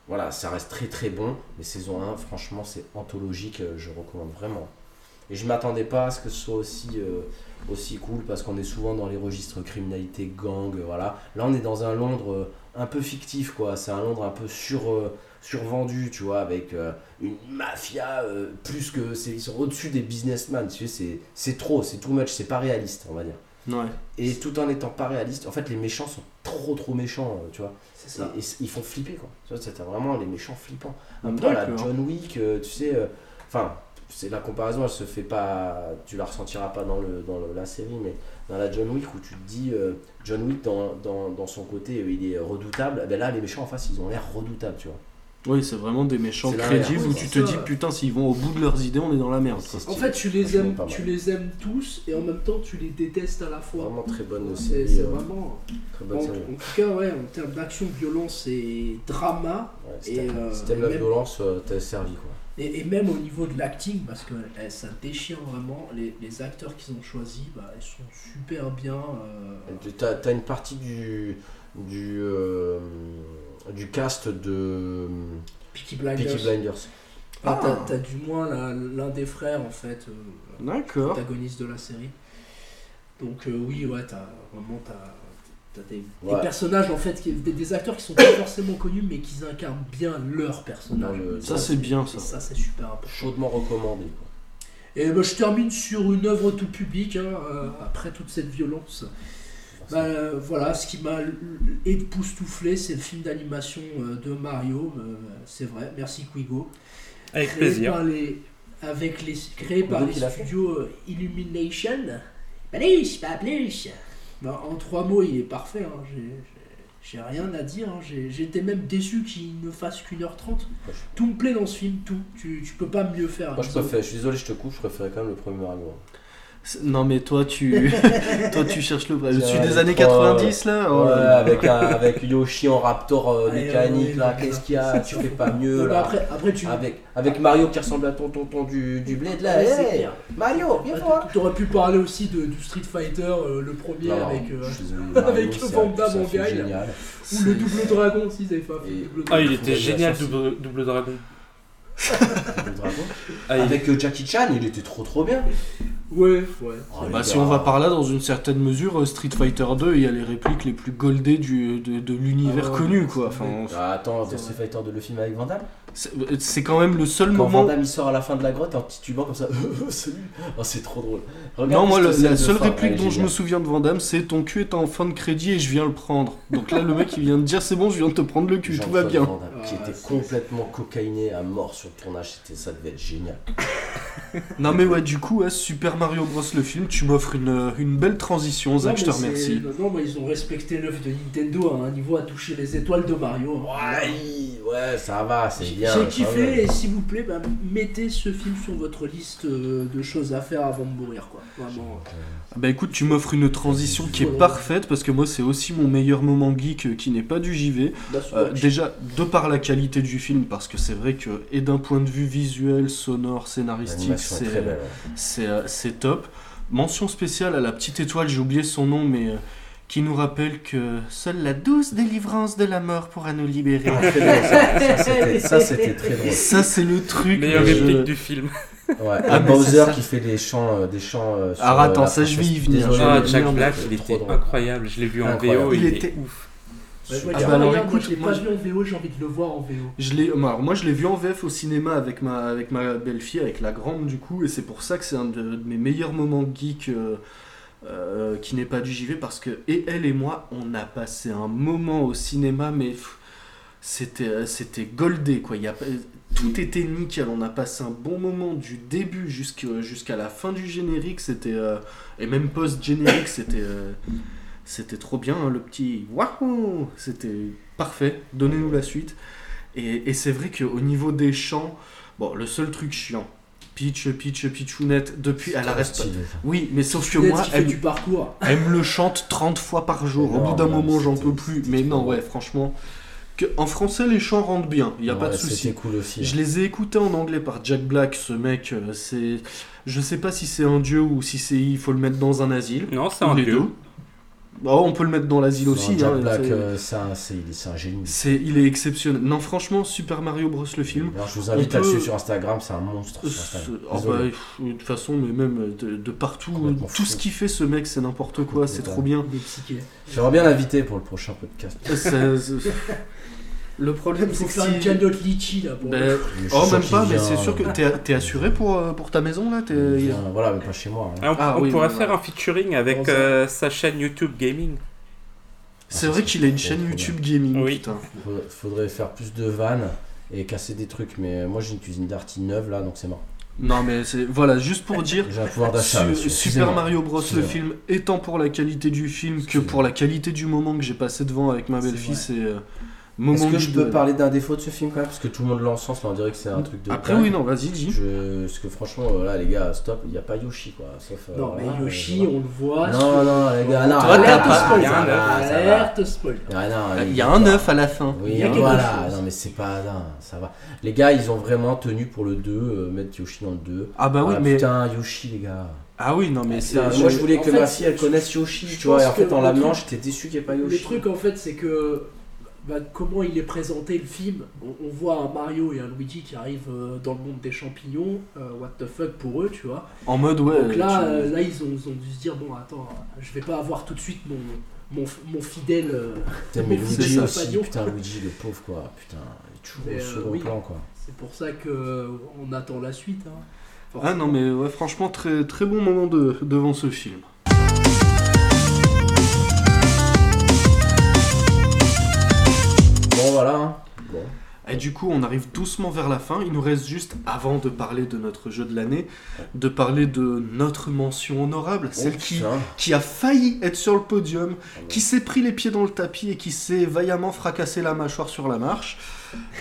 Voilà, ça reste très très bon. Mais saison 1, franchement, c'est anthologique. euh, Je recommande vraiment. Et je m'attendais pas à ce que ce soit aussi, euh, aussi cool parce qu'on est souvent dans les registres criminalité, gang, euh, voilà. Là, on est dans un Londres euh, un peu fictif, quoi. C'est un Londres un peu sur, euh, survendu, tu vois, avec euh, une mafia euh, plus que. c'est- Ils sont au-dessus des businessmen, tu sais, c'est- c'est trop, c'est too much, c'est pas réaliste, on va dire. Ouais. Et tout en étant pas réaliste, en fait, les méchants sont trop trop méchants, euh, tu vois. C'est ça. Et, et ils font flipper, quoi. Tu vois, c'était vraiment les méchants flippants. Un peu à la D'accord. John Wick, euh, tu sais. euh, Enfin, c'est la comparaison, elle se fait pas. Tu la ressentiras pas dans, le, dans le- la série, mais dans la John Wick où tu te dis. euh, John Wick, dans, dans, dans son côté, euh, il est redoutable. eh Ben là, les méchants en face, ils ont l'air redoutables, tu vois. Oui, c'est vraiment des méchants crédibles où tu te ça. dis putain, s'ils vont au bout de leurs idées, on est dans la merde. En fait, tu les aimes, tu les aimes tous et en même temps tu les détestes à la fois. Vraiment très bonne C'est série. c'est euh, vraiment. Très En, bonne série. en tout cas, ouais, en termes d'action, violence et drama, Ouais, et, euh, si t'aimes la même- violence, t'es servi, quoi. Et, et même au niveau de l'acting, parce que eh, ça déchire vraiment, les, les acteurs qu'ils ont choisis, bah, ils sont super bien. euh, T'as t'as une partie du, du, euh, du cast de Peaky Blinders. Peaky Blinders. Ah. t'as- T'as du moins l'un des frères, en fait, euh, protagoniste de la série. Donc euh, oui, ouais, t'as vraiment t'as, des, personnages en fait, qui, des, des acteurs qui sont pas forcément connus, mais qui incarnent bien leur personnage. Ça, c'est bien, ça. ça c'est super important. Chaudement recommandé. quoi. Et bah, je termine sur une œuvre tout public hein, euh, après toute cette violence. Bah, euh, voilà, ce qui m'a époustouflé, c'est le film d'animation euh, de Mario. euh, c'est vrai, merci Quigo. Avec Créé plaisir. par les, avec les, créé par les studios Illumination. Plus, pas plus. Bah, en trois mots, il est parfait. hein, j'ai- rien à dire. hein, J'étais même déçu qu'il ne fasse qu'une heure trente. Tout me plaît dans ce film, tout. Tu, peux pas mieux faire. Moi, je préfère, je suis désolé, je te coupe, je préférais quand même le premier Mario. C'est- Non mais toi tu toi tu cherches le vrai. Je C'est suis des années trois, 90 là. Oh ouais, là là. avec, un- avec Yoshi en Raptor euh, Ouais, mécanique, ouais, là, qu'est-ce qu'il y a? Tu fais pas mieux, là. après, après, tu. Avec, avec Mario qui ressemble à ton tonton du, du bled, là. Ouais, c'est Hey, clair. Mario, viens Ah, voir tu aurais pu parler aussi de, du Street Fighter, euh, le premier, Non, avec. euh, avec c'est c'est ou le double dragon film Et- double Ah, dragon. il était génial, c'est- double, double dragon. Ah, Avec euh, Jackie Chan, il était trop trop bien. Ouais, ouais. Oh, Bah, si on va par là, dans une certaine mesure, euh, Street Fighter 2, il y a les répliques les plus goldées du, de, de l'univers Ah connu, quoi. Enfin, Ah, attends, Street. Fighter de le film avec Van Damme c'est c'est quand même le seul Quand moment. Van Damme il sort à la fin de la grotte en titubant comme ça, salut Oh, c'est trop drôle. Regarde Non, moi, le- la seule réplique dont je me souviens de Van Damme, c'est ton cul est en fin de crédit et je viens le prendre. Donc là, le mec, il vient de dire c'est bon, je viens de te prendre le cul, tout va bien. Van Damme, qui Ah, était complètement cocaïné à mort sur le tournage, c'était ça devait être génial. Non, mais ouais, du coup, ouais, Super Mario Bros. le film, tu m'offres une, une belle transition, Zach, je te remercie. Non, non, mais ils ont respecté l'œuvre de Nintendo à un niveau à toucher les étoiles de Mario. Ouais, ouais, ça va, c'est bien. j'ai kiffé et s'il vous plaît, bah, mettez ce film sur votre liste euh, de choses à faire avant de mourir, quoi. Vraiment. Ah Bah écoute, tu m'offres une transition qui est parfaite parce que moi, c'est aussi mon meilleur moment geek euh, qui n'est pas du JV. That's Euh, déjà, de par la qualité du film, parce que c'est vrai que, et d'un point de vue visuel, sonore, scénaristique, c'est c'est euh, c'est top. Mention spéciale à la petite étoile, j'ai oublié son nom, mais euh, qui nous rappelle que seule la douce délivrance de la mort pourra nous libérer. Ah, ça. C'était- très drôle. Ça, c'est le truc. Meilleure mais je- réplique du film. Ouais, Ah, Bowser qui fait des chants, euh, des chants euh, sur, Alors, attends, euh, ça, je vais y venir. Ah, Jack Black, il trop était drôle. incroyable. Je l'ai vu en Incroyable. VO, il, Il était ouf. Ouais, Ah bah alors, écoute, je l'ai pas vu en VO, j'ai envie de le voir en VO. Je l'ai, alors, moi, je l'ai vu en VF au cinéma avec ma, avec ma belle-fille, avec la grande du coup, et c'est pour ça que c'est un de, de mes meilleurs moments geek euh, euh, qui n'est pas du JV parce que et elle et moi, on a passé un moment au cinéma, mais pff, c'était, euh, c'était goldé quoi. Il y a, tout était nickel. On a passé un bon moment du début jusqu'à, jusqu'à la fin du générique. C'était euh, et même post générique, c'était. euh, c'était trop bien, hein, le petit waouh C'était parfait, donnez-nous la suite. Et, et c'est vrai qu'au niveau des chants, bon, le seul truc chiant, Peach, Peach, Peachounette, depuis, elle pas. ça. Oui, mais sauf que moi, elle, du parcours. elle me le chante 30 fois par jour. Au bout d'un moment, j'en peux plus. Mais non, ouais, franchement. Que, en français, les chants rentrent bien, il n'y a pas de souci. C'était cool aussi. Je les ai écoutés en anglais par Jack Black, ce mec, euh, c'est... Je sais pas si c'est un dieu ou si c'est il faut le mettre dans un asile. Non, c'est un les dieu. deux. Oh, on peut le mettre dans l'asile aussi. Jack hein, Black, c'est- euh, c'est un, génie. il est exceptionnel. Non, franchement, Super Mario Bros. le film. Je vous invite On à le peut- suivre sur Instagram, c'est un monstre sur Ce- Instagram. oh, Désolé. bah, pff, de toute façon, mais même de, de partout, tout fou. ce qu'il fait, ce mec, c'est n'importe quoi, c'est trop bien. J'aimerais bien l'inviter pour le prochain podcast. Le problème, Il c'est que faire une si... cagnotte litchi là pour. Ben, oh, même pas, mais c'est sûr que euh, t'es, assuré pour, euh, pour ta maison là vient, Voilà, mais pas chez moi. hein. Ah, on Ah, on oui, pourrait faire un featuring avec euh, sa chaîne YouTube Gaming. C'est Ah, vrai qu'il a une chaîne YouTube gaming, Oui. putain. Faudrait, faudrait faire plus de vannes et casser des trucs, mais moi j'ai une cuisine d'arty neuve là, donc c'est mort. Non, mais c'est... Voilà, juste pour dire... J'ai un pouvoir d'achat. Su-. Super. Mario Bros. le film, étant pour la qualité du film que pour la qualité du moment que j'ai passé devant avec ma belle-fille, c'est... Est-ce que je peux parler d'un défaut de ce film quand même? Parce que tout le monde l'encense, mais on dirait que c'est un truc de. Après, dingue. oui, non, vas-y, dis. Je... Parce que franchement, euh, là les gars, stop, il n'y a pas Yoshi quoi. Sauf, euh, Non, mais Yoshi, euh, on le voit. Non, non, les gars, non, Toi, arrête, t'as pas- ça spoil. Alerte spoil. Ah, non, Il y a un œuf à la fin. Oui, Il y a quelque voilà, chose. non mais c'est pas. Non, ça va. Les gars, ils ont vraiment tenu pour le 2, euh, mettre Yoshi dans le 2. Ah bah oui, Ah, mais... Putain, Yoshi, les gars. Ah oui, non, mais c'est... Moi, je voulais que ma fille, elle connaisse Yoshi, tu vois, et en fait, en le l'amenant, j'étais déçu qu'il n'y ait pas Le Yoshi. truc en fait, c'est que bah, comment il est présenté le film. On, on voit un Mario et un Luigi qui arrivent euh, dans le monde des champignons. euh, what the fuck pour eux, tu vois. En mode, ouais. Donc là, tu- euh, là ils, ont, ils ont dû se dire bon, attends, je vais pas avoir tout de suite mon, mon, mon fidèle. euh, Putain, mais Luigi aussi, Compagnon. putain, Luigi le pauvre quoi, putain, il est toujours Mais, au euh, second oui. plan quoi. C'est pour ça que on attend la suite. hein. Ah non, mais ouais, franchement, très, très bon moment de, devant ce film. Bon voilà, hein. bon. Et du coup, on arrive doucement vers la fin. Il nous reste juste, avant de parler de notre jeu de l'année, de parler de notre mention honorable, celle Oh, qui, putain. qui a failli être sur le podium, Ah, qui s'est pris les pieds dans le tapis et qui s'est vaillamment fracassé la mâchoire sur la marche.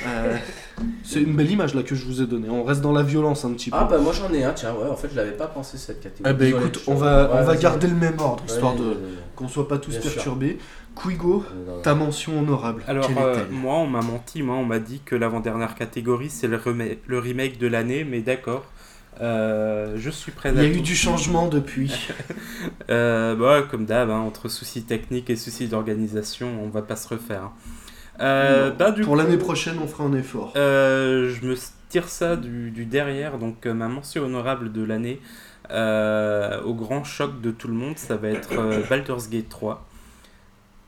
Euh, c'est une belle image là que je vous ai donnée. On reste dans la violence un petit peu. Ah bah moi j'en ai un, tiens, ouais, en fait je l'avais pas pensé cette catégorie. Eh Désolé, écoute, on va, on va garder le même ordre, Ouais, histoire de qu'on soit pas tous sûr. Quigo, euh, ta mention honorable. Alors, euh, moi, on m'a menti. Moi, on m'a dit que l'avant-dernière catégorie, c'est le, remake- le remake de l'année, mais d'accord. Euh, je suis prêt Il à y a eu du changement depuis. Euh, bah, comme d'hab, hein, entre soucis techniques et soucis d'organisation, on va pas se refaire. hein. Bah, du Pour l'année prochaine, on fera un effort. euh, je me tire ça du, du derrière, donc euh, ma mention honorable de l'année, euh, au grand choc de tout le monde, ça va être euh, Baldur's Gate 3.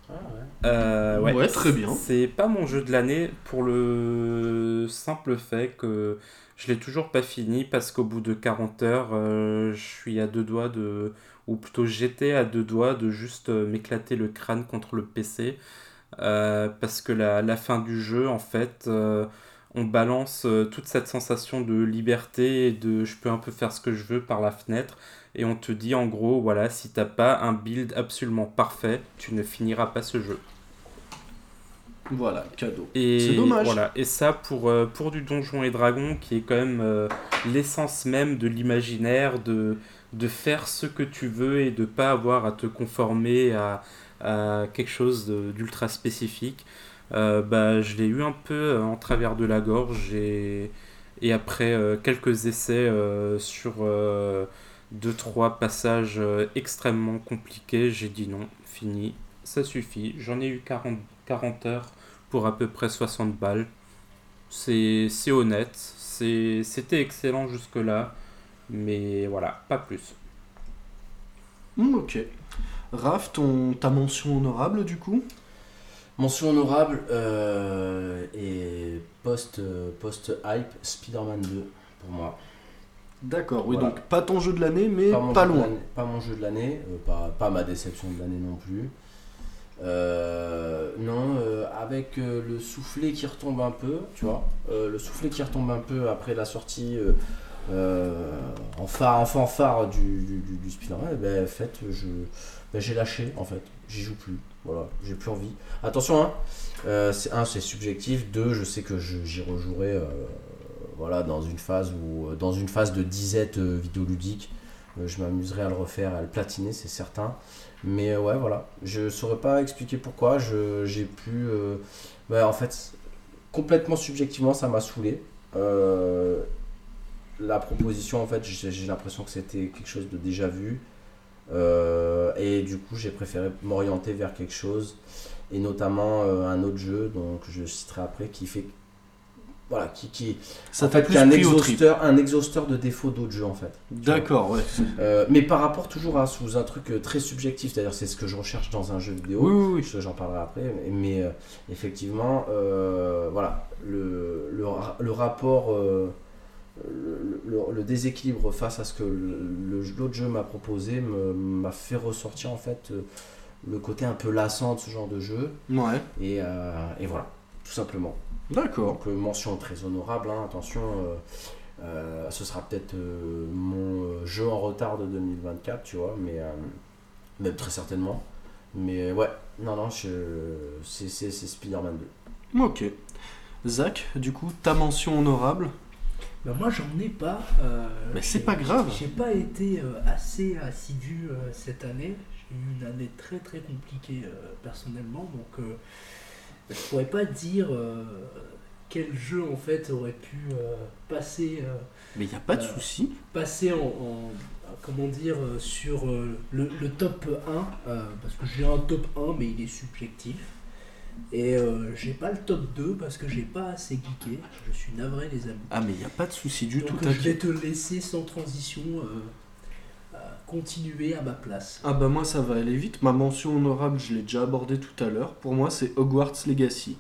Ah, ouais. Euh, Ouais, très bien. C'est pas mon jeu de l'année pour le simple fait que je l'ai toujours pas fini parce qu'au bout de 40 heures, euh, je suis à deux doigts de. Ou plutôt j'étais à deux doigts de juste euh, m'éclater le crâne contre le PC. euh, parce que la, la fin du jeu, en fait, euh, on balance euh, toute cette sensation de liberté et de je peux un peu faire ce que je veux par la fenêtre. Et on te dit en gros, voilà, si t'as pas un build absolument parfait, tu ne finiras pas ce jeu. Voilà, cadeau. Et C'est dommage. Voilà. Et ça, pour, euh, pour du Donjon et Dragon, qui est quand même euh, l'essence même de l'imaginaire, de, de faire ce que tu veux et de pas avoir à te conformer à, à quelque chose d'ultra spécifique, euh, bah, je l'ai eu un peu en travers de la gorge. Et, et après quelques essais sur deux, trois passages euh, extrêmement compliqués, j'ai dit non, fini, ça suffit. J'en ai eu 40, 40 heures pour à peu près 60 balles. C'est honnête, c'est- c'était excellent jusque-là, mais voilà, pas plus. Hmm, ok. Raph, ton, ta mention honorable du coup? Mention honorable euh, et post, euh, post-hype Spider-Man 2 pour moi. D'accord, oui, Voilà. donc pas ton jeu de l'année, mais pas loin. Pas mon jeu de l'année, euh, pas, pas ma déception de l'année non plus. Euh, non, euh, avec le soufflet qui retombe un peu, tu vois, le soufflet qui retombe un peu après la sortie en, phare, en fanfare du, du, du, eh ben, en fait, je, ben, j'ai lâché, en fait, j'y joue plus, voilà, j'ai plus envie. Attention, hein, c'est, un, c'est subjectif, deux, je sais que je- j'y rejouerai voilà, dans une phase où, dans une phase de disette euh, vidéoludique, euh, je m'amuserai à le refaire, à le platiner, c'est certain. Mais euh, ouais, voilà. Je saurais pas expliquer pourquoi. J'ai pu. euh, bah, en fait, complètement subjectivement, ça m'a saoulé. Euh, la proposition, en fait, j'ai, l'impression que c'était quelque chose de déjà vu. Euh, et du coup, j'ai préféré m'orienter vers quelque chose. Et notamment euh, un autre jeu, donc je citerai après, qui fait. Voilà, qui, qui, Ça en fait, qui est un exhausteur, un exhausteur de défauts d'autres jeux, en fait. D'accord, ouais. Euh, mais par rapport toujours à sous un truc euh, très subjectif, c'est-à-dire c'est ce que je recherche dans un jeu vidéo. Oui, oui, oui. Je- J'en parlerai après, mais, mais, euh, effectivement, euh, voilà, le, le, le rapport, le, déséquilibre face à ce que l'autre jeu m'a proposé m'a fait ressortir en fait le côté un peu lassant de ce genre de jeu. Ouais, Et, et voilà, tout simplement. D'accord. Donc euh, mention très honorable, hein, attention, euh, euh, ce sera peut-être euh, mon euh, jeu en retard de 2024, tu vois, mais euh, même très certainement. Mais ouais, non, non, je- c'est c'est- c'est Spider-Man 2. Ok. Zach, du coup, ta mention honorable Bah, moi j'en ai pas. euh, Mais c'est pas grave. J'ai pas été euh, assez assidu euh, cette année. J'ai eu une année très très compliquée euh, personnellement, donc euh, je pourrais pas dire euh, quel jeu en fait aurait pu euh, passer, euh, Mais il a pas de souci. passer en, en- comment dire sur le, le top 1 euh, parce que j'ai un top 1 mais il est subjectif. Et euh, j'ai pas le top 2 parce que j'ai pas assez geeké. Je suis navré, les amis. Ah, mais il n'y a pas de souci du Donc tout. je vais te laisser sans transition euh, continuer à ma place. Ah bah moi ça va aller vite. Ma mention honorable, je l'ai déjà abordée tout à l'heure. Pour moi, c'est Hogwarts Legacy.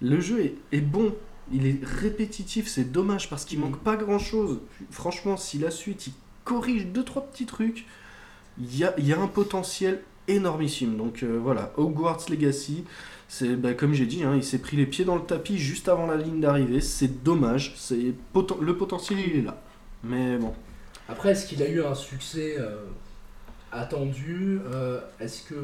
Le jeu est, est bon, il est répétitif, c'est dommage parce qu'il manque pas grand chose. Franchement, si la suite il corrige deux trois petits trucs, il y a, il y a un potentiel énormissime. Donc euh, voilà, Hogwarts Legacy, c'est bah, comme j'ai dit, hein, il s'est pris les pieds dans le tapis juste avant la ligne d'arrivée. C'est dommage, c'est poten- le potentiel il est là. Mais bon. Après, est-ce qu'il a eu un succès euh, attendu Euh, Est-ce que.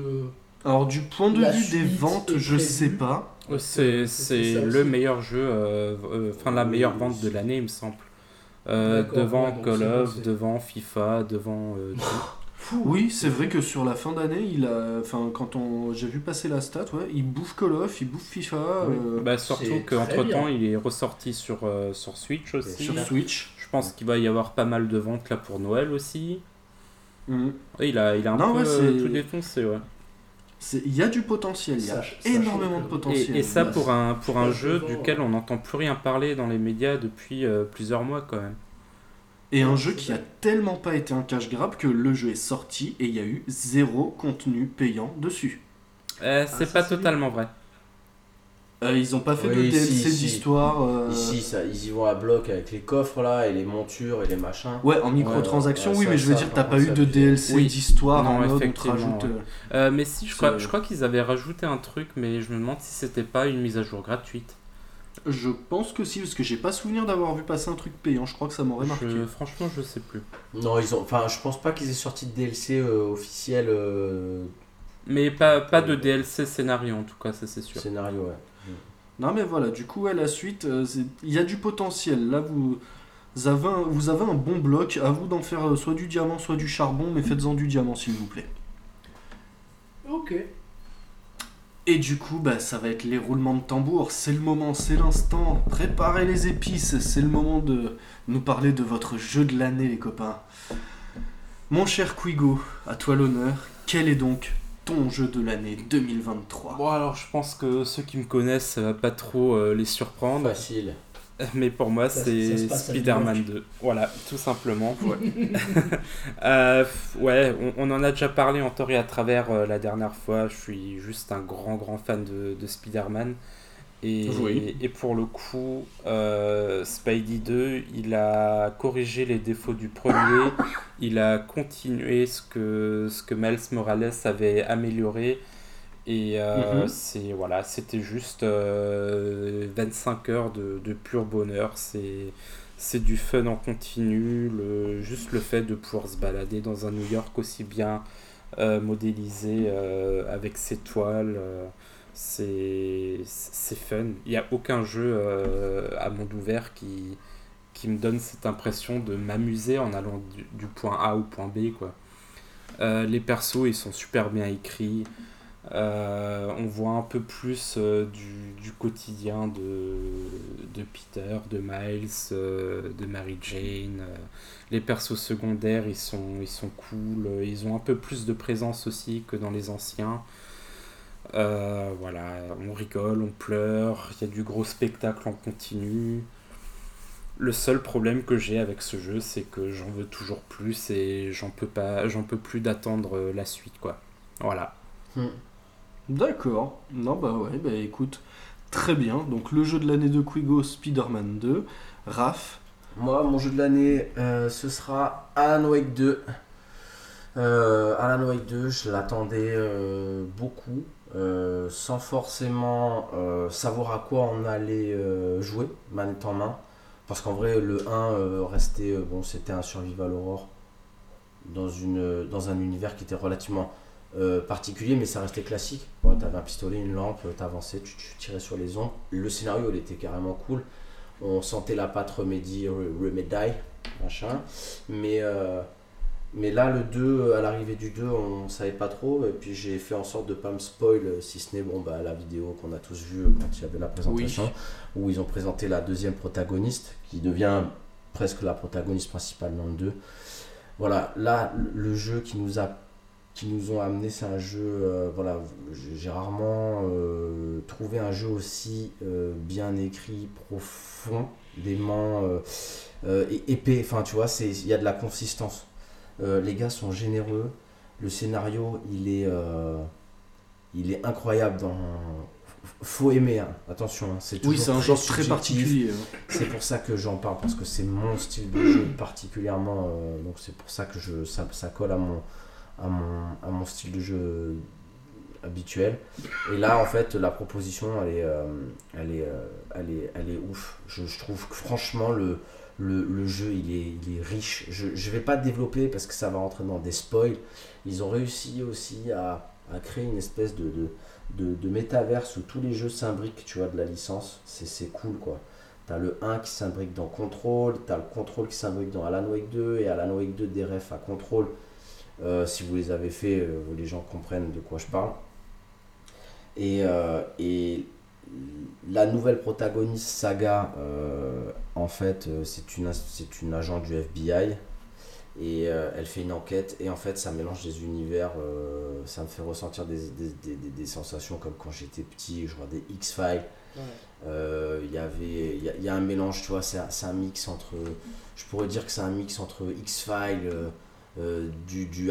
Alors du point de vue des ventes, je prévue. sais pas. C'est le aussi. meilleur jeu, euh, euh, enfin la Oui, meilleure oui, vente de c'est- l'année, il me semble. Euh, devant ouais, Call of, devant FIFA, devant. euh. Oui, c'est vrai que sur la fin d'année, il a, enfin, quand on, j'ai vu passer la stat, ouais, il bouffe Call of, il bouffe FIFA Oui. euh, Bah, surtout qu'entre temps, bien. il est ressorti sur, euh, sur Switch aussi. sur Switch. Je pense qu'il va y avoir pas mal de ventes là pour Noël aussi. Ouais, il, a, il a un Non, peu ouais, euh, tout défoncé, ouais. C'est- Il y a du potentiel, il y a énormément de potentiel. Et, et ça Bah, pour un, pour un jeu duquel on n'entend plus rien parler dans les médias depuis euh, plusieurs mois quand même. Et un jeu qui a tellement pas été un cash grab que le jeu est sorti et il y a eu zéro contenu payant dessus. Euh, c'est pas c'est totalement vrai. Euh, ils ont pas fait de DLC si, si. d'histoire. euh, Ici, ça, ils y vont à bloc avec les coffres là et les montures et les machins. Ouais, en microtransactions, Ouais, oui, ça- mais je veux ça, dire, t'as pas eu de. DLC Oui. d'histoire Non, en mode on te effectivement, rajoute. ouais. euh, mais si, je crois, je crois qu'ils avaient rajouté un truc, mais je me demande si c'était pas une mise à jour gratuite. Je pense que si, parce que j'ai pas souvenir d'avoir vu passer un truc payant. Je crois que ça m'aurait marqué. Je- franchement, je sais plus. Non, ils ont. Enfin, je pense pas qu'ils aient sorti de DLC euh, officiel euh, Mais pas, pas de DLC scénario en tout cas, ça c'est sûr. scénario, ouais. Non mais voilà, du coup, ouais, la suite, euh, il y a du potentiel. Là, vous avez un, vous avez un bon bloc. À vous d'en faire euh, soit du diamant, soit du charbon, mais faites-en du diamant, s'il vous plaît. Ok. Et du coup, bah, ça va être les roulements de tambour. C'est le moment, c'est l'instant. Préparez les épices. C'est le moment de nous parler de votre jeu de l'année, les copains. Mon cher Quigo, à toi l'honneur. Quel est donc ton jeu de l'année 2023 Bon alors je pense que ceux qui me connaissent, ça va pas trop euh, les surprendre. Facile. Mais pour moi, c'est Spider-Man New 2. Voilà, tout simplement. Euh, ouais, on, on en a déjà parlé en et à travers euh, la dernière fois. Je suis juste un grand, grand fan de, de Spider-Man. Et, Oui. et pour le coup, euh, Spidey 2, il a corrigé les défauts du premier. il a continué ce que, ce que Miles Morales avait amélioré. Et euh, Mhm. c'est voilà, c'était juste euh, 25 heures de, de pur bonheur. C'est c'est du fun en continu. Le, juste le fait de pouvoir se balader dans un New York aussi bien euh, modélisé euh, avec ses toiles, euh, c'est fun. Il n'y a aucun jeu euh, à monde ouvert qui, qui me donne cette impression de m'amuser en allant du, du point A au point B. Quoi. Euh, les persos, ils sont super bien écrits. Euh, on voit un peu plus du, du quotidien de, de Peter, de Miles, de Mary Jane. les persos secondaires, ils sont, ils sont cool. Ils ont un peu plus de présence aussi que dans les anciens. Euh, voilà, on rigole, on pleure, il y a du gros spectacle en continu. Le seul problème que j'ai avec ce jeu, c'est que j'en veux toujours plus et j'en peux pas, j'en peux plus d'attendre la suite, quoi. Voilà. Hmm. D'accord. Non, bah ouais, bah écoute, très bien. Donc le jeu de l'année de Quigo, Spider-Man 2. Raph, Moi, mon jeu de l'année, euh, ce sera Alan Wake 2. Euh, Alan Wake 2, je l'attendais euh, beaucoup, euh, sans forcément euh, savoir à quoi on allait euh, jouer, manette en main. Parce qu'en vrai, le 1 euh, restait, bon, c'était un survival horror dans, dans un univers qui était relativement particulier, mais ça restait classique. T'avais un pistolet, une lampe, t'avançais, tu, tu tirais sur les ombres. Le scénario, il était carrément cool on sentait la patte Remedy, Remedy, machin. Mais, mais là, le 2, à l'arrivée du 2, on savait pas trop. Et puis j'ai fait en sorte de pas me spoil, si ce n'est bon, bah, la vidéo qu'on a tous vue quand il y avait la présentation, où ils ont présenté la deuxième protagoniste, qui devient presque la protagoniste principale dans le 2. Voilà, là, le jeu qui nous a qui nous ont amené. C'est un jeu, euh, voilà, j'ai rarement euh, trouvé un jeu aussi euh, bien écrit, profond, des mains euh, euh, épais. Enfin, tu vois, il y a de la consistance. Euh, les gars sont généreux. Le scénario, il est, euh, il est incroyable. Dans faut aimer, hein. attention. hein, C'est Oui, toujours c'est un genre subjectif. très particulier. hein. C'est pour ça que j'en parle, parce que c'est mon style de jeu particulièrement. euh, donc c'est pour ça que je, ça, ça colle à mon, à, mon, à mon style de jeu habituel. Et là, en fait, la proposition, elle est, euh, elle est, euh, elle est, elle est ouf. Je, je trouve que franchement, le, le, jeu, il est, il est riche. Je ne vais pas développer parce que ça va rentrer dans des spoils. Ils ont réussi aussi à, créer une espèce de, de, métaverse où tous les jeux s'imbriquent, tu vois, de la licence. C'est cool, quoi. T'as le 1 qui s'imbrique dans Control, t'as le Control qui s'imbrique dans Alan Wake 2 et Alan Wake 2 des refs à Control. Euh, si vous les avez fait, euh, les gens comprennent de quoi je parle. Et, euh, et la nouvelle protagoniste, Saga, euh, en fait, euh, c'est une, c'est une agent du FBI. Et euh, elle fait une enquête. Et en fait, ça mélange des univers. euh, ça me fait ressentir des, des, des, des- des sensations comme quand j'étais petit, je regardais X-Files. Euh, Il y avait il y, a- il y a un mélange tu vois c'est un, c'est un mix entre je pourrais dire que c'est un mix entre X-Files euh, euh, du, du,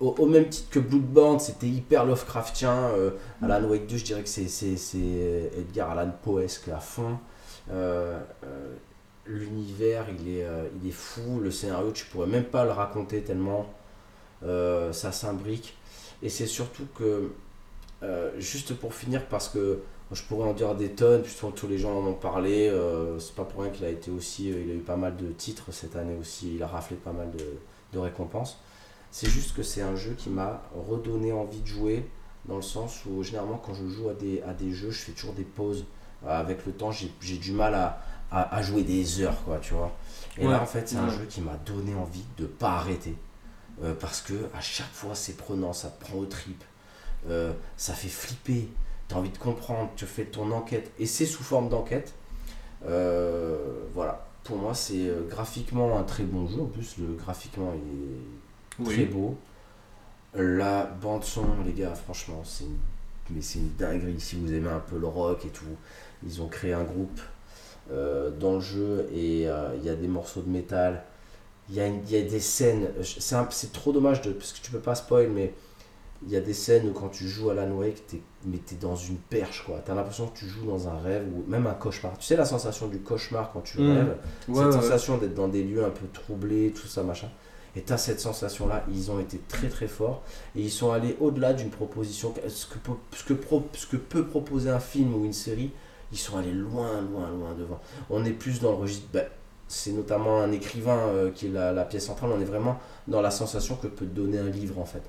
au, même titre que Bloodborne c'était hyper Lovecraftien euh, Alan Wake 2 je dirais que c'est c'est- c'est Edgar Allan Poesque à fond Euh, euh, l'univers il est, euh, il est fou le scénario tu pourrais même pas le raconter tellement euh, ça s'imbrique et c'est surtout que euh, juste pour finir parce que je pourrais en dire des tonnes, puisque tous les gens en ont parlé. euh, c'est pas pour rien qu'il a été aussi. euh, il a eu pas mal de titres cette année aussi. Il a raflé pas mal de, de récompenses. C'est juste que c'est un jeu qui m'a redonné envie de jouer, dans le sens où généralement quand je joue à des, à des jeux, je fais toujours des pauses. Euh, Avec le temps, j'ai du mal à, à, à jouer des heures, quoi, tu vois. Et Ouais, là, en fait, c'est un ouais. jeu qui m'a donné envie de pas arrêter. Euh, parce que à chaque fois, c'est prenant, ça te prend au trip. Euh, ça fait flipper tu as envie de comprendre, tu fais ton enquête, et c'est sous forme d'enquête. Euh, voilà, pour moi, c'est euh, graphiquement un très bon jeu. En plus, le graphiquement il est très beau. La bande son, les gars, franchement, c'est une, mais c'est une dinguerie. Si vous aimez un peu le rock et tout, ils ont créé un groupe euh, dans le jeu et euh, il y a des morceaux de métal. Il y, a une- il y a des scènes, c'est un- c'est trop dommage de, parce que tu peux pas spoil, mais il y a des scènes où quand tu joues à Alan Wake, t'es, mais t'es dans une perche quoi. T'as l'impression que tu joues dans un rêve ou même un cauchemar. Tu sais la sensation du cauchemar quand tu Mhm. rêves Ouais, cette ouais, sensation d'être dans des lieux un peu troublés, tout ça, machin. Et tu as cette sensation-là, ils ont été très très forts et ils sont allés au-delà d'une proposition. Ce que, peut- ce, que pro- ce que peut proposer un film ou une série, ils sont allés loin, loin, loin devant. On est plus dans le registre. ben, c'est notamment un écrivain euh, qui est la, la pièce centrale. On est vraiment dans la sensation que peut donner un livre en fait.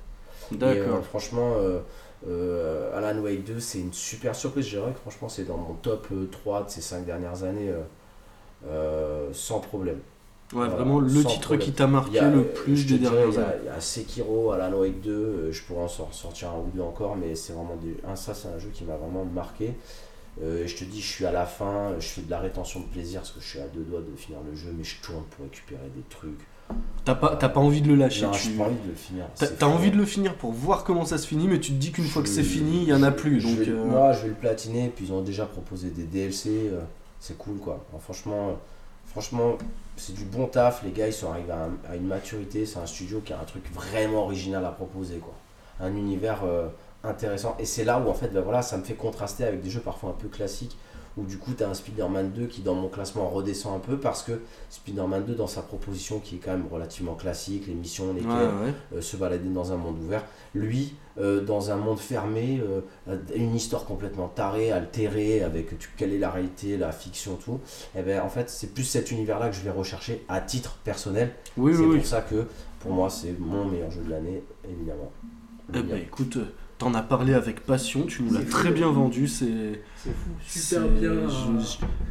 Et, euh, D'accord. franchement, euh, euh, Alan Wake 2, c'est une super surprise. Je dirais que franchement, c'est dans mon top euh, 3 de ces 5 dernières années, sans problème. Ouais, vraiment le titre problème. qui t'a marqué a, le plus des dernières années. Il y a Sekiro, Alan Wake 2, euh, je pourrais en sor- sortir un ou deux encore, mais c'est vraiment des... un, ça, c'est un jeu qui m'a vraiment marqué. Euh, je te dis, je suis à la fin, je fais de la rétention de plaisir parce que je suis à deux doigts de finir le jeu, mais je tourne pour récupérer des trucs. T'as pas, t'as pas envie de le lâcher. Non, tu- pas envie de le finir. T'as envie de le finir pour voir comment ça se finit, mais tu te dis qu'une fois que c'est fini, il y en a plus. je Donc, vais- euh, Moi, je vais le platiner, puis ils ont déjà proposé des DLC, euh, c'est cool quoi. Alors, franchement, euh, franchement c'est du bon taf, les gars, ils sont arrivés à, un- à une maturité, c'est un studio qui a un truc vraiment original à proposer quoi. Un univers intéressant, et c'est là où en fait, ben voilà, ça me fait contraster avec des jeux parfois un peu classiques, où du coup, tu as un Spider-Man 2 qui dans mon classement redescend un peu, parce que Spider-Man 2 dans sa proposition qui est quand même relativement classique, les missions, les ouais, euh, se balader dans un monde ouvert. Lui, euh, dans un monde fermé, euh, une histoire complètement tarée, altérée, avec tu, quelle est la réalité, la fiction, tout. Et ben en fait, c'est plus cet univers-là que je vais rechercher à titre personnel. Oui, c'est oui, oui. pour ça que pour moi, c'est mon meilleur jeu de l'année, évidemment. Eh ben écoute, t'en as parlé avec passion, tu nous l'as très bien vendu, c'est. C'est fou, c'est- super bien.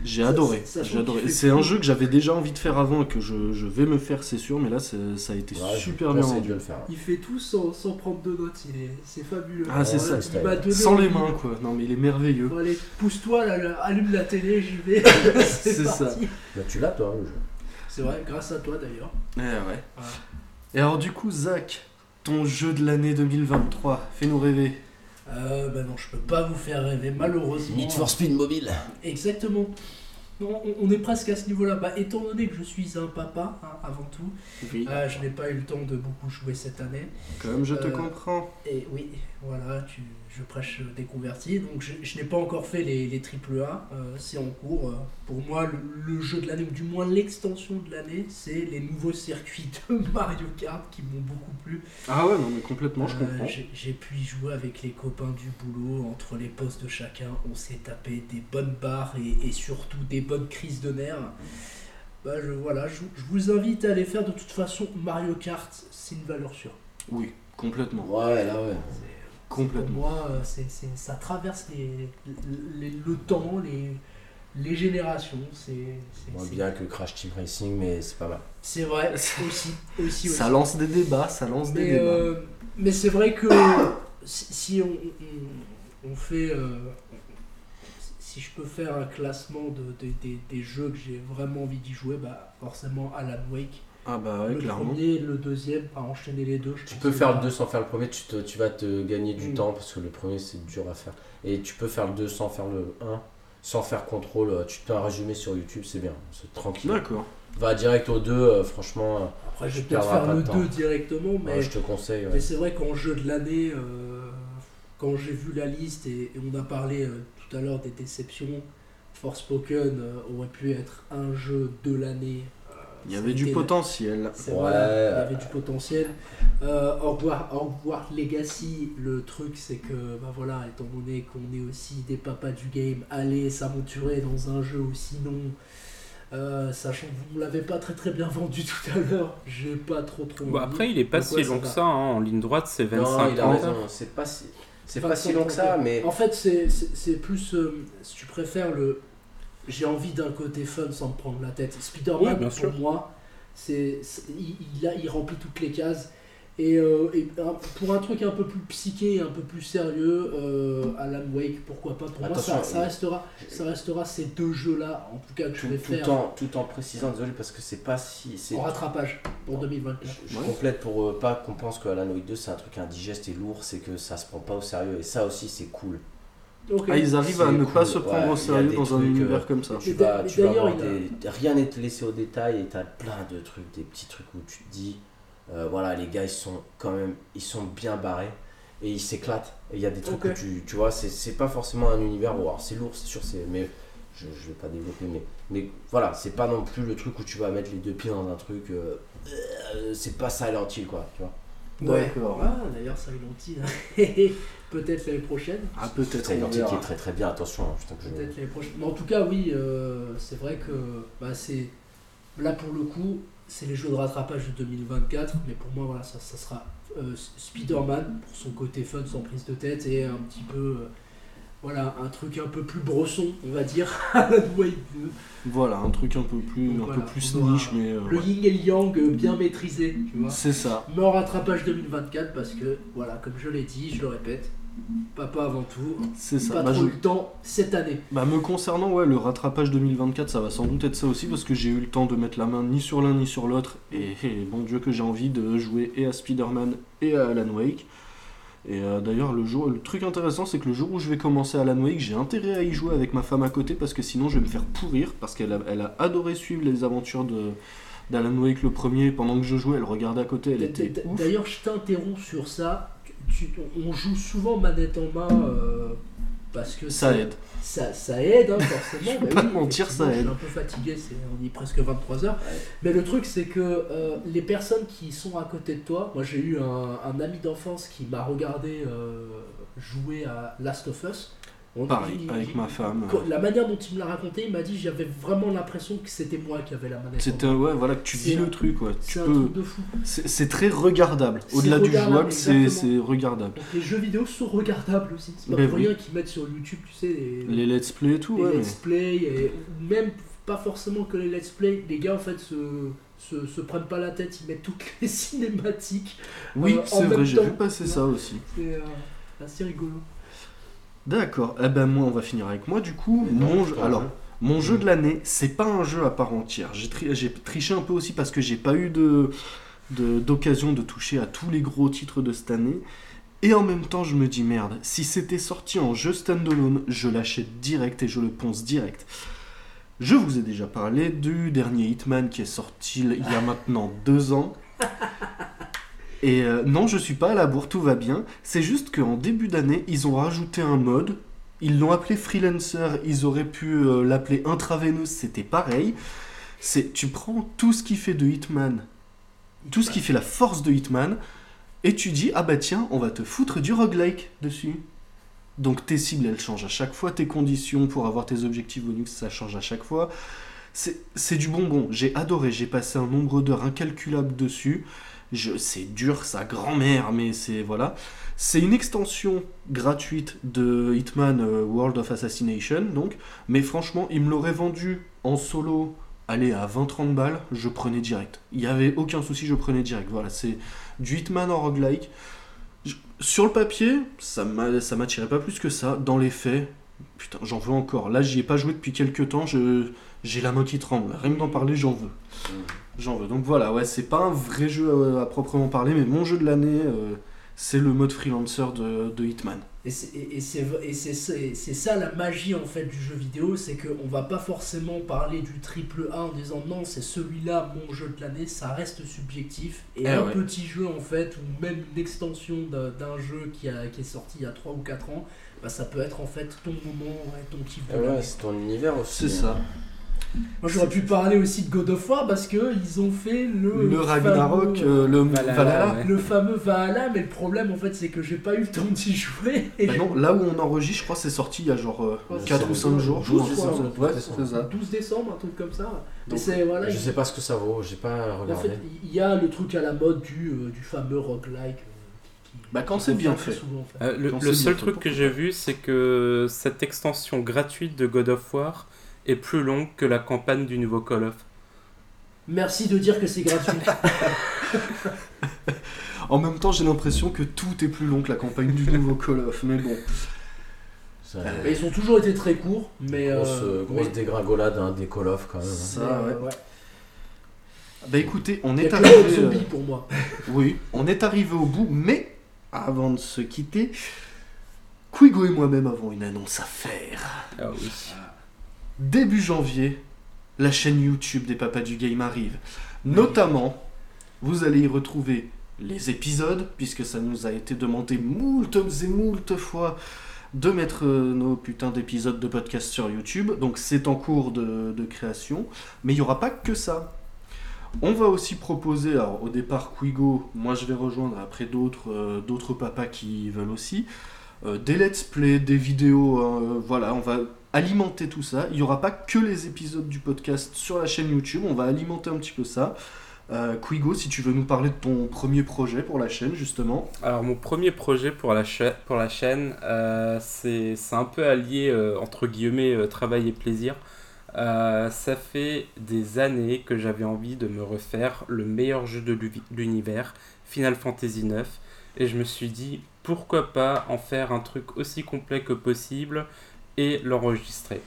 J'ai adoré. j'ai C'est un jeu que j'avais déjà envie de faire avant et que je, je vais me faire, c'est sûr, mais là ça a été Ouais, super bien vendu. le faire. Il fait tout sans, sans prendre de notes, est- c'est fabuleux. Ah, c'est ça, il m'a donné Sans les mains, quoi. Non, mais il est merveilleux. Bon, allez, pousse-toi, allume la télé, j'y vais. C'est ça. parti. Bah, tu l'as, toi, le jeu. C'est vrai, grâce à toi d'ailleurs. Eh ouais. Ouais. Et alors, du coup, Zach, ton jeu de l'année 2023. Fais-nous rêver. Euh, bah non, je peux pas vous faire rêver, malheureusement. Need for Speed Mobile. Exactement. Non, on, est presque à ce niveau-là. Bah, étant donné que je suis un papa, hein, avant tout, Oui. euh, je n'ai pas eu le temps de beaucoup jouer cette année. Comme je te Euh, comprends. Et oui, voilà, tu, je prêche des convertis. Donc je, je n'ai pas encore fait les, les AAA, euh, c'est en cours. Euh, Pour moi, le, le jeu de l'année, ou du moins l'extension de l'année, c'est les nouveaux circuits de Mario Kart qui m'ont beaucoup plu. Ah ouais, non, mais complètement, je Euh, comprends. j'ai- J'ai pu y jouer avec les copains du boulot, entre les postes de chacun, on s'est tapé des bonnes barres et, et surtout des bonnes crises de nerfs. Bah, je, voilà, je, je vous invite à aller faire de toute façon Mario Kart, c'est une valeur sûre. Oui, complètement. Ouais, là, ouais. Pour Complètement. moi, euh, c'est, c'est- ça traverse les, les- le temps, les, les générations. C'est, Moins bien que Crash Team Racing, mais c'est pas mal. c'est vrai, aussi. aussi, aussi. Ça lance des débats, ça lance des mais, débats. euh, mais c'est vrai que si, on, on- on fait. euh, si je peux faire un classement de, de- des- des jeux que j'ai vraiment envie d'y jouer, bah forcément Alan Wake. Ah bah ouais, le clairement. premier, le deuxième, à enchaîner les deux. je Tu peux faire le 2 sans faire le premier, tu, te- tu vas te gagner du Mm. temps parce que le premier c'est dur à faire. Et tu peux faire le 2 sans faire le 1, sans faire contrôle. euh, Tu peux un résumé sur YouTube, c'est bien, c'est tranquille. D'accord. Va direct au 2, euh, franchement, euh, Après, je vais peut-être faire le de 2 temps. directement, mais. ouais, je te conseille. ouais. Mais c'est vrai qu'en jeu de l'année, euh, quand j'ai vu la liste et, et on a parlé euh, tout à l'heure des déceptions, Forspoken euh, aurait pu être un jeu de l'année. Il y avait a du potentiel. C'est Ouais. vrai, il y avait du potentiel. Euh, Hogwarts, Hogwarts Legacy, le truc c'est que, bah voilà, étant donné qu'on est aussi des papas du game, aller s'aventurer dans un jeu aussi non. euh, sachant que vous ne l'avez pas très très bien vendu tout à l'heure, j'ai pas trop trop. Bon, après, il est pas Donc, si ouais, long que ça. hein. En ligne droite, c'est 25 Non, il a ans. raison, c'est pas si, c'est pas si long que ça, mais En fait, c'est- c'est c'est plus. euh, si tu préfères le. J'ai envie d'un côté fun sans me prendre la tête. Spider-Man, Oui, bien pour sûr. moi, c'est c'est- il, il a, il remplit toutes les cases. Et, euh, et un- pour un truc un peu plus psyché, un peu plus sérieux, euh, Alan Wake, pourquoi pas? Pour Attention, moi, ça, ça restera, ça restera ces deux jeux-là, en tout cas, que je tout, vais tout faire en, tout en précisant, désolé, parce que c'est pas si. c'est- en rattrapage pour 2024. Je, je Ouais. complète pour euh, pas qu'on pense que Alan Wake 2 c'est un truc indigeste et lourd, c'est que ça se prend pas au sérieux et ça aussi c'est cool. Ah, ils arrivent à ne cool, pas se prendre au sérieux dans un trucs, univers euh, comme ça. Tu vas, tu vas avoir rien n'est laissé au détail et t'as plein de trucs, des petits trucs où tu te dis, euh, voilà, les gars ils sont quand même, ils sont bien barrés et ils s'éclatent. Et il y a des trucs Ok. où tu, tu vois, c'est, c'est pas forcément un univers où, alors c'est lourd, c'est sûr, c'est, mais je, je vais pas développer, mais, mais voilà, c'est pas non plus le truc où tu vas mettre les deux pieds dans un truc, euh, euh, c'est pas Silent Hill quoi, tu vois. Ouais. D'accord. Ah, d'ailleurs, ça est gentil. Peut-être l'année prochaine. Ah, peut-être. Qui est très très bien, attention, hein, putain que je... Peut-être l'année prochaine. Mais en tout cas, oui, euh, c'est vrai que bah, c'est là pour le coup, c'est les jeux de rattrapage de 2024. Mais pour moi, voilà, ça, ça sera euh, Spider-Man pour son côté fun, sans prise de tête et un petit peu, euh, voilà, un truc un peu plus brosson, on va dire, Alan Wake 2. Voilà, un truc un peu plus, Donc un voilà, peu plus niche, mais euh, Le ouais. yin et le yang bien maîtrisé, tu vois. c'est ça. Mais en rattrapage 2024 parce que, voilà, comme je l'ai dit, je le répète, papa avant tout, C'est ça. pas Bah, trop je- le temps cette année. Bah, me concernant, ouais, le rattrapage 2024, ça va sans doute être ça aussi parce que j'ai eu le temps de mettre la main ni sur l'un ni sur l'autre. Et, et bon Dieu que j'ai envie de jouer et à Spider-Man et à Alan Wake. Et euh, d'ailleurs, le, jour, le truc intéressant, c'est que le jour où je vais commencer Alan Wake, j'ai intérêt à y jouer avec ma femme à côté parce que sinon je vais me faire pourrir. Parce qu'elle a, elle a adoré suivre les aventures de d'Alan Wake le premier. Pendant que je jouais, elle regardait à côté, elle était. D'ailleurs, je t'interromps sur ça. Tu- on joue souvent manette en main euh, parce que Ça aide. Ça, ça aide, hein, forcément. Je Bah pas te mentir, ça Je aide. suis un peu fatigué, c'est, on y est presque 23 heures. Mais le truc, c'est que euh, les personnes qui sont à côté de toi, moi j'ai eu un, un ami d'enfance qui m'a regardé euh, jouer à Last of Us. On- Pareil, il- avec ma femme. Quand- La manière dont il me l'a raconté, il m'a dit j'avais vraiment l'impression que c'était moi qui avais la manette. C'était ouais, voilà que tu vis le truc, ouais. C'est un peux. truc de fou. C'est très regardable. Au-delà du jouable, c'est regardable. Donc les jeux vidéo sont regardables aussi. C'est pas Ben pour oui. rien qu'ils mettent sur YouTube, tu sais, les, Les let's play et tout, les ouais. let's play, et même pas forcément que les let's play. Les gars en fait se, se, se prennent pas la tête, ils mettent toutes les cinématiques. Oui, Euh, c'est vrai, j'ai vu passer ça aussi. C'est euh, assez rigolo. D'accord. Eh ben moi, on va finir avec moi du coup. Mais Mon jeu, alors, jeu. mon jeu de l'année, c'est pas un jeu à part entière. J'ai tri- j'ai triché un peu aussi parce que j'ai pas eu de de- d'occasion de, toucher à tous les gros titres de cette année. Et en même temps, je me dis merde, si c'était sorti en jeu standalone, je l'achète direct et je le ponce direct. Je vous ai déjà parlé du dernier Hitman qui est sorti il y a maintenant deux ans. Et euh, non, je suis pas à la bourre, tout va bien. C'est juste qu'en début d'année, ils ont rajouté un mode. Ils l'ont appelé Freelancer, ils auraient pu euh, l'appeler Intraveineuse, c'était pareil. C'est tu prends tout ce qui fait de Hitman, tout ce qui fait la force de Hitman, et tu dis ah bah tiens, on va te foutre du roguelike dessus. Donc tes cibles elles changent à chaque fois, tes conditions pour avoir tes objectifs bonus ça change à chaque fois. C'est du bonbon, j'ai adoré, j'ai passé un nombre d'heures incalculable dessus. C'est dur, sa grand-mère, mais c'est voilà. C'est une extension gratuite de Hitman euh, World of Assassination, donc. Mais franchement, il me l'aurait vendu en solo, allez, à 20-30 balles, je prenais direct. Il n'y avait aucun souci, je prenais direct. Voilà, c'est du Hitman en roguelike. Sur le papier, ça m'a- ça m'attirait pas plus que ça. Dans les faits, putain, j'en veux encore. Là, j'y ai pas joué depuis quelques temps, j'ai la main qui tremble. Rien que d'en parler, j'en veux. J'en veux. Donc voilà, ouais, c'est pas un vrai jeu euh, à, proprement parler, mais mon jeu de l'année, euh, c'est le mode freelancer de, de Hitman. Et c'est et- et c'est et c'est ça, la magie en fait du jeu vidéo, c'est qu'on va pas forcément parler du triple A en disant non c'est celui-là mon jeu de l'année, ça reste subjectif. Et Eh un ouais. petit jeu en fait, ou même une extension d'un jeu qui, a, qui est sorti il y a 3 ou 4 ans, bah, ça peut être en fait ton moment, ouais, ton kiff de ouais, l'année. c'est ton univers aussi. C'est ça. Moi j'aurais pu parler aussi de God of War parce que ils ont fait le, Le Ragnarok, fameux- euh, le Valhalla, Valhalla. ouais. le fameux Valhalla, mais le problème en fait c'est que j'ai pas eu le temps d'y jouer. Et Bah non, là où on enregistre, je crois que c'est sorti il y a genre euh, Ouais, 4 c'est ou 5 jours. 12 je pense. ouais, Ouais, c'est c'est ça. 12 décembre, un truc comme ça. Donc, voilà. Je il- sais pas ce que ça vaut, j'ai pas En regardé. fait, il y a le truc à la mode du, euh, du fameux roguelike. euh, Bah, quand c'est bien fait. souvent, en fait. Euh, le seul fait, truc que j'ai vu, c'est que cette extension gratuite de God of War est plus longue que la campagne du nouveau Call of. Merci de dire que c'est gratuit. En même temps, j'ai l'impression que tout est plus long que la campagne du nouveau Call of, mais bon. Ça- Mais ils ont toujours été très courts, mais. grosse euh, grosse mais- dégringolade hein, des Call of quand même. hein. Ça, euh, ouais. ouais. Bah écoutez, on est arrivé. zombie euh, pour moi. Oui, on est arrivé au bout, mais avant de se quitter, Quigo et moi-même avons une annonce à faire. Ah oui. Début janvier, la chaîne YouTube des Papas du Game arrive. Notamment, vous allez y retrouver les épisodes, puisque ça nous a été demandé moult et moult fois de mettre euh, nos putains d'épisodes de podcast sur YouTube. Donc c'est en cours de, de création. Mais il n'y aura pas que ça. On va aussi proposer, alors au départ Quigo, moi je vais rejoindre après d'autres euh, d'autres papas qui veulent aussi, euh, des let's play, des vidéos, euh, voilà, on va alimenter tout ça. Il n'y aura pas que les épisodes du podcast sur la chaîne YouTube, on va alimenter un petit peu ça. Euh, Quigo, si tu veux nous parler de ton premier projet pour la chaîne, justement. Alors mon premier projet pour la, pour la chaîne, euh, c'est un peu allié euh, entre guillemets euh, travail et plaisir. Euh, ça fait des années que j'avais envie de me refaire le meilleur jeu de l'u- l'univers, Final Fantasy IX, et je me suis dit pourquoi pas en faire un truc aussi complet que possible et l'enregistrer.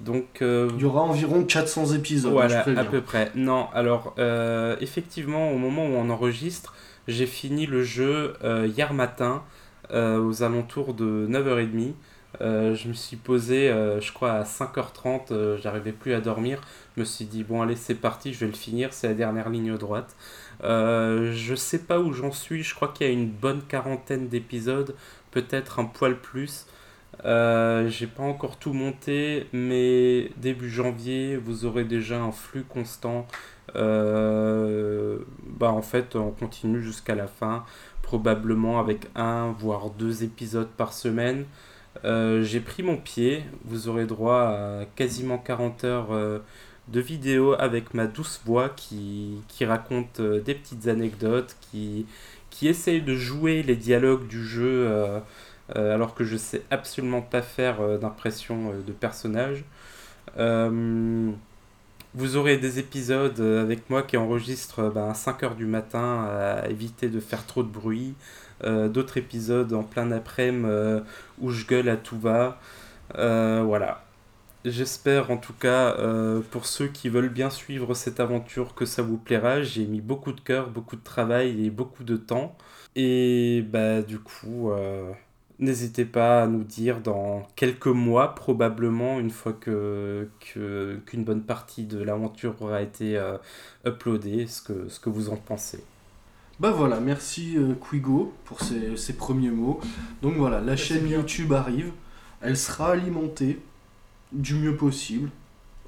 Donc euh, Il y aura environ 400 épisodes, voilà, je à peu près. Non, alors, euh, effectivement, au moment où on enregistre, j'ai fini le jeu euh, hier matin, aux alentours de 9h30. Euh, je me suis posé, je crois, à 5h30, euh, j'arrivais plus à dormir. Je me suis dit, bon, allez, c'est parti, je vais le finir, c'est la dernière ligne droite. Je sais pas où j'en suis, je crois qu'il y a une bonne quarantaine d'épisodes, peut-être un poil plus. Euh, j'ai pas encore tout monté, mais début janvier, vous aurez déjà un flux constant. Euh, bah en fait, on continue jusqu'à la fin, probablement avec un voire deux épisodes par semaine. Euh, j'ai pris mon pied, vous aurez droit à quasiment 40 heures de vidéos avec ma douce voix qui, raconte des petites anecdotes, qui, qui essaye de jouer les dialogues du jeu. Euh, alors que je sais absolument pas faire euh, d'impression euh, de personnage. Vous aurez des épisodes avec moi qui enregistrent ben, à 5h du matin à éviter de faire trop de bruit. D'autres épisodes en plein après-midi où je gueule à tout va. Voilà. J'espère en tout cas pour ceux qui veulent bien suivre cette aventure que ça vous plaira. J'ai mis beaucoup de cœur, beaucoup de travail et beaucoup de temps. Et bah du coup, n'hésitez pas à nous dire dans quelques mois probablement, une fois que que- qu'une bonne partie de l'aventure aura été euh, uploadée, ce que, ce que vous en pensez. Bah voilà, merci euh, Quigo pour ces, ces premiers mots. Donc voilà, la chaîne bien. YouTube arrive, elle sera alimentée du mieux possible.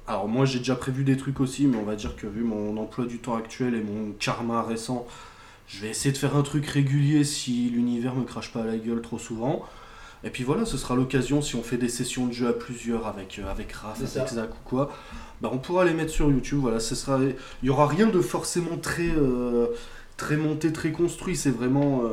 Alors moi j'ai déjà prévu des trucs aussi, mais on va dire que vu mon emploi du temps actuel et mon karma récent, je vais essayer de faire un truc régulier si l'univers me crache pas à la gueule trop souvent. Et puis voilà, ce sera l'occasion si on fait des sessions de jeu à plusieurs avec, euh, avec Raph, avec ça. Zach ou quoi, bah on pourra les mettre sur YouTube. Voilà, ce sera, il y aura rien de forcément très, euh, très monté, très construit. C'est vraiment, euh,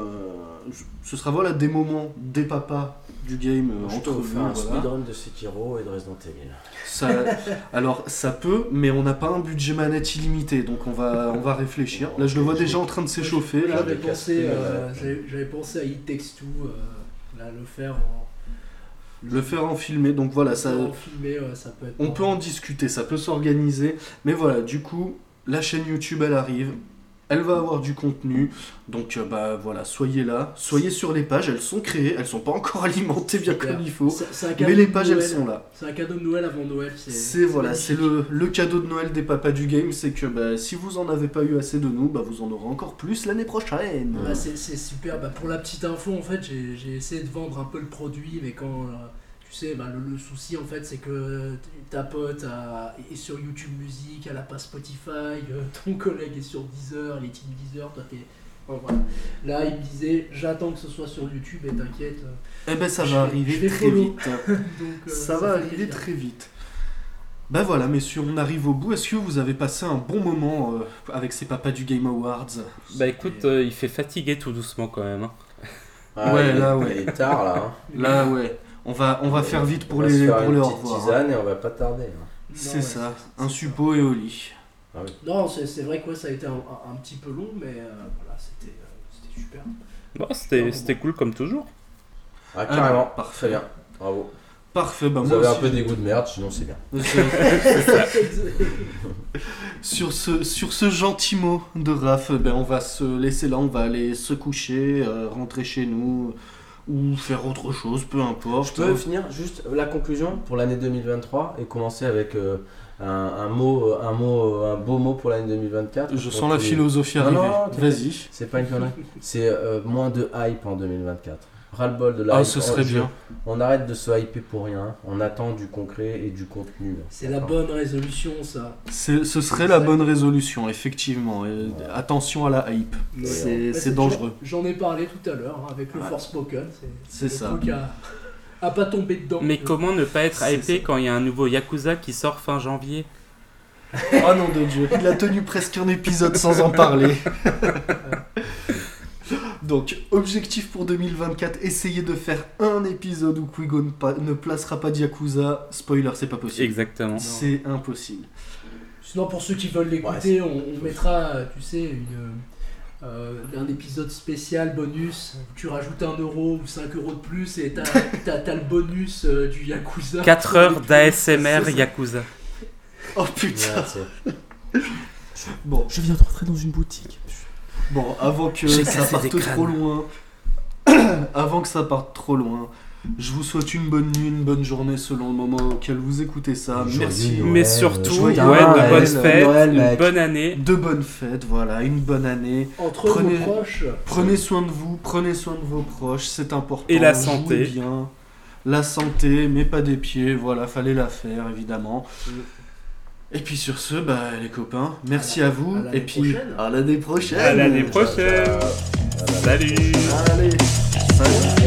ce sera voilà des moments, des papas du game euh, entre vous un voilà. speedrun de Sekiro et de Resident Evil. Ça, alors ça peut, mais on n'a pas un budget manette illimité, donc on va, on va réfléchir. Là, je le vois déjà en train de s'échauffer. Là, J'avais pensé, euh, euh, j'avais- pensé à It Takes Two, euh, là, le faire en. le faire en filmé, donc voilà, ça, en filmé, ouais, ça peut être. on peut en discuter, ça peut s'organiser, mais voilà, du coup, la chaîne YouTube elle arrive, elle va avoir du contenu, donc euh, bah voilà, soyez là, soyez sur les pages, elles sont créées, elles sont pas encore alimentées bien comme il faut, mais les pages elles sont là. C'est un cadeau de Noël avant Noël. C'est C'est voilà, c'est le, le cadeau de Noël des papas du game, c'est que bah, si vous en avez pas eu assez de nous, bah vous en aurez encore plus l'année prochaine. Bah, c'est super. Bah, pour la petite info, en fait, j'ai j'ai essayé de vendre un peu le produit, mais quand euh, tu sais, bah, le, le souci en fait, c'est que ta pote a- est sur YouTube Music, elle a pas Spotify, euh, ton collègue est sur Deezer, les team Deezer, toi t'es. Bon, voilà. Là, il me disait, j'attends que ce soit sur YouTube et t'inquiète. euh, Eh ben ça va arriver très vite. donc, euh, ça va arriver très vite. Ben voilà, messieurs, on arrive au bout. Est-ce que vous avez passé un bon moment euh, avec ces papas du Game Awards? Bah écoute, euh, il fait fatiguer tout doucement quand même. hein. Ah, Ouais, il est- là, ouais. Il est tard là. hein. Là, ouais, on va, on va faire vite pour on va se les, faire pour une les au petite revoir. tisane et on va pas tarder. hein. C'est ouais, ça, un suppo et au lit. Non, c'est c'est vrai que ouais, ça a été un, un- un petit peu long, mais euh, voilà, c'était euh, c'était super. Bon, c'était Non, c'était cool comme toujours. Ah, Ah, carrément. bah, parfait. Très bien. Bravo. Parfait, bah Vous moi avez un aussi, peu des goûts de merde, sinon c'est bien. Sur ce, sur ce gentil mot de Raph, ben on va se laisser là, on va aller se coucher, euh, rentrer chez nous, ou faire autre chose, peu importe. Je peux finir juste la conclusion pour l'année 2023 et commencer avec euh, un, un mot, un mot, un beau mot pour l'année 2024. Je sens la philosophie arriver. Vas-y. C'est pas une connerie. C'est euh, moins de hype en 2024. Ras-le-bol de la Ah, ce serait bien. On arrête de se hyper pour rien. On attend du concret et du contenu. C'est la bonne résolution, ça. C'est- Ce serait la bonne résolution, effectivement. Attention à la hype. C'est c'est dangereux. J'en ai parlé tout à l'heure hein, avec le Ouais. Forspoken. C'est le ça. truc à, à pas tomber dedans. Mais comment ne pas être C'est hypé quand il y a un nouveau Yakuza qui sort fin janvier? Oh nom de Dieu, il a tenu presque un épisode sans en parler. Donc, objectif pour 2024, essayer de faire un épisode où Quigo ne, pa- ne placera pas de Yakuza. Spoiler, c'est pas possible. Exactement. C'est impossible. Sinon, pour ceux qui veulent l'écouter, on, on mettra, tu sais, une, euh, un épisode spécial bonus. Tu rajoutes un euro ou 5 euros de plus et t'as le bonus euh, du Yakuza. 4 heures d'ASMR. Yakuza. Oh putain. Ouais, Bon, Je viens de rentrer dans une boutique. Bon, avant que ça parte trop loin, avant que ça parte trop loin, je vous souhaite une bonne nuit, une bonne journée selon le moment auquel vous écoutez ça. Joyeux Merci. Noël. Mais surtout, ouais, de Noël, bonnes fêtes, Noël, une mec. bonne année. De bonnes fêtes, voilà, une bonne année. Entre Prenez- vos proches. Prenez soin de vous, prenez soin de vos proches, c'est important. Et la Jouez santé. bien. La santé, mais pas des pieds, voilà, fallait la faire évidemment. Et puis sur ce, bah les copains, merci à, vous. à et puis prochaine. à l'année prochaine. À l'année prochaine. Ciao, ciao. Salut Allez, salut.